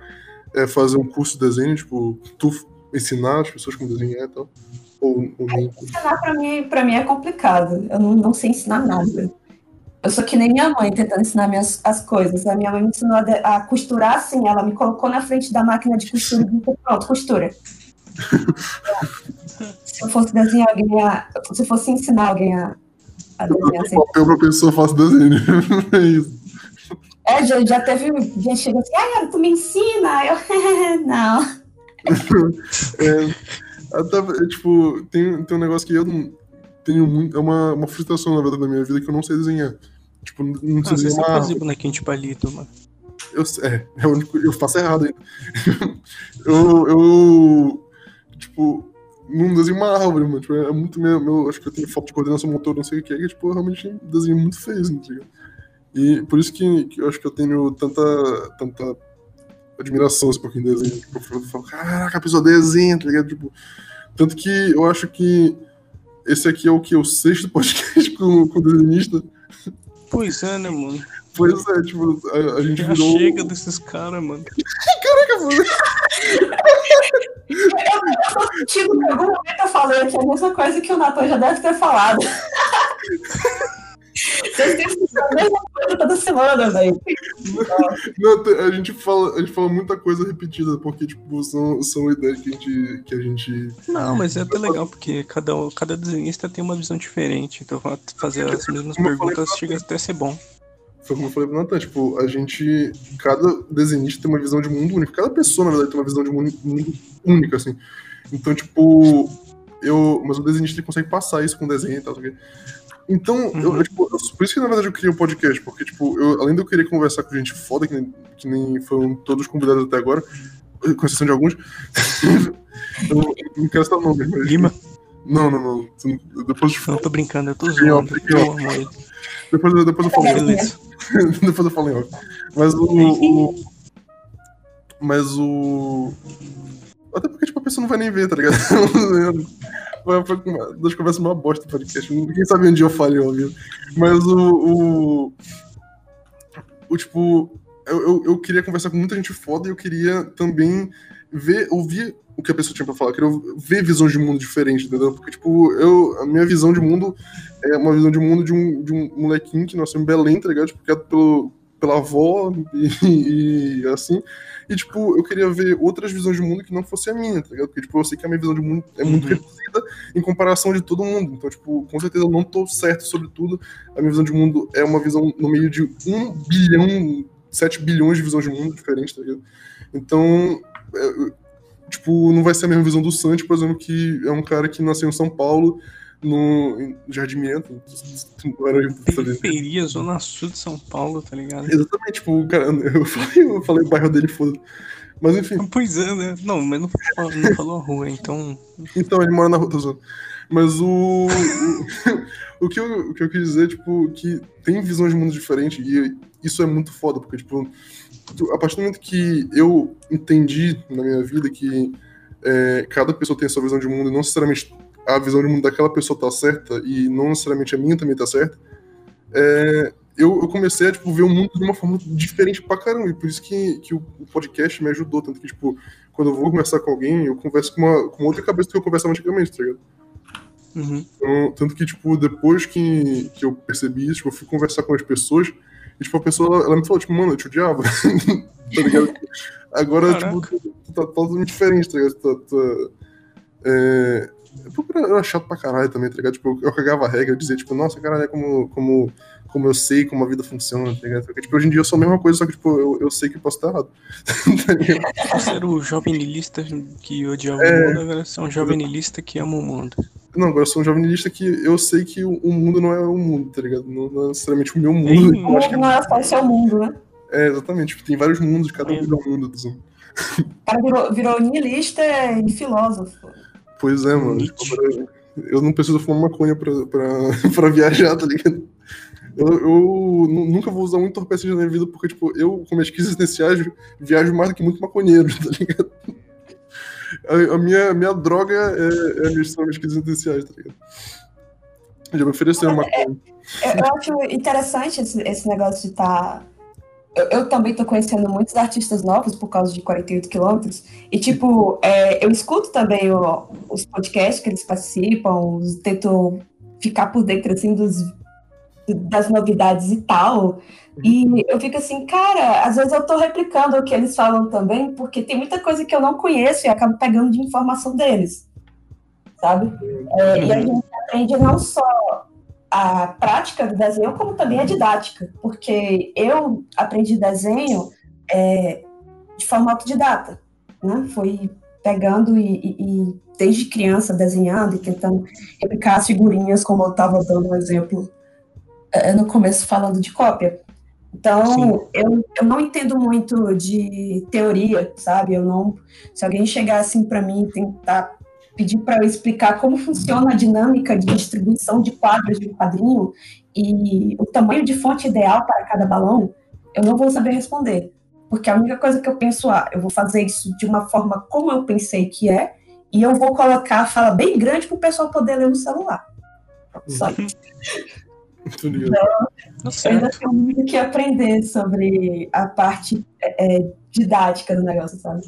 é fazer um curso de desenho, tipo, tu ensinar as pessoas como desenhar e tal? Ou, ou nem... Ensinar pra mim, pra mim é complicado. Eu não, não sei ensinar nada. Eu sou que nem minha mãe tentando ensinar minhas, as coisas. A minha mãe me ensinou a, a, costurar assim, ela me colocou na frente da máquina de costura e disse, pronto, costura. se eu fosse desenhar alguém a, Se eu fosse ensinar alguém a, a desenhar assim. papel pra pessoa faço desenho. é isso. É, já, já teve gente chegando assim, ah, tu me ensina? Eu, não. é, até, é, tipo, tem, tem um negócio que eu não tenho muito. É uma, uma frustração, na verdade, da minha vida que eu não sei desenhar. Tipo, não sei ah, desenhar. Você fazer bonequinho de palito, mano. Eu, é, é o único, eu faço errado ainda. eu, eu. Tipo, não desenho uma árvore, mano. Tipo, é muito meu, meu. Acho que eu tenho falta de coordenação motor, não sei o que é, que tipo, eu realmente desenho muito feio, assim, tá E por isso que, que eu acho que eu tenho tanta. tanta admiração esse pouquinho de desenho. Tipo, eu falo, caraca, a pessoa desenha, tá ligado? Tipo, tanto que eu acho que esse aqui é o que? O sexto podcast com, com o desenhista. Pois é, né, mano? Pois é, tipo, a, a gente Já virou... chega desses caras, mano. Caraca, mano. eu tô sentindo que em algum momento eu falei aqui a mesma coisa que o Natan já deve ter falado. Vocês têm que fazer a mesma coisa toda semana, velho. A gente fala, a gente fala muita coisa repetida, porque, tipo, são, são ideias que a gente. Que a gente... Não, mas é até legal, porque cada, cada desenhista tem uma visão diferente. Então fa- fazer as mesmas Como eu falei perguntas chega até a ser bom. Foi como eu falei pro Nathan, tipo, a gente. Cada desenhista tem uma visão de mundo única. Cada pessoa, na verdade, tem uma visão de mundo, mundo única, assim. Então, tipo. Eu, mas o desenhista ele consegue passar isso com o desenho e tal. Então, eu, Uhum. eu, tipo, eu- por isso que na verdade eu criei o podcast, porque, tipo, eu, além de eu querer conversar com gente foda, que nem, que nem foram todos convidados até agora, com exceção de alguns, eu não quero citar nome, mas. Lima? Não, não, não. Não- Depois eu Não, tô brincando, eu tô zoando. Depois, eu- depois eu falo. Beleza. Depois eu falo em off. Mas o, o- Mas o. Até porque, tipo, a pessoa não vai nem ver, tá ligado? Foi das conversas uma bosta do podcast. Quem sabe dia eu falei ao vivo. Mas o. O, o tipo. Eu, eu, eu queria conversar com muita gente foda e eu queria também ver, ouvir o que a pessoa tinha pra falar. Eu queria ver visões de mundo diferentes, entendeu? Porque, tipo, eu, a minha visão de mundo é uma visão de mundo de um, de um molequinho que nasceu em Belém, tá ligado? Tipo, criado pelo, pela avó e, e assim. E, tipo, eu queria ver outras visões de mundo que não fosse a minha, tá ligado? Porque, tipo, eu sei que a minha visão de mundo é muito Uhum. reduzida em comparação de todo mundo. Então, tipo, com certeza eu não tô certo sobre tudo. A minha visão de mundo é uma visão no meio de um bilhão, sete bilhões de visões de mundo diferentes, tá ligado? Então, é, tipo, não vai ser a mesma visão do Santi, por exemplo, que é um cara que nasceu em São Paulo, no Jardim Mento, Periferia, Zona Sul de São Paulo, tá ligado? Exatamente, tipo, o cara, eu falei, eu falei o bairro dele, foda Mas enfim, Pois é, né? Não, mas não, não falou a rua, então. então ele mora na rua, tô zoando. Mas o. O, que eu, o que eu quis dizer, tipo, que tem visões de mundo diferentes e isso é muito foda, porque, tipo, a partir do momento que eu entendi na minha vida que é, cada pessoa tem a sua visão de mundo e não necessariamente a visão de mundo daquela pessoa tá certa e não necessariamente a minha também tá certa, é, eu, eu comecei a tipo, ver o mundo de uma forma diferente pra caramba. E por isso que, que o, o podcast me ajudou. Tanto que, tipo, quando eu vou conversar com alguém, eu converso com uma, com outra cabeça do que eu conversava antigamente, tá ligado? Uhum. Então, tanto que, tipo, depois que, que eu percebi isso, tipo, eu fui conversar com as pessoas, e, tipo, a pessoa, ela, me falou, tipo, mano, eu te odiava, tá ligado? Agora, Caraca. tipo, tu, tu tá totalmente diferente, tá ligado? Tá- tu- é... Eu era chato pra caralho também, tá ligado? Tipo, eu, cagava a regra, eu dizia, tipo, nossa, caralho, é como, como, como eu sei como a vida funciona, tá ligado? Porque, tipo, hoje em dia eu sou a mesma coisa, só que, tipo, eu, eu sei que eu posso estar errado. tá ligado? Você era o jovem niilista que odiava É. o mundo, agora você é um jovem niilista que ama o mundo. Não, agora eu sou um jovenilista que eu sei que o, o mundo não é o mundo, tá ligado? Não, não é necessariamente o meu mundo. Ih, eu acho que Não é só o seu mundo, né? É, exatamente. Tipo, tem vários mundos, cada um É. é um mundo. Assim. O cara virou, virou niilista e filósofo. Pois é, mano. Tipo, eu não preciso fumar maconha pra, pra, pra viajar, tá ligado? Eu, eu nu- nunca vou usar um entorpecente na minha vida, porque, tipo, eu, com minhas crises existenciais, viajo mais do que muito maconheiro, tá ligado? A, a minha, minha droga é, é a minha, são as minhas crises existenciais, tá ligado? Já me ofereceram maconha. Eu, eu acho interessante esse, esse negócio de estar. Eu, eu também tô conhecendo muitos artistas novos por causa de 48 quilômetros. E, tipo, é, eu escuto também o- os podcasts que eles participam, os- tento ficar por dentro, assim, dos, das novidades e tal. E eu fico assim, cara, às vezes eu tô replicando o que eles falam também, porque tem muita coisa que eu não conheço e acabo pegando de informação deles, sabe? É, E a gente aprende não só a prática do desenho, como também a didática, porque eu aprendi desenho é, de forma autodidata, né? Foi pegando e, e- e desde criança desenhando e tentando replicar as figurinhas, como eu estava dando um exemplo é, no começo falando de cópia. Então, eu, eu não entendo muito de teoria, sabe? Eu não. Se alguém chegar assim para mim e tentar pedir para eu explicar como funciona a dinâmica de distribuição de quadros de um quadrinho e o tamanho de fonte ideal para cada balão, eu não vou saber responder. Porque a única coisa que eu penso, ah, eu vou fazer isso de uma forma como eu pensei que é, e eu vou colocar a fala bem grande para o pessoal poder ler no celular. Só isso. Eu ainda tenho muito que aprender sobre a parte é, didática do negócio, sabe?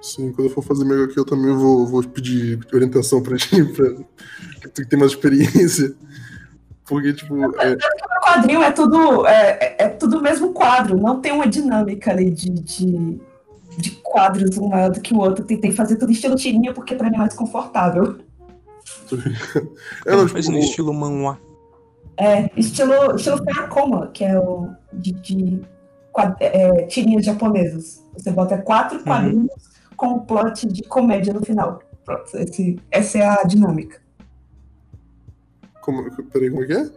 Sim, quando eu for fazer meu aqui, eu também vou, vou pedir orientação pra ti, pra que tu que tem mais experiência. Porque, tipo, é, Eu quadrinho é tudo é, é, é tudo o mesmo quadro, não tem uma dinâmica ali de, de, de quadros um maior do que o outro. Tentei fazer tudo estilo tirinha porque pra mim é mais confortável. É, não, Faz tipo, no estilo manhwa. É, estilo, estilo Feakoma, que é o de, de quad- é, tirinhas japonesas. Você bota quatro quadrinhos com um plot de comédia no final. Pronto, esse, essa é a dinâmica. como, peraí, como é que é?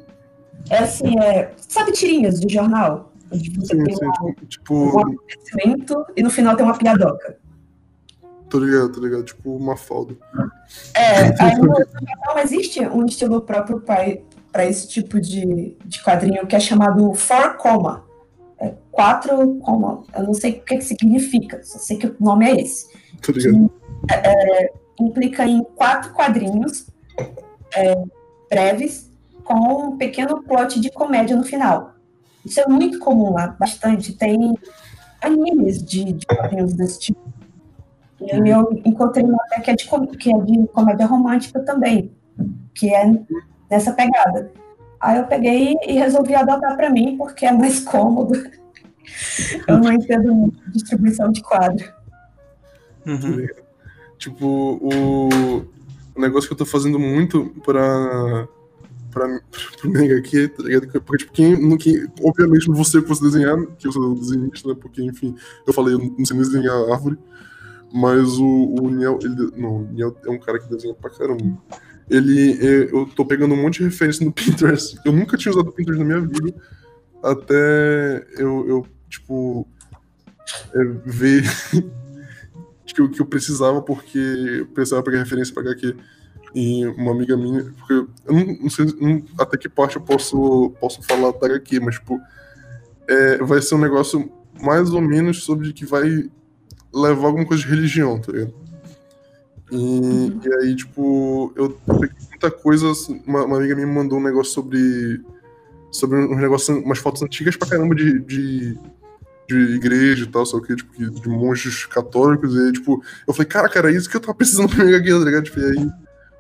É assim, é, sabe tirinhas de jornal? Onde você Sim, tem sim, um tipo, tipo, acontecimento e no final tem uma piadoca. tô ligado, tô ligado, tipo uma falda. É, aí no Japão existe um estilo próprio para esse tipo de, de quadrinho que é chamado four coma. É, quatro coma. Eu não sei o que, que significa, só sei que o nome é esse. Tô ligado. Implica em quatro quadrinhos é, breves com um pequeno plot de comédia no final. Isso é muito comum lá, bastante. Tem animes de, de quadrinhos desse tipo. E aí eu encontrei uma até que é, de, que é de comédia romântica também, que é nessa pegada. Aí eu peguei e resolvi adotar para mim, porque é mais cômodo. Eu não entendo muito distribuição de quadro. Uhum. Tipo, o, o negócio que eu tô fazendo muito pra. pra pro Mega aqui, tá ligado? Porque, tipo, quem, quem. Obviamente, não você que fosse desenhar, que eu sou desenhista, né? Porque, enfim, eu falei, eu não sei nem desenhar árvore. Mas o, o Niel, ele. Não, o Niel é um cara que desenha pra caramba. Ele. é, eu tô pegando um monte de referência no Pinterest. Eu nunca tinha usado Pinterest na minha vida. Até eu, eu tipo. é, ver que eu, que eu precisava, porque eu precisava pegar referência pra HQ. E uma amiga minha, porque eu não, não sei não- até que parte eu posso, posso falar da HQ, mas, tipo, é, vai ser um negócio mais ou menos sobre que vai levar alguma coisa de religião, tá ligado? E, e aí, tipo, eu peguei muita coisa, assim, uma, uma amiga minha me mandou um negócio sobre, sobre um negócio, umas fotos antigas pra caramba de, de, de igreja e tal, só que, tipo, de monges católicos, e tipo, eu falei, cara, cara, é isso que eu tava precisando pra minha guia, tá ligado? Tipo, e aí,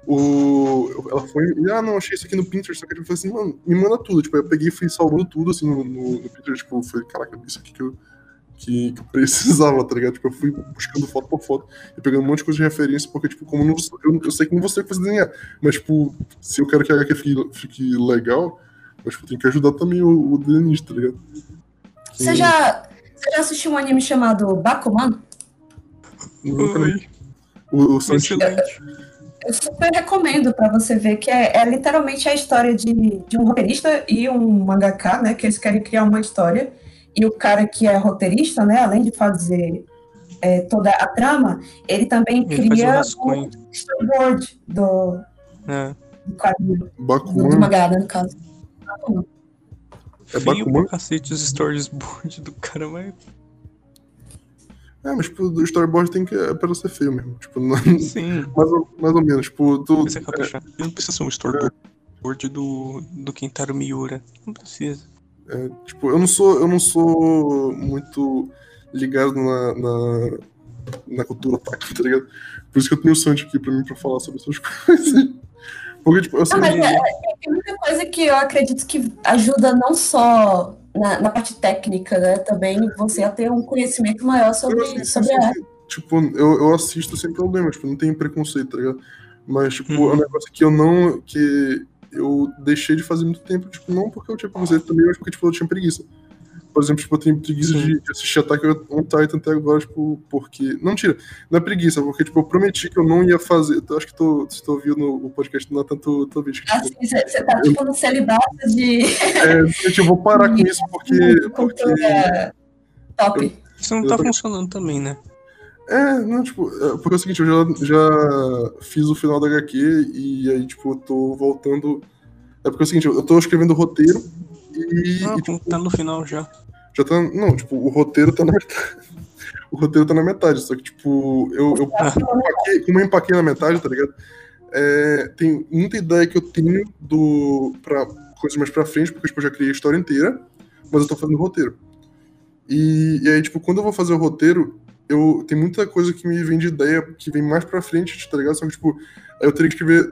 o, ela foi, e, ah, não, achei isso aqui no Pinterest, só que eu falei assim, mano, me manda tudo, tipo, eu peguei e fui salvando tudo, assim, no, no, no Pinterest, tipo, eu falei, caraca, isso aqui que eu, que, que eu precisava, tá ligado? Tipo, eu fui buscando foto por foto e pegando um monte de coisa de referência, porque, tipo, como não, eu, eu sei que não você que faz desenhar, mas, tipo, se eu quero que a HQ fique, fique legal, eu, tipo, tenho que ajudar também o, o tá ligado? Você já, você já assistiu um anime chamado Bakuman? Nunca O, o excelente. Eu super recomendo para você ver que é, é literalmente a história de, de um roteirista e um mangaka, né? Que eles querem criar uma história. E o cara que é roteirista, né? Além de fazer é, toda a trama, ele também Ele cria o storyboard do, É. do quadrinho, do, do Bakuman, mangá, né, no caso. É Feio Bakuman? pra cacete os storyboard do cara, mas. É, mas tipo, o storyboard tem que é pra ser feio mesmo. Tipo, não- Sim, mais, ou, mais ou menos. Tipo, tu, caprichar. Não precisa ser um storyboard do, do Kentaro Miura. Não precisa. é, tipo, eu não sou, eu não sou muito ligado na, na, na cultura otaku, tá ligado? Por isso que eu tenho o Santi aqui pra mim pra falar sobre essas coisas. Porque, tipo, eu sei Não, mas que- é, é, tem muita coisa que eu acredito que ajuda não só na, na parte técnica, né? Também você a ter um conhecimento maior eu sobre, sei, sobre a sim. Tipo, eu, eu assisto sem problema, tipo, não tenho preconceito, tá ligado? Mas, tipo, Uhum. é um negócio que eu não. que eu deixei de fazer muito tempo, tipo, não porque eu tinha preconceito também, mas porque, tipo, eu tinha preguiça. Por exemplo, tipo, eu tenho preguiça de, de assistir Attack on Titan até agora, tipo, porque. Não, tira, não é preguiça, porque, tipo, eu prometi que eu não ia fazer. Eu acho que tô, se tu ouviu no o podcast do Nathan, tu, tu ouviu, tipo, Assim, você tá tipo no celibato de, é, gente, eu vou parar com isso porque. porque top. Isso não tá funcionando também, né? É, não, tipo, é, porque é o seguinte, eu já, já fiz o final da HQ e aí, tipo, eu tô voltando. É porque é o seguinte, eu tô escrevendo o roteiro e, Ah, e, tipo, tá no final já. já tá. Não, tipo, o roteiro tá na metade. O roteiro tá na metade, só que, tipo, eu, eu empaquei, como eu empaquei na metade, tá ligado? É, tem muita ideia que eu tenho do. pra coisas mais pra frente, porque, tipo, eu já criei a história inteira, mas eu tô fazendo o roteiro. E, e aí, tipo, quando eu vou fazer o roteiro, eu tem muita coisa que me vem de ideia que vem mais pra frente, tá ligado? Só que, tipo, aí eu teria que escrever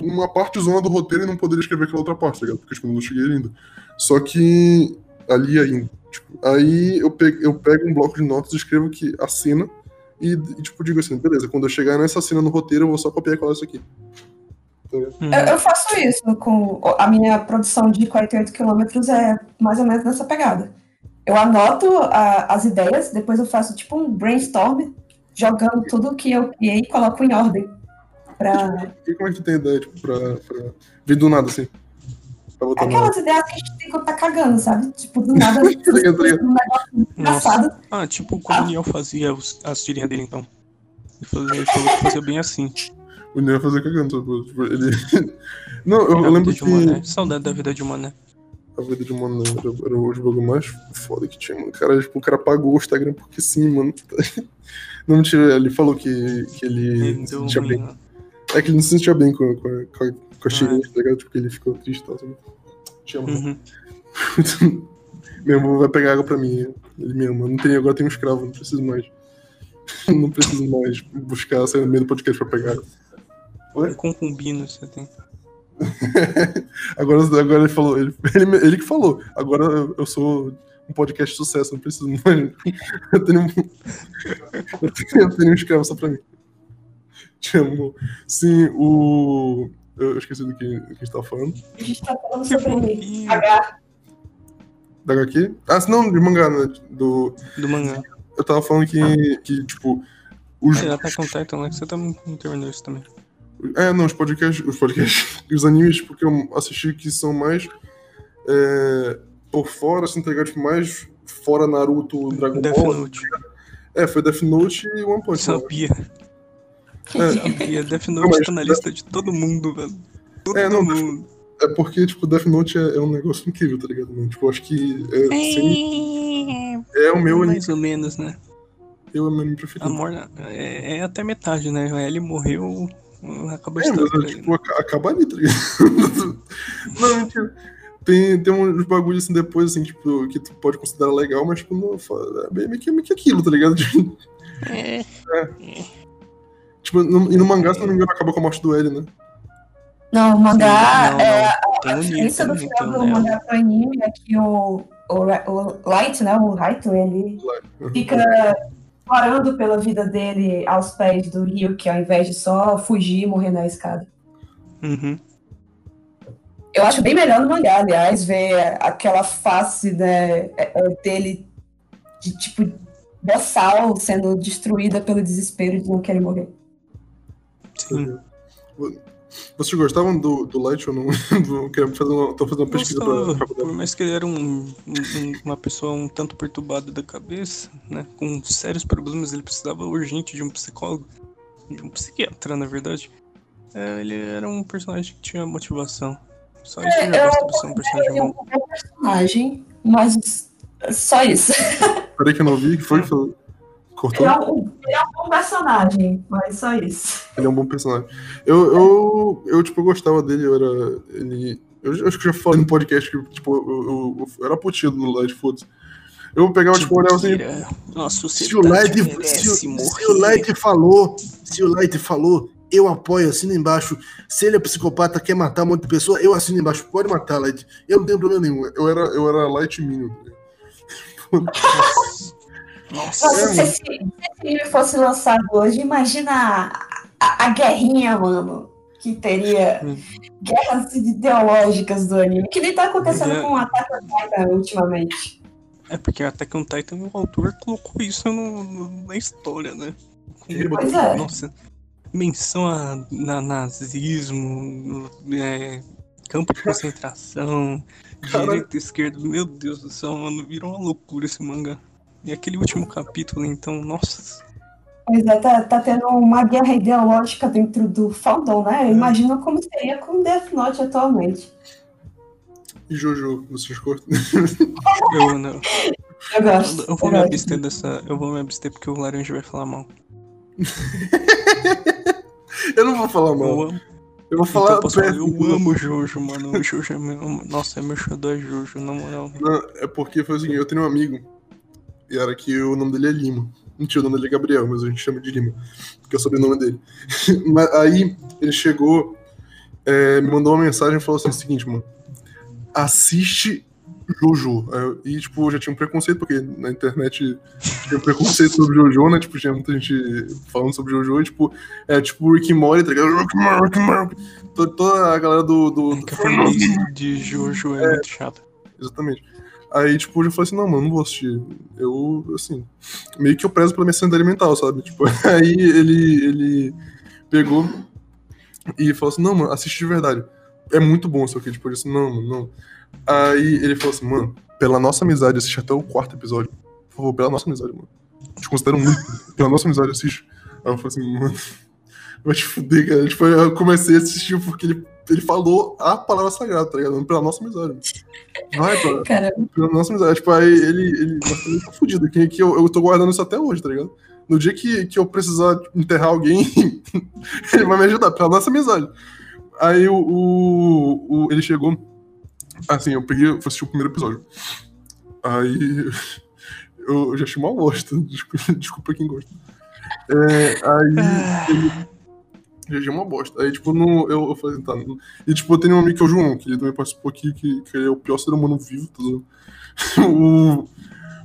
uma parte zona do roteiro e não poderia escrever aquela outra parte, tá ligado? Porque tipo, eu não cheguei ainda. Só que ali ainda. Tipo, aí eu pego, eu pego um bloco de notas e escrevo que a cena e, e, tipo, digo assim, beleza, quando eu chegar nessa cena no roteiro, eu vou só copiar e colar isso aqui. Tá eu, eu, faço isso com a minha produção de 48 quilômetros é mais ou menos nessa pegada. Eu anoto a, as ideias, depois eu faço tipo um brainstorm, jogando tudo que eu criei e coloco em ordem. Pra... E como é que tu tem ideia, tipo, pra, pra vir do nada, assim? Aquelas ideias que a gente tem que tá cagando, sabe? Tipo, do nada, tipo, um negócio engraçado. Ah, tipo, como o Niel fazia as tirinhas dele, então. Ele, fazia, ele falou que fazia bem assim. O Niel fazia cagando, tipo, ele... Não, eu, eu lembro que... Mané. Saudade da vida de Mané. A vida de Mané era, era o jogo mais foda que tinha, mano. Cara, tipo, o cara pagou o Instagram porque sim, mano. Não, mentira, ele falou que, que ele, sentia bem. É que ele não se sentia bem com, com, com, com a Shirin, ah, é. tá ligado? Tipo, ele ficou triste e tal. Te amo. Uhum. Meu irmão vai pegar água pra mim. Ele me ama. Não tem, agora tem um escravo, não preciso mais. não preciso mais buscar sair no meio do podcast pra pegar água. Oi? concubino você tem. agora, agora ele falou, ele, ele, ele, que falou. Agora eu sou um podcast de sucesso, não preciso mais. Eu tenho um, eu tenho, eu tenho um escravo só pra mim. Te amo. Sim, o. Eu esqueci do que, do que a gente tava falando. A gente tá falando sobre H. Da HQ? Ah, não, de mangá, né? Do, do mangá. Eu tava falando que, que tipo. Os... É, tá com Titan, né? Que você tá, não terminou isso também. É, não, os podcasts, os podcasts, os animes, porque eu assisti que são mais é, por fora, assim, tá ligado? Tipo, mais fora Naruto, Dragon Death Ball. Note. É, foi Death Note e One Punch Man. Sabia. É. Sabia, Death Note não, tá na lista de todo mundo, velho. Todo é, não, mundo. É porque, tipo, Death Note é, é um negócio incrível, tá ligado? Mano? Tipo, acho que. É, sim, é o meu Mais ou menos, né? Eu é o meu anime preferido. Amor, é, é até metade, né? Ele morreu. Acabou de é, mas, tipo, né? acaba ali, tá ligado? não, mentira. Tem, tem uns bagulhos assim depois, assim, tipo, que tu pode considerar legal, mas, tipo, não, é meio que, meio que aquilo, tá ligado? É. é. Tipo, no, e no mangá, se não me engano, acaba com a morte do L, né? Não, o mangá não, é a diferença do final então, do né? mangá pro anime é que o, o, o Light, né? O Raito, ele Light. fica parando pela vida dele aos pés do Rio, que ao invés de só fugir e morrer na escada. Uhum. Eu acho bem melhor no mangá, aliás, ver aquela face né, é, é, dele de tipo boçal sendo destruída pelo desespero de não querer morrer. Sim. Vocês gostavam do, do Light ou não? Quero fazer uma, tô fazendo uma pesquisa Gostava, pra Por mais que ele era um, um, uma pessoa um tanto perturbada da cabeça, né? Com sérios problemas, ele precisava urgente de um psicólogo. De um psiquiatra, na verdade. É, ele era um personagem que tinha motivação. Só isso é, já basta pra ser um personagem bom. É um personagem, mas só isso. Peraí que eu não vi, que foi? Falou. Cortou? Ele é, um, ele é um bom personagem, mas só isso. Ele é um bom personagem. Eu, eu, eu tipo, eu gostava dele, eu era. Ele. Eu, eu acho que já falei no podcast que, tipo, eu, eu, eu era putinho do Light Foot. Eu pegava, tipo, olhava assim. Nossa, se o Light, se, se, o Light falou, se o Light falou, eu apoio, assino embaixo. Se ele é psicopata, quer matar um monte de pessoa, eu assino embaixo. Pode matar, Light. Eu não tenho problema nenhum. Eu era, eu era Light Minion. Nossa, Nossa se, esse, filme fosse lançado hoje, imagina a, a, a guerrinha, mano, que teria hum. guerras ideológicas do anime, que nem tá acontecendo é... com o Attack on Titan ultimamente. É porque Attack on Titan, o autor colocou isso no, no, na história, né? Pois é. Nossa, menção a na, nazismo, é, campo de concentração, direita e esquerda. Meu Deus do céu, mano, virou uma loucura esse mangá. E aquele último capítulo, então, nossa. Pois é, tá, tá tendo uma guerra ideológica dentro do fandom, né? É. Imagina como seria com Death Note atualmente. E Jojo, vocês curtem? eu não. Eu gosto. Eu, vou eu me abster dessa. Eu vou me abster porque o laranja vai falar mal. eu não vou falar mal. Eu amo. Eu vou falar. Então, falar eu amo Jojo, mano. O Jojo é meu. Nossa, é meu xodó Jojo, na moral. Não, é porque foi assim, eu tenho um amigo e era que o nome dele é Lima. Mentira, o nome dele é Gabriel, mas a gente chama de Lima, que é o sobrenome dele. mas aí ele chegou é, me mandou uma mensagem e falou assim: o seguinte, mano. Assiste Jojo. E, tipo, eu já tinha um preconceito, porque na internet tinha um preconceito sobre Jojo, né? Tipo, tinha muita gente falando sobre Jojo, e, tipo, é tipo Rick Morty, tá ligado? Rick Morty, Rick Morty. Toda, a galera do. do, do a fanbase de Jojo é, muito chata. Exatamente. Aí, tipo, eu falei assim, não, mano, não vou assistir. Eu, assim, meio que eu prezo pela minha sanidade mental, sabe? Tipo, aí ele, ele pegou e falou assim, não, mano, assiste de verdade. É muito bom isso aqui, tipo, eu disse, não, mano, não. Aí ele falou assim, mano, pela nossa amizade, assiste até o quarto episódio. Por favor, pela nossa amizade, mano. Te considero muito. Pela nossa amizade, assiste. Aí eu falei assim, mano, vai te fuder, cara. Tipo, eu comecei a assistir porque ele, ele falou a palavra sagrada, tá ligado? Pela nossa amizade. Vai, cara. Cara, Pela nossa amizade. Tipo, aí ele, ele, nossa, ele tá fudido. Que, que eu, eu tô guardando isso até hoje, tá ligado? No dia que, que eu precisar enterrar alguém, ele vai me ajudar, pela nossa amizade. Aí o, o, o- ele chegou. Assim, eu peguei, eu assisti o primeiro episódio. Aí eu, eu já achei uma bosta. Desculpa, desculpa quem gosta. É, aí ele já achei uma bosta. Aí, tipo, no, eu, eu falei, tá. não- E tipo, eu tenho um amigo que é o João, que ele também participou aqui, que, que ele é o pior ser humano vivo, tá o,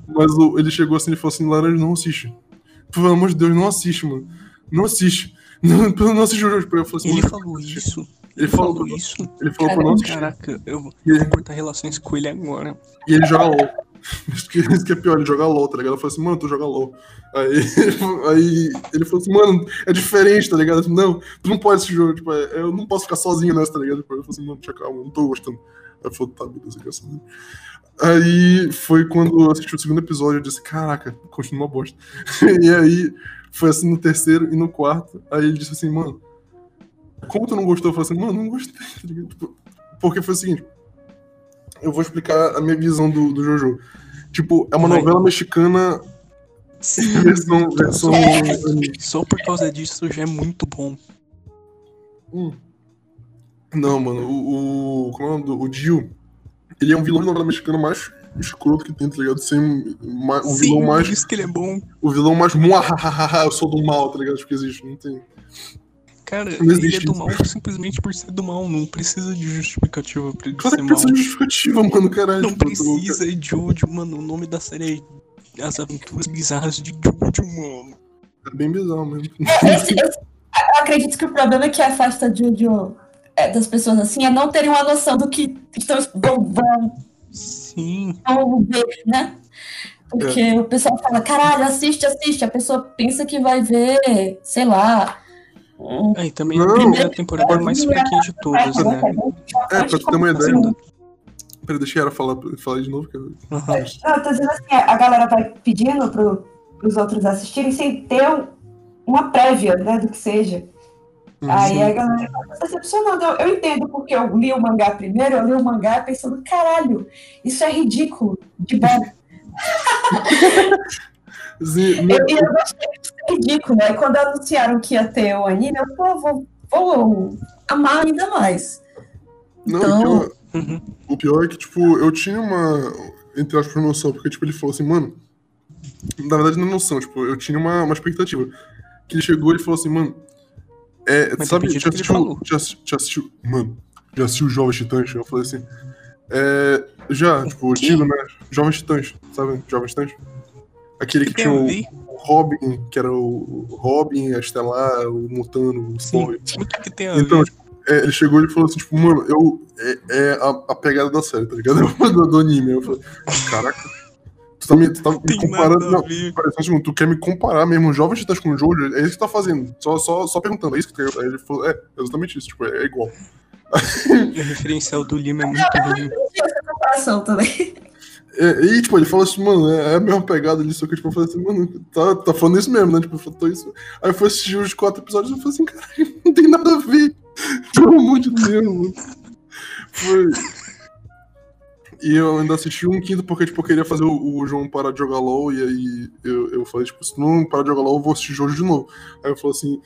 mas o- ele chegou assim e falou assim, Laranja, não assiste. Pelo amor de Deus, não assiste, mano. Não assiste. Não, não assiste o jogo. Tipo, Eu falei assim, Ele "Mano, falou isso. Ele falou, pra- isso. ele falou pra não assistir. Caraca, eu vou ele, cortar relações com ele agora. e ele joga LOL. Isso que, isso que é pior, ele joga LOL, tá ligado? Eu falei assim, mano, tu joga LOL. Aí, aí ele falou assim, mano, é diferente, tá ligado? Eu falei, não, tu não pode esse jogo, tipo, é- eu não posso ficar sozinho nessa, tá ligado? Tipo, Eu falei assim, mano, deixa calma, não tô gostando. Aí falou, tá, beleza, a Deus. Aí foi quando eu assisti o segundo episódio, eu disse, caraca, continua uma bosta. E aí foi assim no terceiro e no quarto. Aí ele disse assim, mano, como tu não gostou? Eu falei assim, mano, não gostei, tá ligado? Tipo, porque foi o seguinte, eu vou explicar a minha visão do, do Jojo. Tipo, é uma Vai. novela mexicana Sim. versão. versão Só por causa disso já é muito bom. Hum. Não, mano, o. o como é o nome do. O. Ele é um vilão de novela mexicana mais escroto que tem, tá ligado? Sem, ma- o Sim, vilão por mais. isso que ele é bom. O vilão mais. muahahaha, Eu sou do mal, tá ligado? Tipo, que existe. Não tem. Cara, Não ele é do mal simplesmente por ser do mal. Não precisa de justificativa pra ele Claro ser que mal. precisa de justificativa, mano, caralho. Não eu precisa de Jojo, mano. O nome da série é As Aventuras Bizarras de Jojo, mano. É bem bizarro mesmo. esse- esse- eu acredito que o problema que afasta Jojo é, das pessoas assim é não terem uma noção do que estão vão, Sim. vão ver, né? Porque o pessoal fala, caralho, assiste, assiste. A pessoa pensa que vai ver, sei lá. Um- Aí também Não. a primeira temporada é mais fraquinha de todas, né? É, pra tu ter uma ideia. Peraí, deixa ela falar, falar de novo. Que eu... Aham. Não, eu tô dizendo assim, a galera vai pedindo pro, pros outros assistirem sem ter um- uma prévia, né, do que seja. Aí a galera fica decepcionada. Eu, eu entendo porque eu li o mangá primeiro, eu li o mangá pensando, caralho, isso é ridículo, de bom. Sim, Eu, e eu achei isso ridículo, né? Quando anunciaram que ia ter o anime, eu pô, vou, vou amar ainda mais. Não, Então- o, pior, Uhum. o pior é que, tipo, eu tinha uma, entre aspas, noção, porque, tipo, ele falou assim, mano, na verdade não é noção, tipo, eu tinha uma, uma expectativa, que ele chegou e falou assim, mano, é, Mas sabe, já que assistiu, já, já assistiu, mano, já assistiu Jovens Titãs? Eu falei assim, é, já, tipo, o Que? antigo, né, Jovens Titãs, sabe, Jovens Titãs? Aquele que Tem tinha o Robin, que era o Robin, a Estelar, o Mutano, o Sim. O que, tem a então, ver? tipo, é, ele chegou e falou assim, tipo, mano, eu. É, é a, a pegada da série, tá ligado? Do, do anime. Eu falei, caraca, tu tá me, tu tá me Tem comparando. Não, parece assim, tu quer me comparar mesmo, Jovens Titãs com o Jojo? É isso que tu tá fazendo. Só, só, só perguntando, é isso que tu quer? Aí ele falou, é, exatamente isso, tipo, é, é igual. O referencial do Lima é muito ruim. Essa comparação também. É, e, tipo, ele falou assim, mano, é, é a mesma pegada ali, só que, tipo, eu falei assim, mano, tá, tá falando isso mesmo, né? Tipo, faltou isso. Aí eu fui assistir os quatro episódios e eu falei assim, caralho, não tem nada a ver. Pelo amor de Deus, mano. Foi. E eu ainda assisti um quinto porque, tipo, eu queria fazer o, o João parar de jogar LOL, e aí eu, eu falei, tipo, se não parar de jogar LOL, eu vou assistir Jojo de novo. Aí eu falei assim,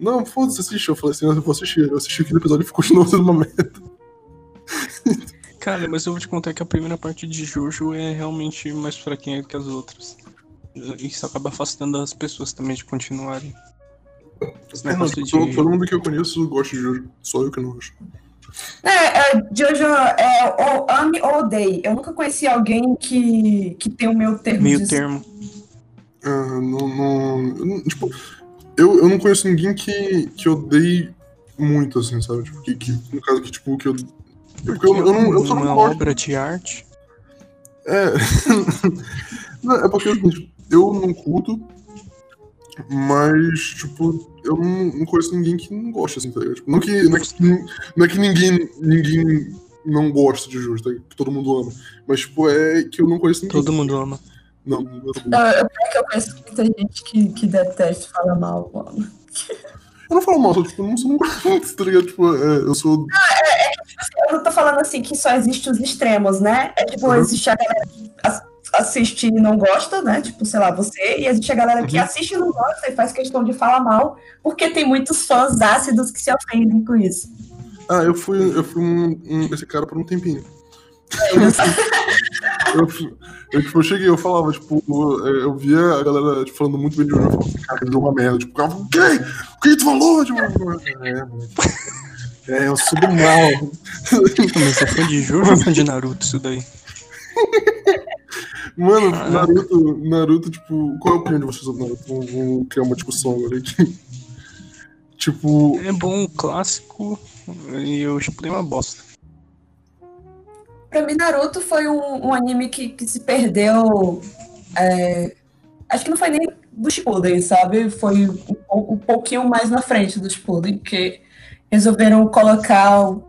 não, foda-se, assiste. Eu falei assim, eu vou assistir. Eu assisti o quinto episódio e ficou continuou sendo uma merda. Cara, mas eu vou te contar que a primeira parte de Jojo é realmente mais fraquinha que as outras. Isso acaba afastando as pessoas também de continuarem. Esse É, não, de. todo mundo que eu conheço gosta de Jojo. Só eu que não gosto. É, é, Jojo é ou ame ou odeie. Eu nunca conheci alguém que, que tem o meu termo Meio de- termo. Ah, não, não- tipo, eu, eu não conheço ninguém que, que odeie muito, assim, sabe? Tipo, que, que, no caso que, tipo, que eu. Porque eu, eu, não, eu só não uma gosto. obra de arte. É. não, é porque assim, eu não curto, mas, tipo, eu não, não conheço ninguém que não gosta, assim, tá ligado? Tipo, não, que, não, é que, não é que ninguém, ninguém não gosta de Jojo, tá? ligado? Que todo mundo ama. Mas, tipo, é que eu não conheço ninguém. Todo mundo ama. Não, não é todo mundo. Eu, eu, é que eu conheço muita gente que, que detesta falar mal, mano. Eu não falo mal, só, tipo, eu não sou não gosto, tá ligado? Tipo, é, eu sou. Eu não tô falando assim que só existe os extremos, né? É tipo, Uhum. existe a galera que as- assiste e não gosta, né? Tipo, sei lá, você, e existe a galera que Uhum. assiste e não gosta e faz questão de falar mal, porque tem muitos fãs ácidos que se ofendem com isso. Ah, eu fui, eu fui um, um- esse cara por um tempinho. Eu, eu, tipo, eu cheguei, eu falava, tipo, é, eu via a galera tipo, falando muito bem de jogo, eu falava, cara, jogo é uma merda. Tipo, o cara falou, o quê? O que tu falou? Tipo, é. É, eu sou do mal. Mas é fã de Jojo ou fã de Naruto isso daí? Mano, Caraca. Naruto, Naruto, tipo, qual é a opinião de vocês sobre Naruto? Vamos, vamos criar uma discussão agora aqui. tipo, É bom, clássico, e eu chupei uma bosta. Pra mim, Naruto foi um, um anime que, que se perdeu. é, acho que não foi nem do Shippuden, sabe? Foi um, um pouquinho mais na frente do Shippuden, que resolveram colocar o-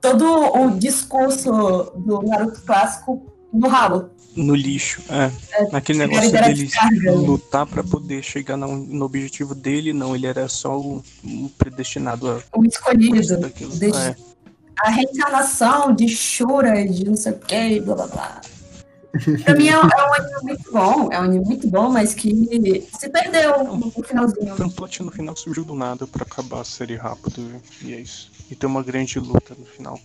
todo o discurso do Naruto clássico no ralo. No lixo, é. Aquele Ele negócio dele lutar pra poder chegar no, no objetivo dele, não, ele era só o, o predestinado a O escolhido. daquilo. É. A reencarnação de Shura, de não sei o que, blá blá blá. Pra mim é um, é um anime muito bom, é um anime muito bom, mas que se perdeu no finalzinho. Então, o plot no final surgiu do nada pra acabar a série rápido, e é isso. E tem uma grande luta no final.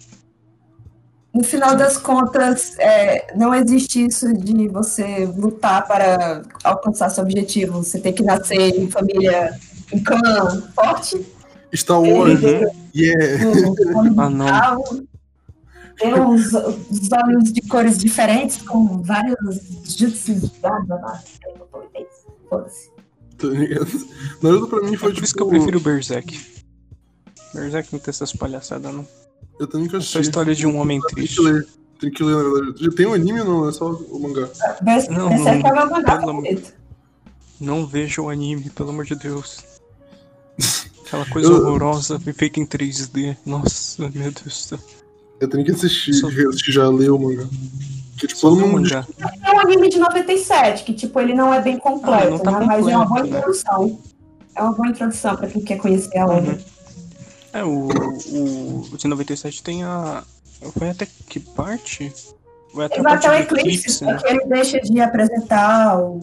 No final das contas, é, não existe isso de você lutar para alcançar seu objetivo. Você tem que nascer em família, em clã forte, Star Wars, Uhum. yeah. um Ah, não. Ter os, os olhos de cores diferentes, com vários jutsus. Foda-se. Naruto pra mim É foi, por tipo, isso que eu prefiro Berserk. Berserk não tem essas palhaçadas, não. eu também nunca É só a assisti. história de um homem Tem que triste. ler. Tem que ler, na verdade. Já tem um anime ou não? É só o mangá. Berserk Não, é o mangá pelo-. Não veja o anime, pelo amor de Deus. Aquela coisa Eu- horrorosa, feita em 3D. Nossa, meu Deus do céu. Eu tenho que assistir, Só- assistir já leu o mangá. Que, tipo, todo mundo mangá. É um anime de 97, que tipo, ele não é bem completo, Ah, não tá né? mas é uma boa completo, né? introdução. É uma boa introdução para quem quer conhecer a obra. Uhum. É, o, o, o de 97 tem a. Vai até que parte? Vai até Ele vai até o Eclipse, Eclipse, né? porque ele deixa de apresentar o-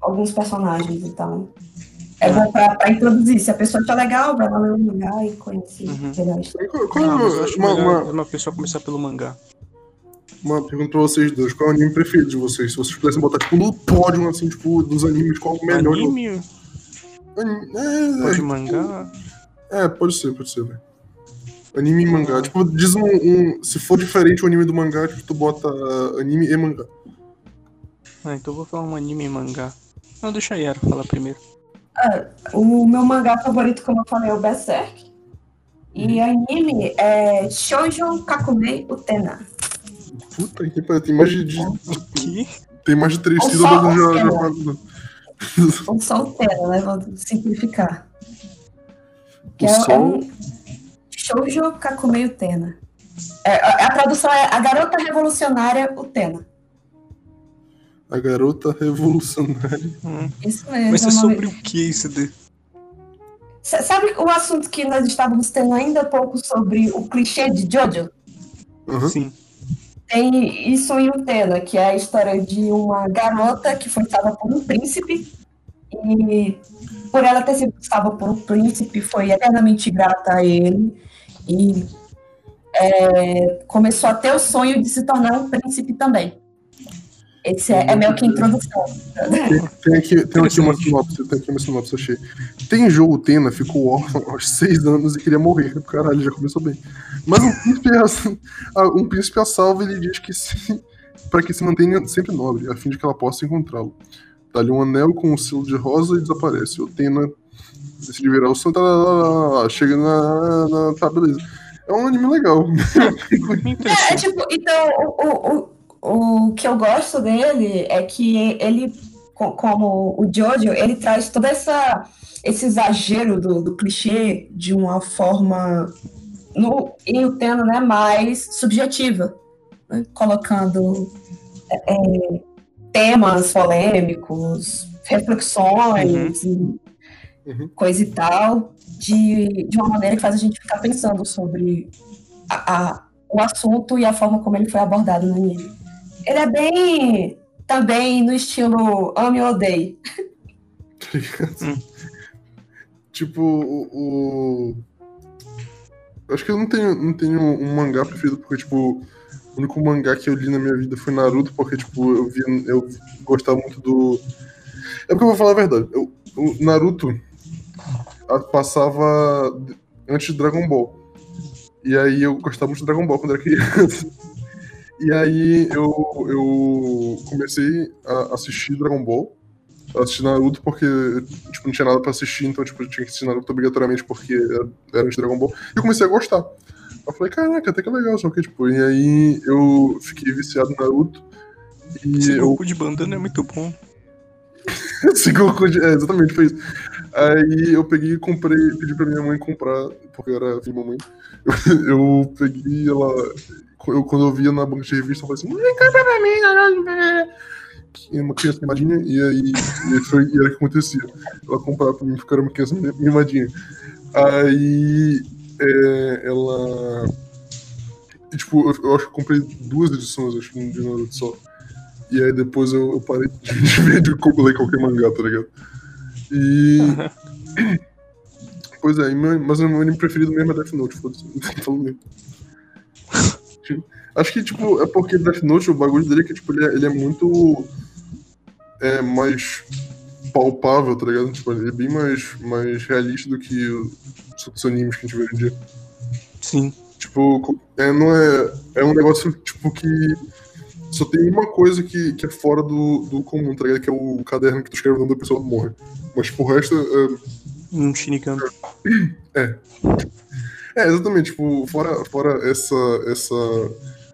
alguns personagens, então. É, É. bom pra, pra introduzir. Se a pessoa achar legal, vai lá ler o mangá e conhecer Uhum. Qual, Ah, é acho uma, uma, uma pessoa começar pelo mangá. uma pergunta pra vocês dois. Qual é o anime preferido de vocês? Se vocês pudessem botar, tipo, no pódio, assim, tipo, dos animes, qual o melhor? Anime, Anime- pode É, mangá. é, pode ser, pode ser, velho. Anime e mangá. Tipo, diz um, um- Se for diferente o anime do mangá, tipo, tu bota anime e mangá. Ah, então eu vou falar um anime e mangá. Não, deixa a Yara falar primeiro. O meu mangá favorito, como eu falei, é o Berserk. E anime é Shoujo Kakumei Utena. Puta que pariu, tem mais de. de- Que? tem mais de três sílabas só- já. já ou só Utena, né? Vou simplificar. Que O é, é sol? um Shoujo Kakumei Utena. É, a, a tradução é A Garota Revolucionária Utena. A garota revolucionária. Hum. Isso mesmo. Ser é sobre o que esse D? Sa- Sabe o assunto que nós estávamos tendo ainda há pouco sobre o clichê de Jojo? Aham. Sim. Tem isso em Utena, que é a história de uma garota que foi salva por um príncipe e por ela ter sido salva por um príncipe foi eternamente grata a ele e é, começou a ter o sonho de se tornar um príncipe também. Esse é, é meio que introdução. Tem, tem aqui, tem aqui uma sinopse, tem aqui uma sinopse, achei. Tem jogo, Tena ficou órfão aos seis anos e queria morrer. Caralho, já começou bem. Mas um príncipe, a, um príncipe a salva ele diz que se, para que se mantenha sempre nobre, a fim de que ela possa encontrá-lo. Dá-lhe um anel com um selo de rosa e desaparece. O Tena decide virar o santo, chega na, na. Tá, beleza. É um anime legal. é, tipo, então, o, o, o que eu gosto dele é que ele, como o Jojo, ele traz toda essa esse exagero do, do clichê de uma forma no, e o Teno né, mais subjetiva, né, colocando é, é, temas polêmicos, reflexões, uhum. E uhum. coisa e tal, de, de uma maneira que faz a gente ficar pensando sobre a, a, o assunto e a forma como ele foi abordado no anime. Ele é bem também no estilo ame ou odeie. hum. Tipo, o, o, Acho que eu não tenho, não tenho um mangá preferido, porque, tipo, o único mangá que eu li na minha vida foi Naruto, porque, tipo, eu vi, eu gostava muito do. É porque eu vou falar a verdade. Eu, o Naruto passava antes de Dragon Ball. E aí eu gostava muito de Dragon Ball quando era criança. E aí eu, eu comecei a assistir Dragon Ball, assistir Naruto porque tipo, não tinha nada pra assistir, então tipo, eu tinha que assistir Naruto obrigatoriamente porque era de Dragon Ball. E eu comecei a gostar. Eu falei, caraca, até que é legal, só que, tipo, e aí eu fiquei viciado em Naruto. E Esse eu... Goku de bandana é muito bom. Esse Goku de... É, exatamente, foi isso. Aí eu peguei e comprei, pedi pra minha mãe comprar, porque eu era filho mamãe. Eu, eu peguei ela eu, quando eu via na banca de revista, eu falei assim, mãe, compra pra mim, caralho. Uma criança mimadinha, e aí e foi, e era o que acontecia. Ela comprava pra mim porque era uma criança mimadinha. Aí é, ela. E, tipo, eu, eu, acho que eu comprei duas edições, acho, de Naruto só. E aí depois eu, eu parei de ver de ler qualquer mangá, tá ligado? E. pois é, mas o meu anime preferido mesmo é Death Note, foda-se, falando mesmo. Acho que, tipo, é porque Death Note, o bagulho dele é que, tipo, ele é, ele é muito é, mais palpável, tá ligado? Tipo, ele é bem mais, mais realista do que os outros animes que a gente vê hoje em dia. Sim. Tipo, é, não é, é um negócio, tipo, que só tem uma coisa que, que é fora do, do comum, tá ligado? Que é o caderno que tu escreve quando a pessoa morre. Mas, tipo, o resto é... Um Shinigami. É. É, exatamente, tipo, fora, fora essa, essa.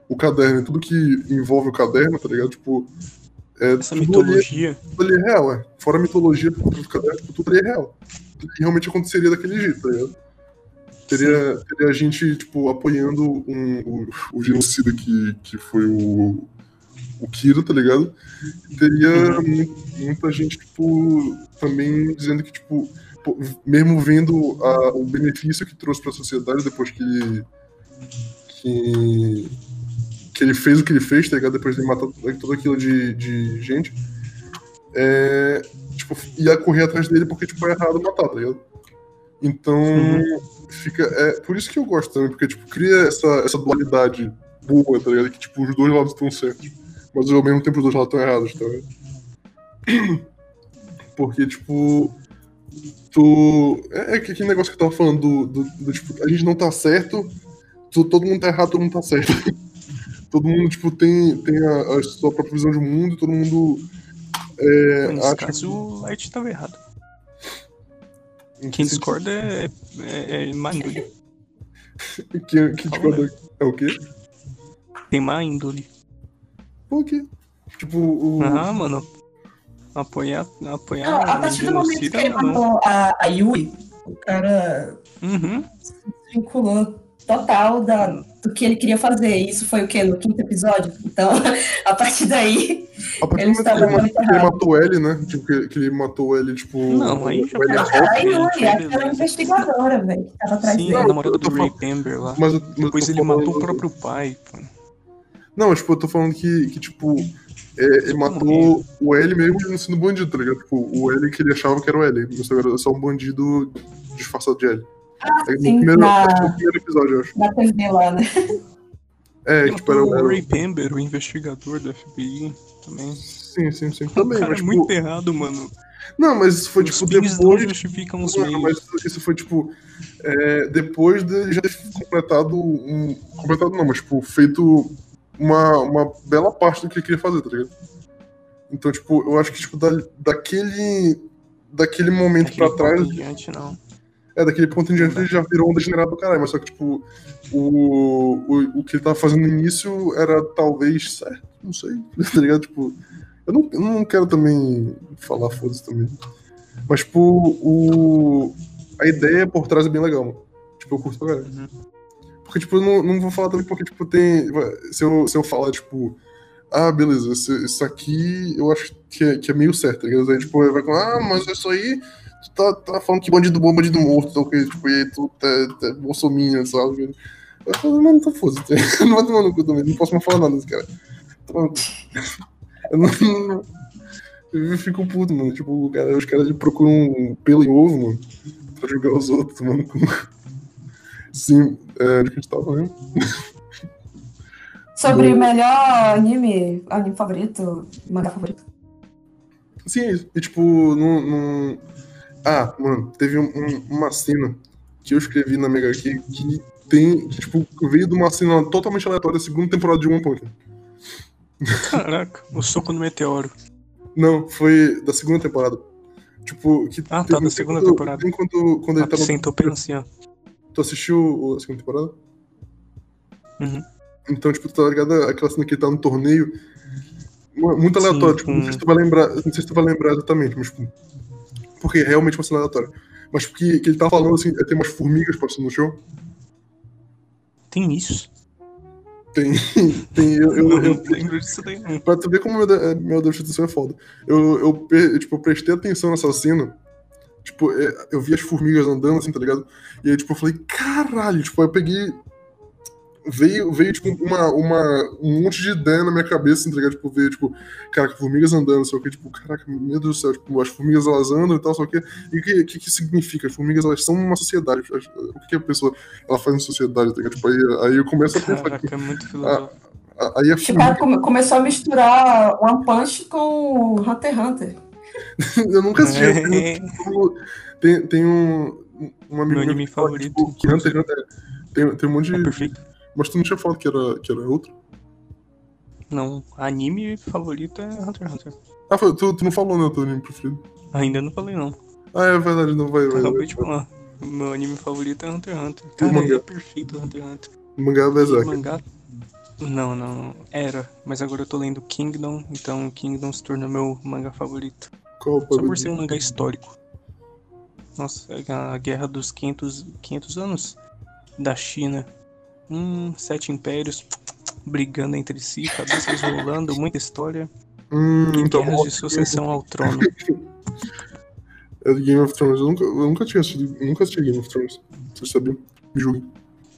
O caderno, tudo que envolve o caderno, tá ligado? Tipo. É, essa mitologia. Ali, tudo ali é real, é. Fora a mitologia do caderno, tipo, tudo ali é real. Tudo realmente aconteceria daquele jeito, tá ligado? Teria, teria a gente, tipo, apoiando um, o, o genocida que, que foi o, o Kira, tá ligado? E teria uhum. muita gente, tipo, também dizendo que, tipo, mesmo vendo a, o benefício que trouxe para a sociedade depois que ele, que, que ele fez o que ele fez, tá ligado? Depois de matar todo aquilo de, de gente, é, tipo, ia correr atrás dele porque tipo, é errado matar, tá ligado? Então, uhum. fica. É por isso que eu gosto também, porque tipo, cria essa, essa dualidade boa, tá ligado? Que tipo, os dois lados estão certos, mas ao mesmo tempo os dois lados estão errados, tá ligado? Porque, tipo, tu. É, é aquele negócio que eu tava falando do, do, do, tipo, a gente não tá certo, tu, todo mundo tá errado, todo mundo tá certo. todo mundo, tipo, tem, tem a, a, sua própria visão de mundo, todo mundo. É, Nesse acha caso, o Light tava errado. Quem discorda é, é, é má índole. Quem, quem discorda é o quê? Tem má índole. Por quê? Tipo, o. Ah, mano, Apoiar, apoiar não, a partir do momento que ele matou a, a Yui, o cara uhum. se vinculou total da, do que ele queria fazer. Isso foi o quê? No quinto episódio? Então, a partir daí. A partir ele do momento que ele, matou ele, né? Tipo, que, que, ele matou ele, tipo. Não, aí já não, cara, a Yui, aquela investigadora, velho, que tava atrás Sim, dele. a namorada do Ray Pember lá. Mas, mas Depois ele falando... matou o próprio pai, pô. Não, tipo, eu tô falando que, que tipo é, ele matou o L mesmo não sendo bandido, tá ligado? Tipo, o L que ele achava que era o L, mas era só um bandido disfarçado de L. Ah, é, sim, no, primeiro, na... no primeiro episódio, eu acho. Na lá, né? É, tipo, era o Ray Pember, o investigador da FBI. também. Sim, sim, sim. O Também, cara mas, é tipo, muito errado, mano. Não, mas isso foi, Os tipo, fins não depois. justificam os Não, meios. mas isso foi, tipo, é, depois de já ter completado um. Completado não, mas, tipo, feito uma, uma bela parte do que ele queria fazer, tá ligado? Então, tipo, eu acho que, tipo, da, daquele. Daquele momento Daquele pra trás. ponto em diante, não. É, daquele ponto em diante ele já virou um degenerado do caralho, mas só que, tipo, o, o, o que ele tava fazendo no início era talvez certo, não sei, tá ligado? Tipo, eu não, eu não quero também falar foda-se também. Mas, tipo, o, a ideia por trás é bem legal, mano. Tipo, eu curto pra caralho. Uhum. Porque, tipo, eu não, não vou falar também porque, tipo, tem. Se eu, se eu falar, tipo, ah, beleza, isso, aqui eu acho que é, que é meio certo, tá ligado? Aí, tipo, vai falar, ah, mas isso aí, tu tá, tá falando que bandido bom, bandido morto, tá ok? Tipo, e aí tu tá, tá bolsominha, sabe? Eu falo, mano, tá foda não vai tomar no cu também, não posso mais falar nada desse cara. Então, eu não. eu fico puto, mano. Tipo, cara, os caras procuram um pelo em ovo, mano, pra jogar os outros, mano. Sim, é, de que a gente tava falando. Sobre Do- melhor anime, anime favorito, mangá favorito. Sim, é isso. E tipo, não. não... Ah, mano, teve um- um- uma cena que eu escrevi na Mega aqui que tem. Que, tipo, veio de uma cena totalmente aleatória da segunda temporada de One Punch. Caraca, o soco no meteoro. Não, foi da segunda temporada. Tipo, que Ah, tá, da segunda quando- temporada. Tem quando, quando ele no. Sentou pensando. Tu assistiu a segunda temporada? Uhum. Então, tipo, tu tá ligado aquela cena que ele tá no torneio. Mu- Muito Sim, aleatório, tipo, não com- sei se tu vai lembrar, não sei se tu vai lembrar exatamente, mas tipo. Porque é realmente uma cena aleatória. Mas porque que ele tá falando assim, é, tem umas formigas passando no chão. Tem isso? Tem. tem eu, eu, não eu- lembro disso daí, não. Pra tu ver como meu, meu Deus de atenção é foda. Eu, eu, eu, tipo, eu prestei atenção nessa cena. Tipo, é, eu vi as formigas andando, assim, tá ligado? E aí, tipo, eu falei, caralho, tipo, eu peguei. Veio, veio tipo, uma, uma, um monte de ideia na minha cabeça, assim, tá ligado? Tipo, veio, tipo, caraca, formigas andando, só que, tipo, caraca, meu Deus do céu, tipo, as formigas elas andam e tal, só que. E o que, que, que significa? As formigas elas são uma sociedade. As- O que, que a pessoa ela faz em sociedade, tá ligado? Tipo, aí, aí eu começo a pensar, tipo, Caraca, é muito filosófico. aí a O formiga. cara come- começou a misturar One Punch com Hunter x Hunter. eu nunca assisti. É, Tipo, Tem, tem um, um amigo Meu anime que fala, favorito, tipo, que Hunter tem, tem um monte é de. perfeito. Mas tu não tinha falado que era, que era outro? Não, anime favorito é Hunter x Hunter. Ah, foi- tu, tu não falou, né, o teu anime preferido? Ainda não falei, não. Ah, é verdade, não vai. vai, Acabei de falar. O meu anime favorito é Hunter x Hunter. o Cara, mangá? é perfeito Hunter x Hunter. O mangá é Berserk. mangá. Não, não. Era. Mas agora eu tô lendo Kingdom, então Kingdom se tornou meu mangá favorito. Qual Só por ser um mangá histórico. Nossa, a guerra dos 500, 500 anos da China. Hum, sete impérios brigando entre si, cabeças rolando, muita história Hum, e então, guerras de sucessão ao trono. é do Game of Thrones. Eu nunca, eu nunca tinha assistido, nunca assisti Game of Thrones. Vocês sabiam? Me julguem.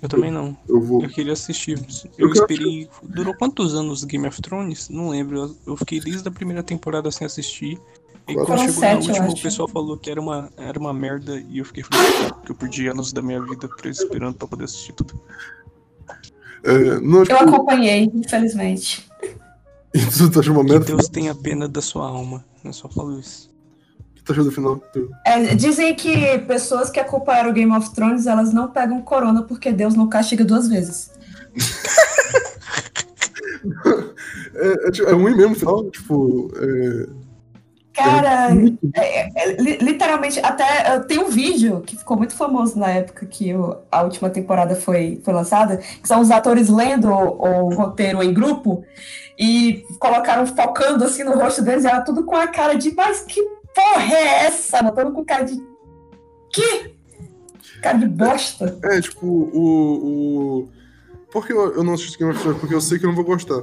Eu também não. Eu vou. Eu queria assistir. Eu Eu esperei. Durou quantos anos Game of Thrones? Não lembro. Eu fiquei desde a primeira temporada sem assistir. E quando Foram chegou sete, na última, o pessoal falou que era uma, era uma merda e eu fiquei frustrado, porque eu perdi anos da minha vida esperando pra poder assistir tudo. É, não, Eu acompanhei, infelizmente. tu tá achando uma Que merda? Deus tenha pena da sua alma. Eu só falo isso. O que tu achou do final? É, dizem que pessoas que acompanharam o Game of Thrones, elas não pegam corona porque Deus não castiga duas vezes. É, é, tipo, é ruim mesmo o final? Tipo, é, Cara, é- é- li- literalmente, até uh, tem um vídeo que ficou muito famoso na época que o- a última temporada foi, foi lançada, que são os atores lendo o, o roteiro em grupo e colocaram focando assim no rosto deles, e era tudo com a cara de, mas que porra é essa? Todo com cara de. Que? Cara de bosta. É, tipo, o. o... Por que eu, eu não assisto Game of Thrones? Porque eu sei que eu não vou gostar.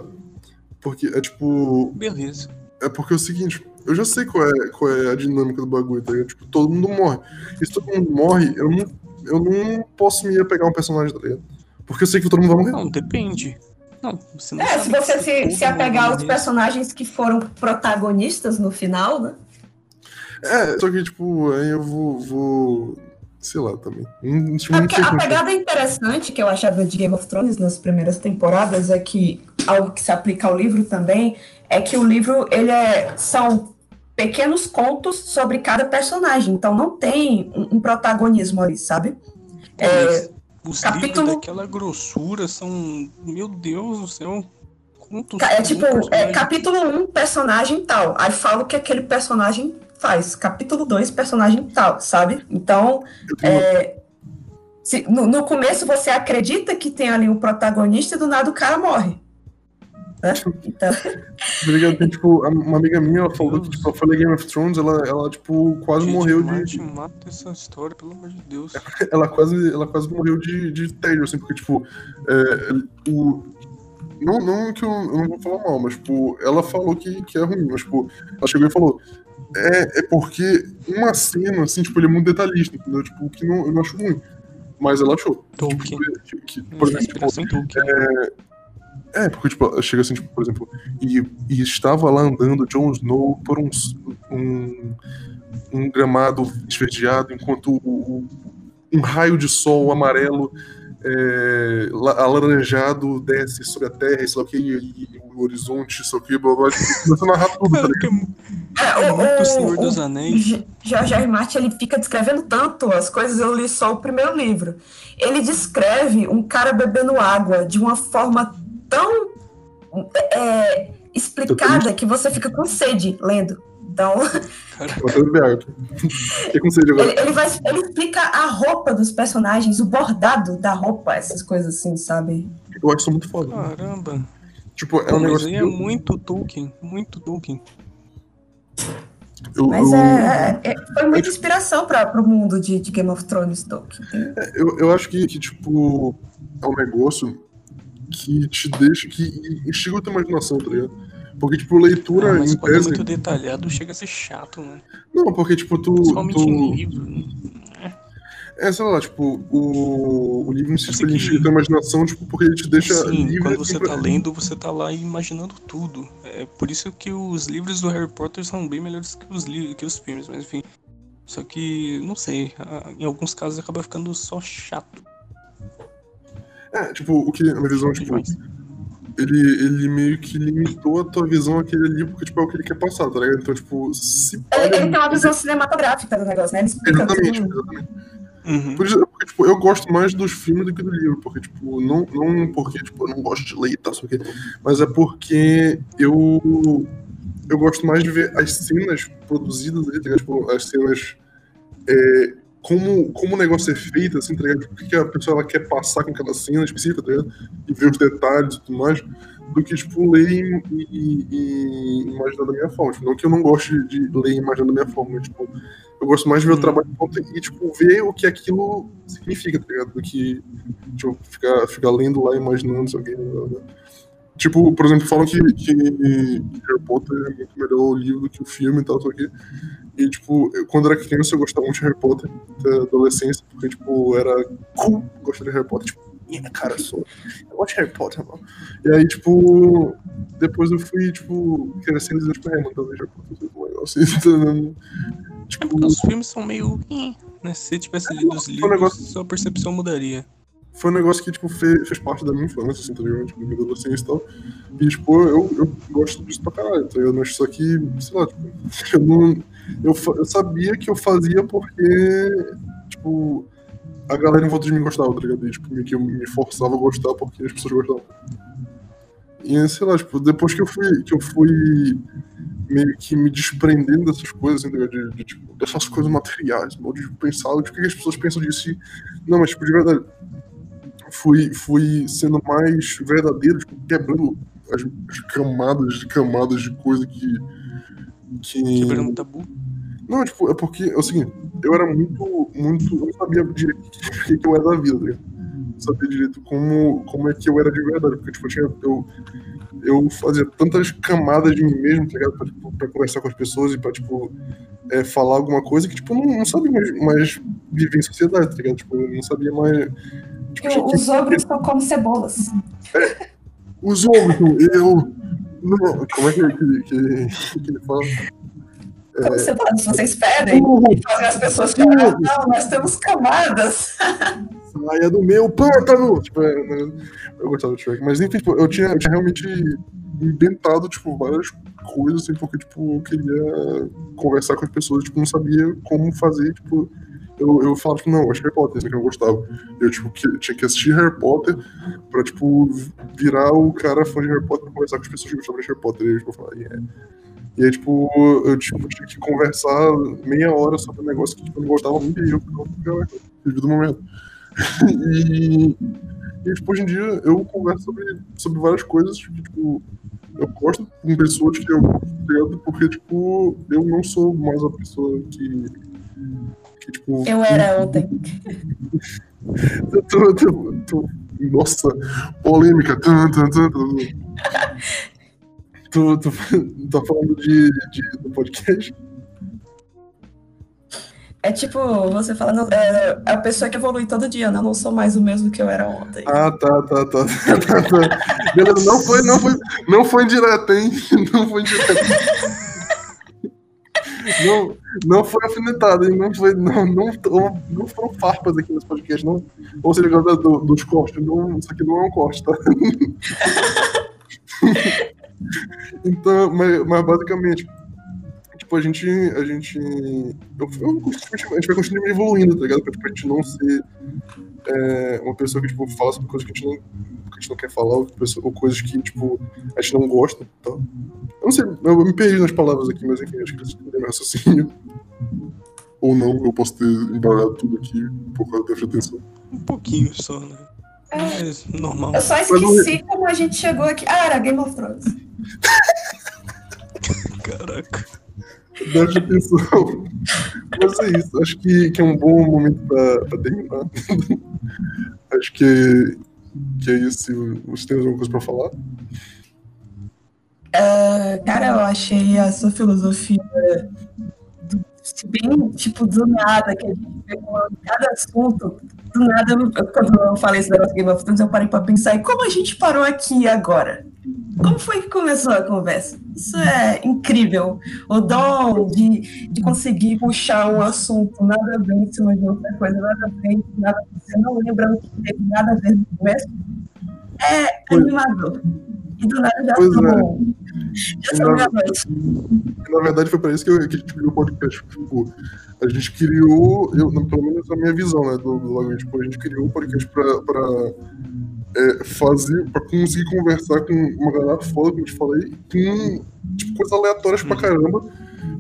Porque é tipo. Beleza. É porque é o seguinte, eu já sei qual é, qual é a dinâmica do bagulho, tá ligado? Tipo, todo mundo morre. E se todo mundo morre, eu não, eu não posso me apegar a um personagem, tá ligado? Porque eu sei que todo mundo vai morrer. Não, depende. Não, você não É, sabe se você se, se apegar aos personagens que foram protagonistas no final, né? É, só que, tipo, aí eu vou. vou sei lá também. Não, É a pegada interessante que eu achava de Game of Thrones nas primeiras temporadas é que algo que se aplica ao livro também, é que o livro ele é, são pequenos contos sobre cada personagem, então não tem um, um protagonismo ali, sabe? É, os capítulo... livros daquela grossura são, meu Deus do céu, contos. É tipo, é, capítulo 1, um, personagem tal. Aí fala o que aquele personagem faz. Capítulo 2, personagem tal, sabe? Então, é, se, no, no, começo você acredita que tem ali um protagonista e do nada o cara morre. Né? Então... Obrigado, tipo, uma amiga minha ela falou que tipo, foi Game of Thrones, ela, ela tipo, quase Gente, morreu de. mata essa história, pelo amor de Deus. ela, quase, ela quase morreu de, de tédio, assim, porque, tipo, é, o, não, não que eu, eu, não vou falar mal, mas, tipo, ela falou que, que é ruim, mas, tipo, ela chegou e falou. É, é porque uma cena, assim, tipo, ele é muito detalhista, entendeu? Tipo, que não, eu não acho ruim. Mas ela achou. Tolkien. Tipo, que, que, por exemplo, tipo, é, é, porque, tipo, chega assim, tipo, por exemplo, e, e estava lá andando Jon Snow por um, um, um gramado esverdeado, enquanto o, o, um raio de sol amarelo é, alaranjado desce sobre a terra, isso aqui, e, e o horizonte, isso aqui, blá blá, começa a narrar tudo, tá ligado? É, o, o, Senhor dos Anéis. George R. Martin, ele fica descrevendo tanto as coisas, eu li só o primeiro livro. Ele descreve um cara bebendo água de uma forma tão é, explicada que você fica com sede lendo. Então. ele, ele, vai, ele explica a roupa dos personagens, o bordado da roupa, essas coisas assim, sabe? Eu acho isso muito foda. Caramba. Tipo, é um negócio. Aí é muito Tolkien, muito Tolkien. Eu, Mas eu... É, é, é, foi muita inspiração para o mundo de, de, Game of Thrones, Tolkien. É, eu, eu acho que, que, tipo, é um negócio que te deixa, que instiga a tua imaginação, tá ligado? Porque, tipo, leitura. Ah, mas em quando é é muito detalhado, chega a ser chato, né? Não, porque, tipo, tu. Principalmente tu... em livro. Né? É, sei lá, tipo, o, o livro em si tipo, ele enche a tua imaginação, tipo, porque ele te deixa Sim, livre. Quando você tá lendo, você tá lá imaginando tudo. É por isso que os livros do Harry Potter são bem melhores que os, que os filmes, mas enfim. Só que, não sei, em alguns casos acaba ficando só chato. É, tipo, o que a minha visão, tipo, ele, ele meio que limitou a tua visão aquele ali, porque tipo, é o que ele quer passar, tá ligado? Então, tipo, se. Ele, ele tem uma visão cinematográfica do negócio, né? Exatamente, exatamente. Uhum. Por isso, porque, tipo, eu gosto mais dos filmes do que do livro, porque, tipo, não, não porque, tipo, eu não gosto de ler e tal, só que, mas é porque eu eu gosto mais de ver as cenas produzidas ali, tá ligado? Tipo, as cenas é, como, como o negócio é feito, assim, tá ligado? O que a pessoa ela quer passar com aquela cena específica, tá ligado? E ver os detalhes e tudo mais, do que, tipo, ler e, e, e imaginar da minha forma. Tipo, não que eu não goste de ler e imaginar da minha forma, mas, tipo, eu gosto mais de ver o hum. trabalho e, tipo, ver o que aquilo significa, tá ligado? Do que, tipo, ficar, ficar lendo lá, imaginando, sei o Tipo, por exemplo, falam que, que Harry Potter é muito melhor o livro do que o filme e tal, só que. E, tipo, eu, quando era criança eu gostava muito de Harry Potter, da adolescência, porque, tipo, era cool gostar de Harry Potter. Tipo, minha cara, sou. Eu gosto de Harry Potter, mano. E aí, tipo, depois eu fui, tipo, crescendo dizendo, tipo, é, mano, talvez Harry Potter seja legal, assim, então, tipo... Os filmes são meio. Né? Se tivesse lido os livros, negócio... sua percepção mudaria foi um negócio que, tipo, fez, fez parte da minha infância, assim, tá ligado? Tipo, minha adolescência e tal. E, tipo, eu, eu gosto disso pra caralho, tá ligado? Mas só que, sei lá, tipo, eu não. Eu, eu sabia que eu fazia porque, tipo, a galera em volta de mim gostava, tá ligado? E, tipo, que eu me forçava a gostar porque as pessoas gostavam. E, sei lá, tipo, depois que eu fui, que eu fui meio que me desprendendo dessas coisas, assim, de, de, tipo, dessas coisas materiais, de pensar o que as pessoas pensam disso. E, não, mas, tipo, de verdade, fui, fui sendo mais verdadeiro, tipo, quebrando as, as, camadas de camadas de coisa que. que... Quebrando tabu? Não, tipo, é porque é o seguinte, eu era muito, muito. Eu não sabia direito o que, que eu era da vida, né? Não sabia direito como, como é que eu era de verdade, porque, tipo, eu tinha. Eu, eu fazia tantas camadas de mim mesmo, tá ligado? Pra, tipo, pra conversar com as pessoas e pra, tipo, é, falar alguma coisa que, tipo, não, não sabia mais, mais viver em sociedade, tá ligado? Tipo, eu não sabia mais os ogros são como cebolas. É, os ogros, eu. Não, como é que, que, que, que ele fala? Como é... cebolas, vocês pedem e fazem as pessoas chorar. Não, nós temos camadas. saia do meu pântano! Tipo, é, né? eu gostava do Shrek. Mas enfim, tipo, eu, tinha, eu tinha realmente inventado, tipo, várias coisas, assim, porque, tipo, eu queria conversar com as pessoas, tipo, não sabia como fazer, tipo, eu, eu falava, tipo, não, acho Harry Potter, isso que eu gostava. Eu, tipo, que, tinha que assistir Harry Potter pra, tipo, virar o cara fã de Harry Potter pra conversar com as pessoas que gostavam de Harry Potter. E tipo, eu falava, yeah. E aí, tipo, eu tipo, tinha que conversar meia hora sobre um negócio que tipo, eu não gostava muito e eu ficava do momento. e, e, tipo, hoje em dia eu converso sobre, sobre várias coisas que, tipo, eu gosto com pessoas que eu gosto porque, tipo, eu não sou mais a pessoa que. Tipo, eu era ontem. tô, tô, tô, nossa, polêmica. tu, tu tá falando de, de, do podcast? É tipo, você falando, é, é a pessoa que evolui todo dia, né? Eu não sou mais o mesmo que eu era ontem. Ah, tá, tá, tá. tá, tá. Beleza, não foi, não foi, não foi direto, hein? Não foi direto. Não, não foi alfinetado, hein? Não, foi, não, não, não foram farpas aqui nesse podcast, não. Ou seja, do, dos cortes, não, isso aqui não é um corte, tá? então, mas, mas basicamente, tipo, a gente. A gente. Eu, eu, a gente vai continuar evoluindo, tá ligado? Pra tipo, a gente não ser é, uma pessoa que, tipo, fala sobre coisas que a gente não, que a gente não quer falar, ou, ou coisas que, tipo, a gente não gosta. Tá? Eu não sei, eu me perdi nas palavras aqui, mas enfim, acho que eles entenderam raciocínio. Ou não, eu posso ter embaralhado tudo aqui por causa da atenção. Um pouquinho só, né? É, normal. Eu só esqueci como a gente chegou aqui. Ah, era Game of Thrones. Caraca. Preste atenção. Mas é isso. Acho que, que é um bom momento para terminar. Acho que, que é isso. Você tem alguma coisa para falar? Uh, cara, eu achei a sua filosofia bem, tipo, do nada, que a gente pegou cada assunto, do nada, quando eu falei esse negócio Game of Thrones, eu parei pra pensar, e como a gente parou aqui agora? Como foi que começou a conversa? Isso é incrível. O dom de, de conseguir puxar um assunto nada a ver em cima de outra coisa, nada a ver, nada você não lembra o que teve nada a ver no começo, é animador. E do nada já pois é. já na, na verdade, foi para isso que, eu, que a gente criou o podcast. Tipo, a gente criou, eu, pelo menos a minha visão, né, do, do tipo, a gente criou o podcast para é, fazer, para conseguir conversar com uma galera foda, como eu te falei, com tipo, coisas aleatórias pra caramba,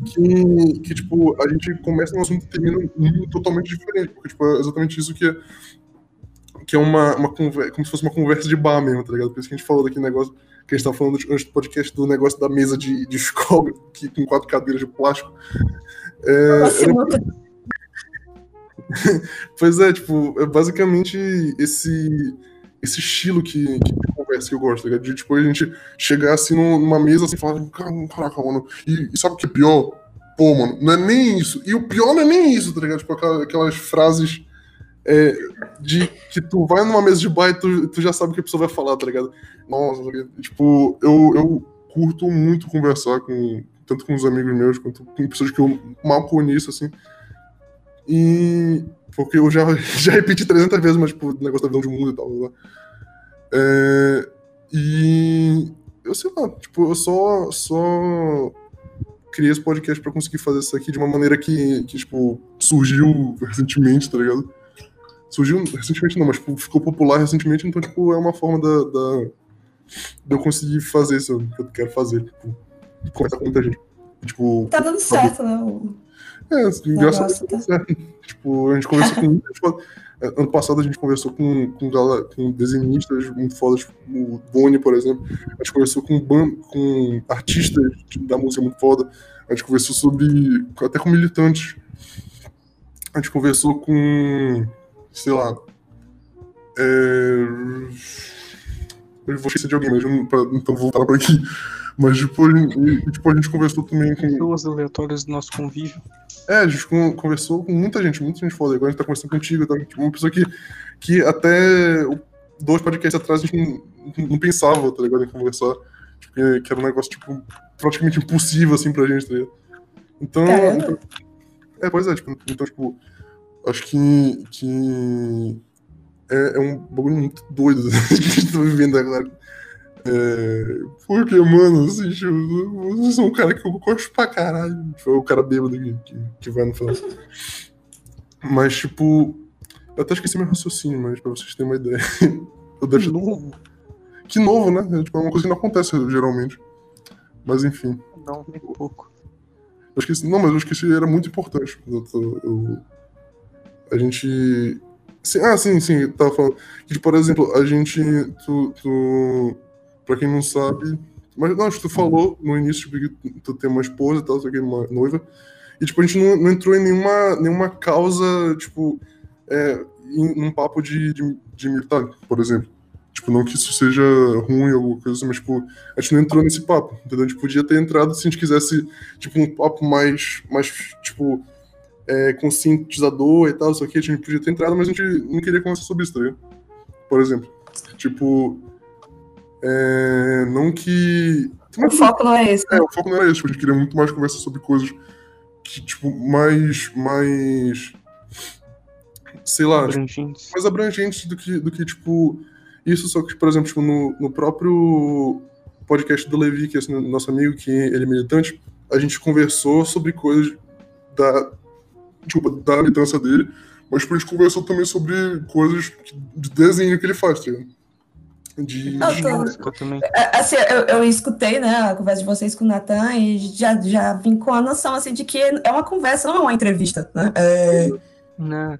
que, que tipo, a gente começa num assunto e termina um totalmente diferente, porque tipo, é exatamente isso que é, que é uma, uma conversa, como se fosse uma conversa de bar mesmo, tá ligado? Por isso que a gente falou daquele negócio que a gente tava falando antes do podcast do negócio da mesa de, de escola, que, com quatro cadeiras de plástico. É, Nossa, era... pois é, tipo, é basicamente esse esse estilo que, que de conversa que eu gosto, tá De tipo, a gente chegar assim numa mesa assim falar, caraca, mano, e, e, sabe o que é pior? Pô, mano, não é nem isso. E o pior não é nem isso, tá ligado? Tipo, aquelas, aquelas frases é, de que tu vai numa mesa de bar e tu, tu já sabe o que a pessoa vai falar, tá ligado? Nossa, tá tipo, eu, eu curto muito conversar com tanto com os amigos meus quanto com pessoas que eu mal conheço, assim. E porque eu já, já repeti 300 vezes, mas, tipo, o negócio da visão de mundo e tal. É, e eu sei lá, tipo, eu só, só criei esse podcast pra conseguir fazer isso aqui de uma maneira que, que tipo, surgiu recentemente, tá ligado? Surgiu recentemente não, mas tipo, ficou popular recentemente, então, tipo, é uma forma da, da, de eu conseguir fazer isso que eu quero fazer, tipo, conversar com muita gente. Tipo, tá dando certo, né? É, engraçado tá certo. Tipo, a gente conversou com tipo, Ano passado a gente conversou com, com, com desenhistas muito fodas, tipo o Boni, por exemplo. A gente conversou com, com artistas da música muito foda. A gente conversou sobre. até com militantes. A gente conversou com. sei lá. É, eu vou esquecer de alguém, mas não, pra, então vou voltar pra aqui. Mas depois, tipo, a gente conversou também com. Pessoas aleatórias do nosso convívio. É, a gente conversou com muita gente, muita gente foda. Agora a gente tá conversando contigo, tá? Tipo, uma pessoa que, que até dois podcasts atrás a gente não, não pensava, tá ligado? Em conversar. Tipo, que era um negócio, tipo, praticamente impossível, assim, pra gente, tá ligado? Então. então é, pois é, tipo, então, tipo, acho que. que é, é um bagulho muito doido que a gente tá vivendo agora. É, porque, mano, assim, tipo, vocês são um cara que eu gosto pra caralho. Tipo, é o cara bêbado que, que, que vai no final. Mas, tipo, eu até esqueci meu raciocínio, mas pra vocês terem uma ideia. Eu deixo... novo. Que novo, né? É, tipo, é uma coisa que não acontece geralmente. Mas enfim. Não, nem pouco. Eu esqueci, não, mas eu esqueci, era muito importante. Eu, eu, a gente. Sim, ah, sim, sim, tava falando. Que, por exemplo, a gente. Tu, tu, pra quem não sabe. Mas não, acho que tu falou no início tipo, que tu tem uma esposa e tal, sei uma noiva. E, tipo, a gente não, não entrou em nenhuma, nenhuma causa, tipo, é, em, num papo de, de, de militar, por exemplo. Tipo, não que isso seja ruim ou alguma coisa assim, mas, tipo, a gente não entrou nesse papo, entendeu? A gente podia ter entrado se a gente quisesse, tipo, um papo mais, mais tipo, é, conscientizador e tal, só que a gente podia ter entrado, mas a gente não queria conversar sobre isso, tá ligado? Por exemplo. Tipo, é, não que... O foco não é esse. É, o foco não era esse, a gente queria muito mais conversar sobre coisas que, tipo, mais, mais sei lá, Abrangentes. tipo, mais abrangentes do que, do que, tipo, isso, só que, por exemplo, tipo, no, no próprio podcast do Levi, que é esse nosso amigo, que ele é militante, a gente conversou sobre coisas da, tipo, da militância dele, mas tipo, a gente conversou também sobre coisas de desenho que ele faz, tá ligado? De, também. É, Assim, eu, eu escutei, né, a conversa de vocês com o Natan e já, já vim com a noção, assim, de que é uma conversa, não é uma entrevista, né? É, Não,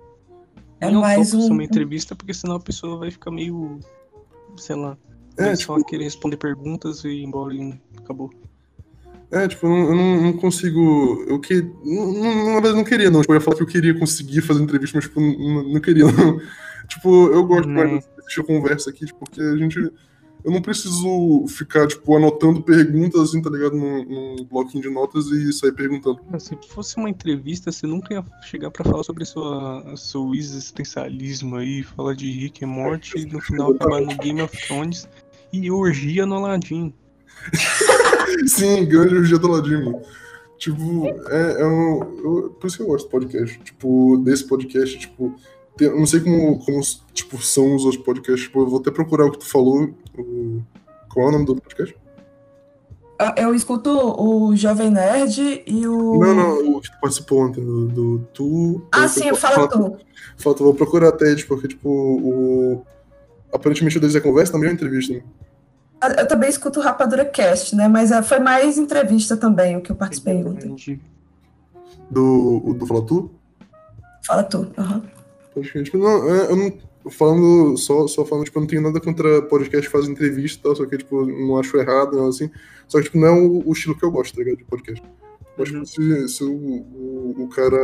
é não mais um... uma entrevista, porque senão a pessoa vai ficar meio. sei lá. É, tipo- só querer responder perguntas e ir embora e acabou. É, tipo, eu não, não, consigo. Eu que. Não, não, não queria, não. Tipo, eu ia falar que eu queria conseguir fazer entrevista, mas, tipo, não, não queria, não. Tipo, eu gosto Né. Mais dessa conversa aqui, tipo, porque a gente. Eu não preciso ficar, tipo, anotando perguntas, assim, tá ligado? Num, num bloquinho de notas e sair perguntando. Se fosse uma entrevista, você nunca ia chegar pra falar sobre sua, seu existencialismo aí, falar de Rick e Morty e no final acabar no Game of Thrones e orgia no Aladdin. Sim, grande orgia do ladinho, mano. Tipo, é, é um. eu- por isso que eu gosto do podcast. Tipo, desse podcast, tipo. Eu não sei como, como tipo, são os outros podcasts. Tipo, eu vou até procurar o que tu falou. O, qual é o nome do podcast? Eu escuto o Jovem Nerd e o... Não, não, o que tu participou ontem, do, do tu. Ah, eu- sim, eu- fala tu. Fala tu, vou procurar até, tipo, porque, tipo, o. Aparentemente o deles é conversa, também é uma entrevista, né? Eu também escuto o Rapadura Cast, né? Mas é, foi mais entrevista também, o que eu participei ontem. Entendi. Do, o do Fala Tu. Fala tu. aham. Pode crer. Tipo, não, é, eu não. Falando, só, só falando, tipo, eu não tenho nada contra podcast que faz entrevista e tal, só que, tipo, não acho errado, não, assim. Só que, tipo, não é o, o estilo que eu gosto, tá ligado? De podcast. Mas, tipo, se, se o, o, o cara,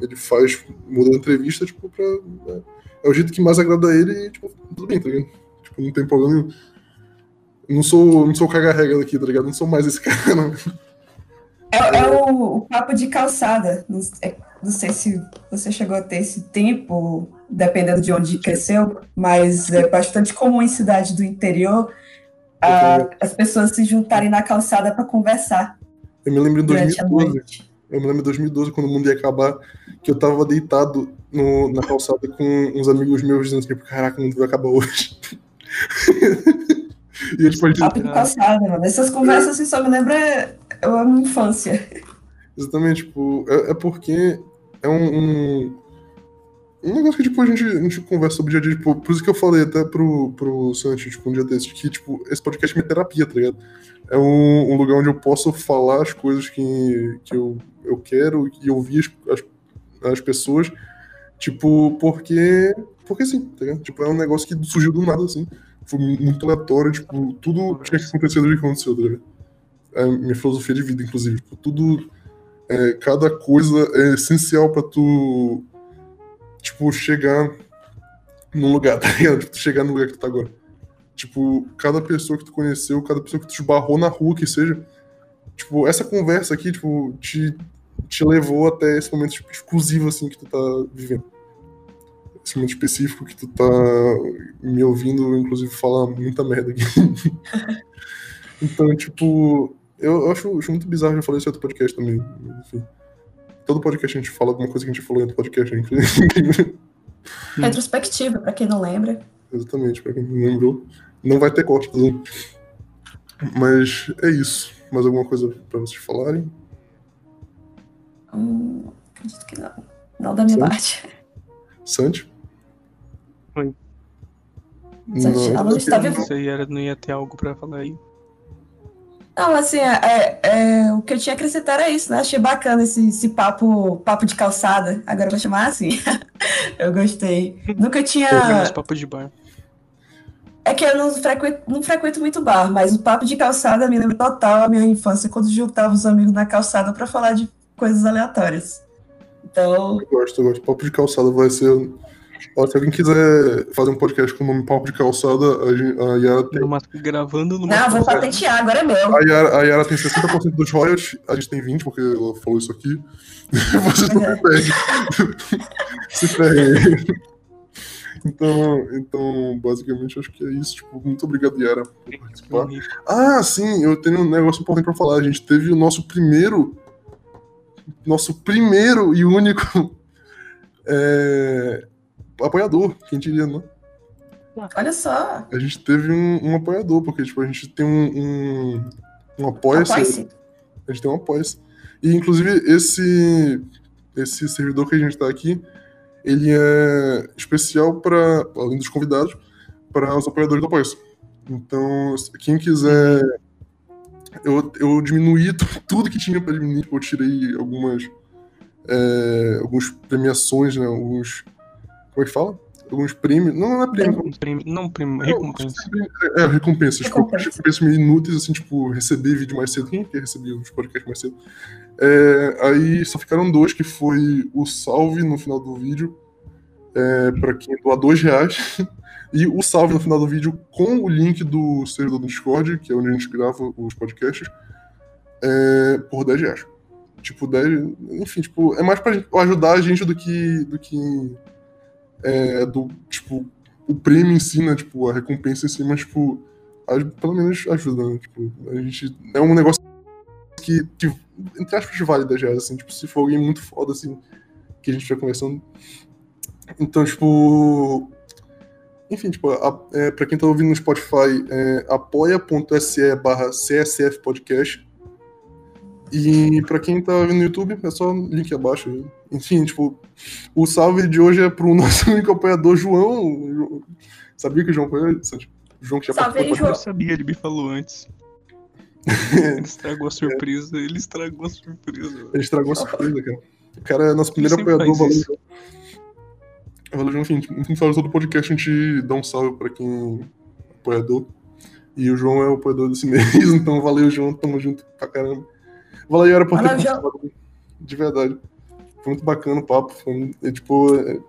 ele faz, muda a entrevista, tipo, pra. É, é o jeito que mais agrada a ele e, tipo, tudo bem, tá ligado? Tipo, não tem problema nenhum. Não sou, não sou o caga-regra daqui, tá ligado? Não sou mais esse cara, não. É, é o, o papo de calçada. É- não sei se você chegou a ter esse tempo, dependendo de onde cresceu, mas é bastante comum em cidade do interior a- as pessoas se juntarem na calçada para conversar Eu me lembro a 2012. noite. Eu me lembro em 2012, quando o mundo ia acabar, que eu tava deitado no- na calçada com uns amigos meus dizendo tipo, caraca, o mundo vai acabar hoje. e eles tipo, Papo de calçada, mano. Essas conversas assim, só me lembra a minha infância. Exatamente, tipo, é, é porque é um, um, um negócio que, tipo, a gente, a gente conversa sobre dia a dia, tipo, por isso que eu falei até pro, pro Santi, tipo, um dia desses, que, tipo, esse podcast é minha terapia, tá ligado? É um, um lugar onde eu posso falar as coisas que, que eu, eu quero e ouvir as, as, as pessoas, tipo, porque, porque sim, tá ligado? Tipo, é um negócio que surgiu do nada, assim, foi muito aleatório, tipo, tudo tinha que acontecer desde que aconteceu, tá ligado? É minha filosofia de vida, inclusive, tipo, tudo é, cada coisa é essencial pra tu, tipo, chegar num lugar, tá ligado? Tipo, tu chegar no lugar que tu tá agora. Tipo, cada pessoa que tu conheceu, cada pessoa que tu esbarrou na rua, que seja, tipo, essa conversa aqui, tipo, te, te levou até esse momento tipo, exclusivo, assim, que tu tá vivendo. Esse momento específico que tu tá me ouvindo, inclusive, falar muita merda aqui. então, tipo, eu, eu acho, acho muito bizarro já falei isso em outro podcast também. Enfim. Todo podcast a gente fala alguma coisa que a gente falou em outro podcast, né? Retrospectiva, pra quem não lembra. Exatamente, pra quem não lembrou. Não vai ter corte, tá? Mas é isso. Mais alguma coisa pra vocês falarem? Hum, acredito que não. Não da minha Sim. parte. Santi? Oi. Santi, a Luz tá vivo? Isso aí era, não ia ter algo pra falar aí. Não, assim, é, é- é, o que eu tinha a acrescentar era isso, né? Achei bacana esse, esse papo, papo de calçada. Agora eu vou chamar assim. eu gostei. Nunca tinha. Menos papo de bar. É que eu não frequento, não frequento muito bar, mas o papo de calçada me lembra total a minha infância, quando juntava os amigos na calçada pra falar de coisas aleatórias. Então, Eu gosto, eu gosto. Papo de calçada vai ser. Ó, se alguém quiser fazer um podcast com o nome Papo de Calçada, a, gen- a Yara tem. Numa- gravando no não, vou patentear, agora é meu. A Yara, a Yara tem 60% dos royalties, a gente tem 20%, porque ela falou isso aqui. Vocês não se perdem. se ferrem. Então, então, basicamente, acho que é isso. Tipo, muito obrigado, Yara, por participar. Ah, sim, eu tenho um negócio importante pra falar. A gente teve o nosso primeiro. Nosso primeiro e único é, apoiador, quem diria, né? Olha só. A gente teve um, um apoiador, porque tipo, a gente tem um, um, um apoia-se. Apoie-se. A gente tem um apoia-se. E inclusive esse, esse servidor que a gente tá aqui, ele é especial para, além dos convidados, para os apoiadores do apoia-se. Então, quem quiser. Eu, eu diminuí tu- tudo que tinha para diminuir, tipo, eu tirei algumas. É, algumas premiações, né? Alguns. Como é que fala? Alguns prêmios. Não, não é prêmio. Não, prêmio, não, prêmio, recompensa. É, recompensas. Tipo, Recompensa. recompensas meio inúteis, assim, tipo, receber vídeo mais cedo. Quem quer receber os podcasts mais cedo? É, aí só ficaram dois, que foi o salve no final do vídeo, é, pra quem doar dois reais, e o salve no final do vídeo com o link do servidor do Discord, que é onde a gente grava os podcasts, é, por 10 reais. Tipo, 10. Enfim, tipo, é mais pra ajudar a gente do que. do que. É, do, tipo, o prêmio em si, né? Tipo, a recompensa em si, mas, tipo, aj- pelo menos ajuda, né? Tipo, a gente. É um negócio que, que entre aspas, 10 reais, assim, tipo, se for alguém muito foda, assim, que a gente estiver conversando. Então, tipo. Enfim, tipo, a, é, pra quem tá ouvindo no Spotify, é apoia.se barra CSF Podcast. E pra quem tá no YouTube, é só link abaixo. Enfim, tipo, o salve de hoje é pro nosso único apoiador, João. Jo- Sabia que o João? O João que já Salve aí, participou do Eu João. sabia, ele me falou antes. Ele estragou a surpresa, ele estragou a surpresa. velho. Ele estragou a surpresa, cara. O cara é nosso primeiro apoiador, valeu. João. Valeu, João. Enfim, no final todo podcast a gente dá um salve pra quem é apoiador. E o João é o apoiador desse mês, então valeu, João. Tamo junto pra caramba. Valeu, Yara, por ter Valeu, João. participado. De verdade. Foi muito bacana o papo. Foi, é, tipo, é,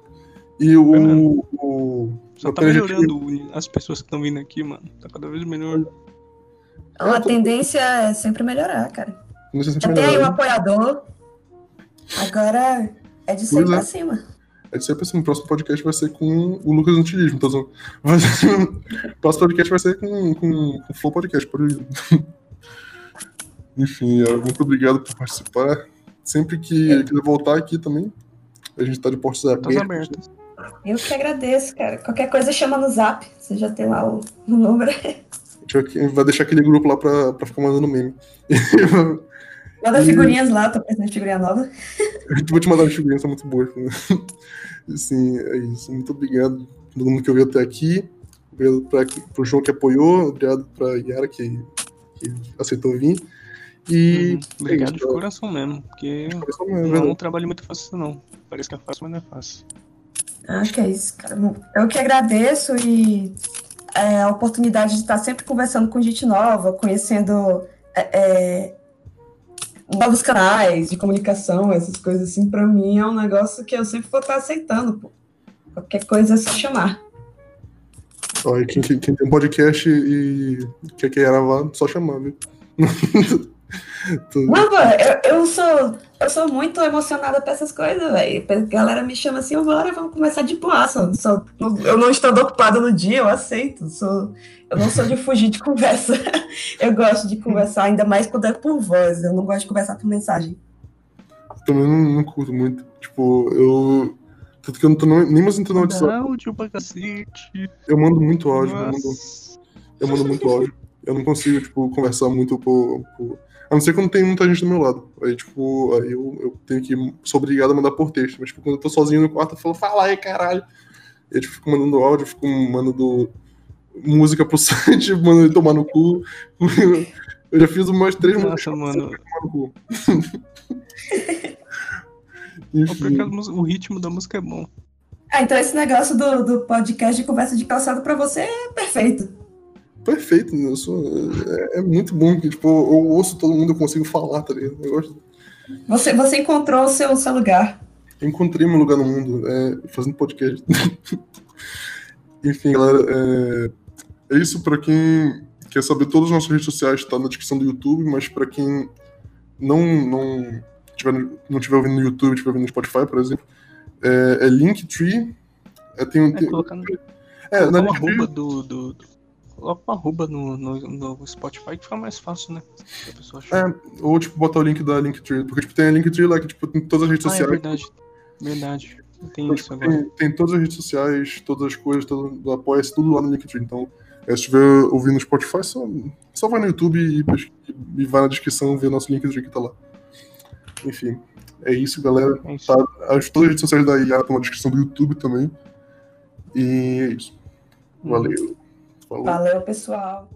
e o. O Só tá a gente- melhorando as pessoas que estão vindo aqui, mano. Tá cada vez melhor. Então, a tendência é sempre melhorar, cara. Não sei se Já tem aí um apoiador. Agora é de sair Pois é. pra cima. É de sempre assim, o próximo podcast vai ser com o Lucas Antilismo, tá O próximo podcast vai ser com, com, com o Flow Podcast, pode ir. Enfim, é, muito obrigado por participar. Sempre que quiser voltar aqui também, a gente tá de portas abertas. abertas. Eu que agradeço, cara. Qualquer coisa chama no zap. Você já tem lá o, o número. A gente vai- deixar aquele grupo lá pra, pra ficar mandando meme. Manda figurinhas lá, tô pensando em figurinha nova. Eu vou te mandar uma figurinha, são muito boas. Sim, é isso. Muito obrigado a todo mundo que ouviu até aqui. Obrigado pra, pro João que apoiou. Obrigado pra Yara que, que aceitou vir. E. Uhum. Obrigado é de coração mesmo, porque Coração não é mesmo, um trabalho muito fácil, não. Parece que é fácil, mas não é fácil. Acho que é isso, cara. Eu que agradeço e é, a oportunidade de estar sempre conversando com gente nova, conhecendo é, é, novos canais de comunicação, essas coisas assim, pra mim é um negócio que eu sempre vou estar aceitando, pô. Qualquer coisa é só chamar. Ó, e quem, quem- tem um podcast e quer que vá, só chamar, viu? Pô, eu, eu sou eu sou muito emocionada pra essas coisas, velho. A galera me chama assim, bora, vamos começar de boaça. Sou, eu não estou ocupada no dia, eu aceito. Sou, eu não sou de fugir de conversa. Eu gosto de conversar, ainda mais quando é por voz. Eu não gosto de conversar por mensagem. também não, não curto muito. Tipo, eu. Tanto que eu não tô nem mais entrando no WhatsApp. áudio pra cacete. Eu mando muito áudio, eu mando, eu mando muito áudio. Eu não consigo, tipo, conversar muito por, por- A não ser quando tem muita gente do meu lado. Aí, tipo, aí eu, eu tenho que. Sou obrigado a mandar por texto. Mas, tipo, quando eu tô sozinho no quarto, eu falo, fala aí, caralho. E eu tipo, fico mandando áudio, fico mandando música pro site, mandando ele tomar no cu. Eu já fiz umas três Nossa, mano. tomar no cu. Enfim. o ritmo da música é bom. Ah, então esse negócio do, do podcast de conversa de calçado pra você é perfeito. Perfeito, né? eu sou, é, é muito bom que, tipo, eu ouço todo mundo, eu consigo falar, tá ligado? Eu gosto. Você, você encontrou o seu, seu lugar. Eu encontrei meu lugar no mundo, é, fazendo podcast. Enfim, galera, é, é isso pra quem quer saber todas as nossas redes sociais, tá na descrição do YouTube, mas pra quem não não tiver, não tiver ouvindo no YouTube, tiver ouvindo no Spotify, por exemplo, é, é Linktree. É, tem, um- É, tem, colocar, no- é, na Linktree, do, do coloca um arroba no, no, no Spotify que fica mais fácil, né? É, ou tipo, botar o link da Linktree, porque tipo, tem a Linktree lá que tipo, tem todas as redes Ah, é sociais. verdade. Verdade. Tem Então, isso tipo, agora. tem, tem todas as redes sociais, todas as coisas, todo, do Apoia-se, tudo lá no Linktree. Então, é, se estiver ouvindo no Spotify, só, só vai no YouTube e, e vai na descrição ver nosso Linktree que tá lá. Enfim, é isso, galera. É isso. Tá, as, todas as redes sociais da IA estão na descrição do YouTube também. E é isso. Valeu. Falou. Valeu, pessoal.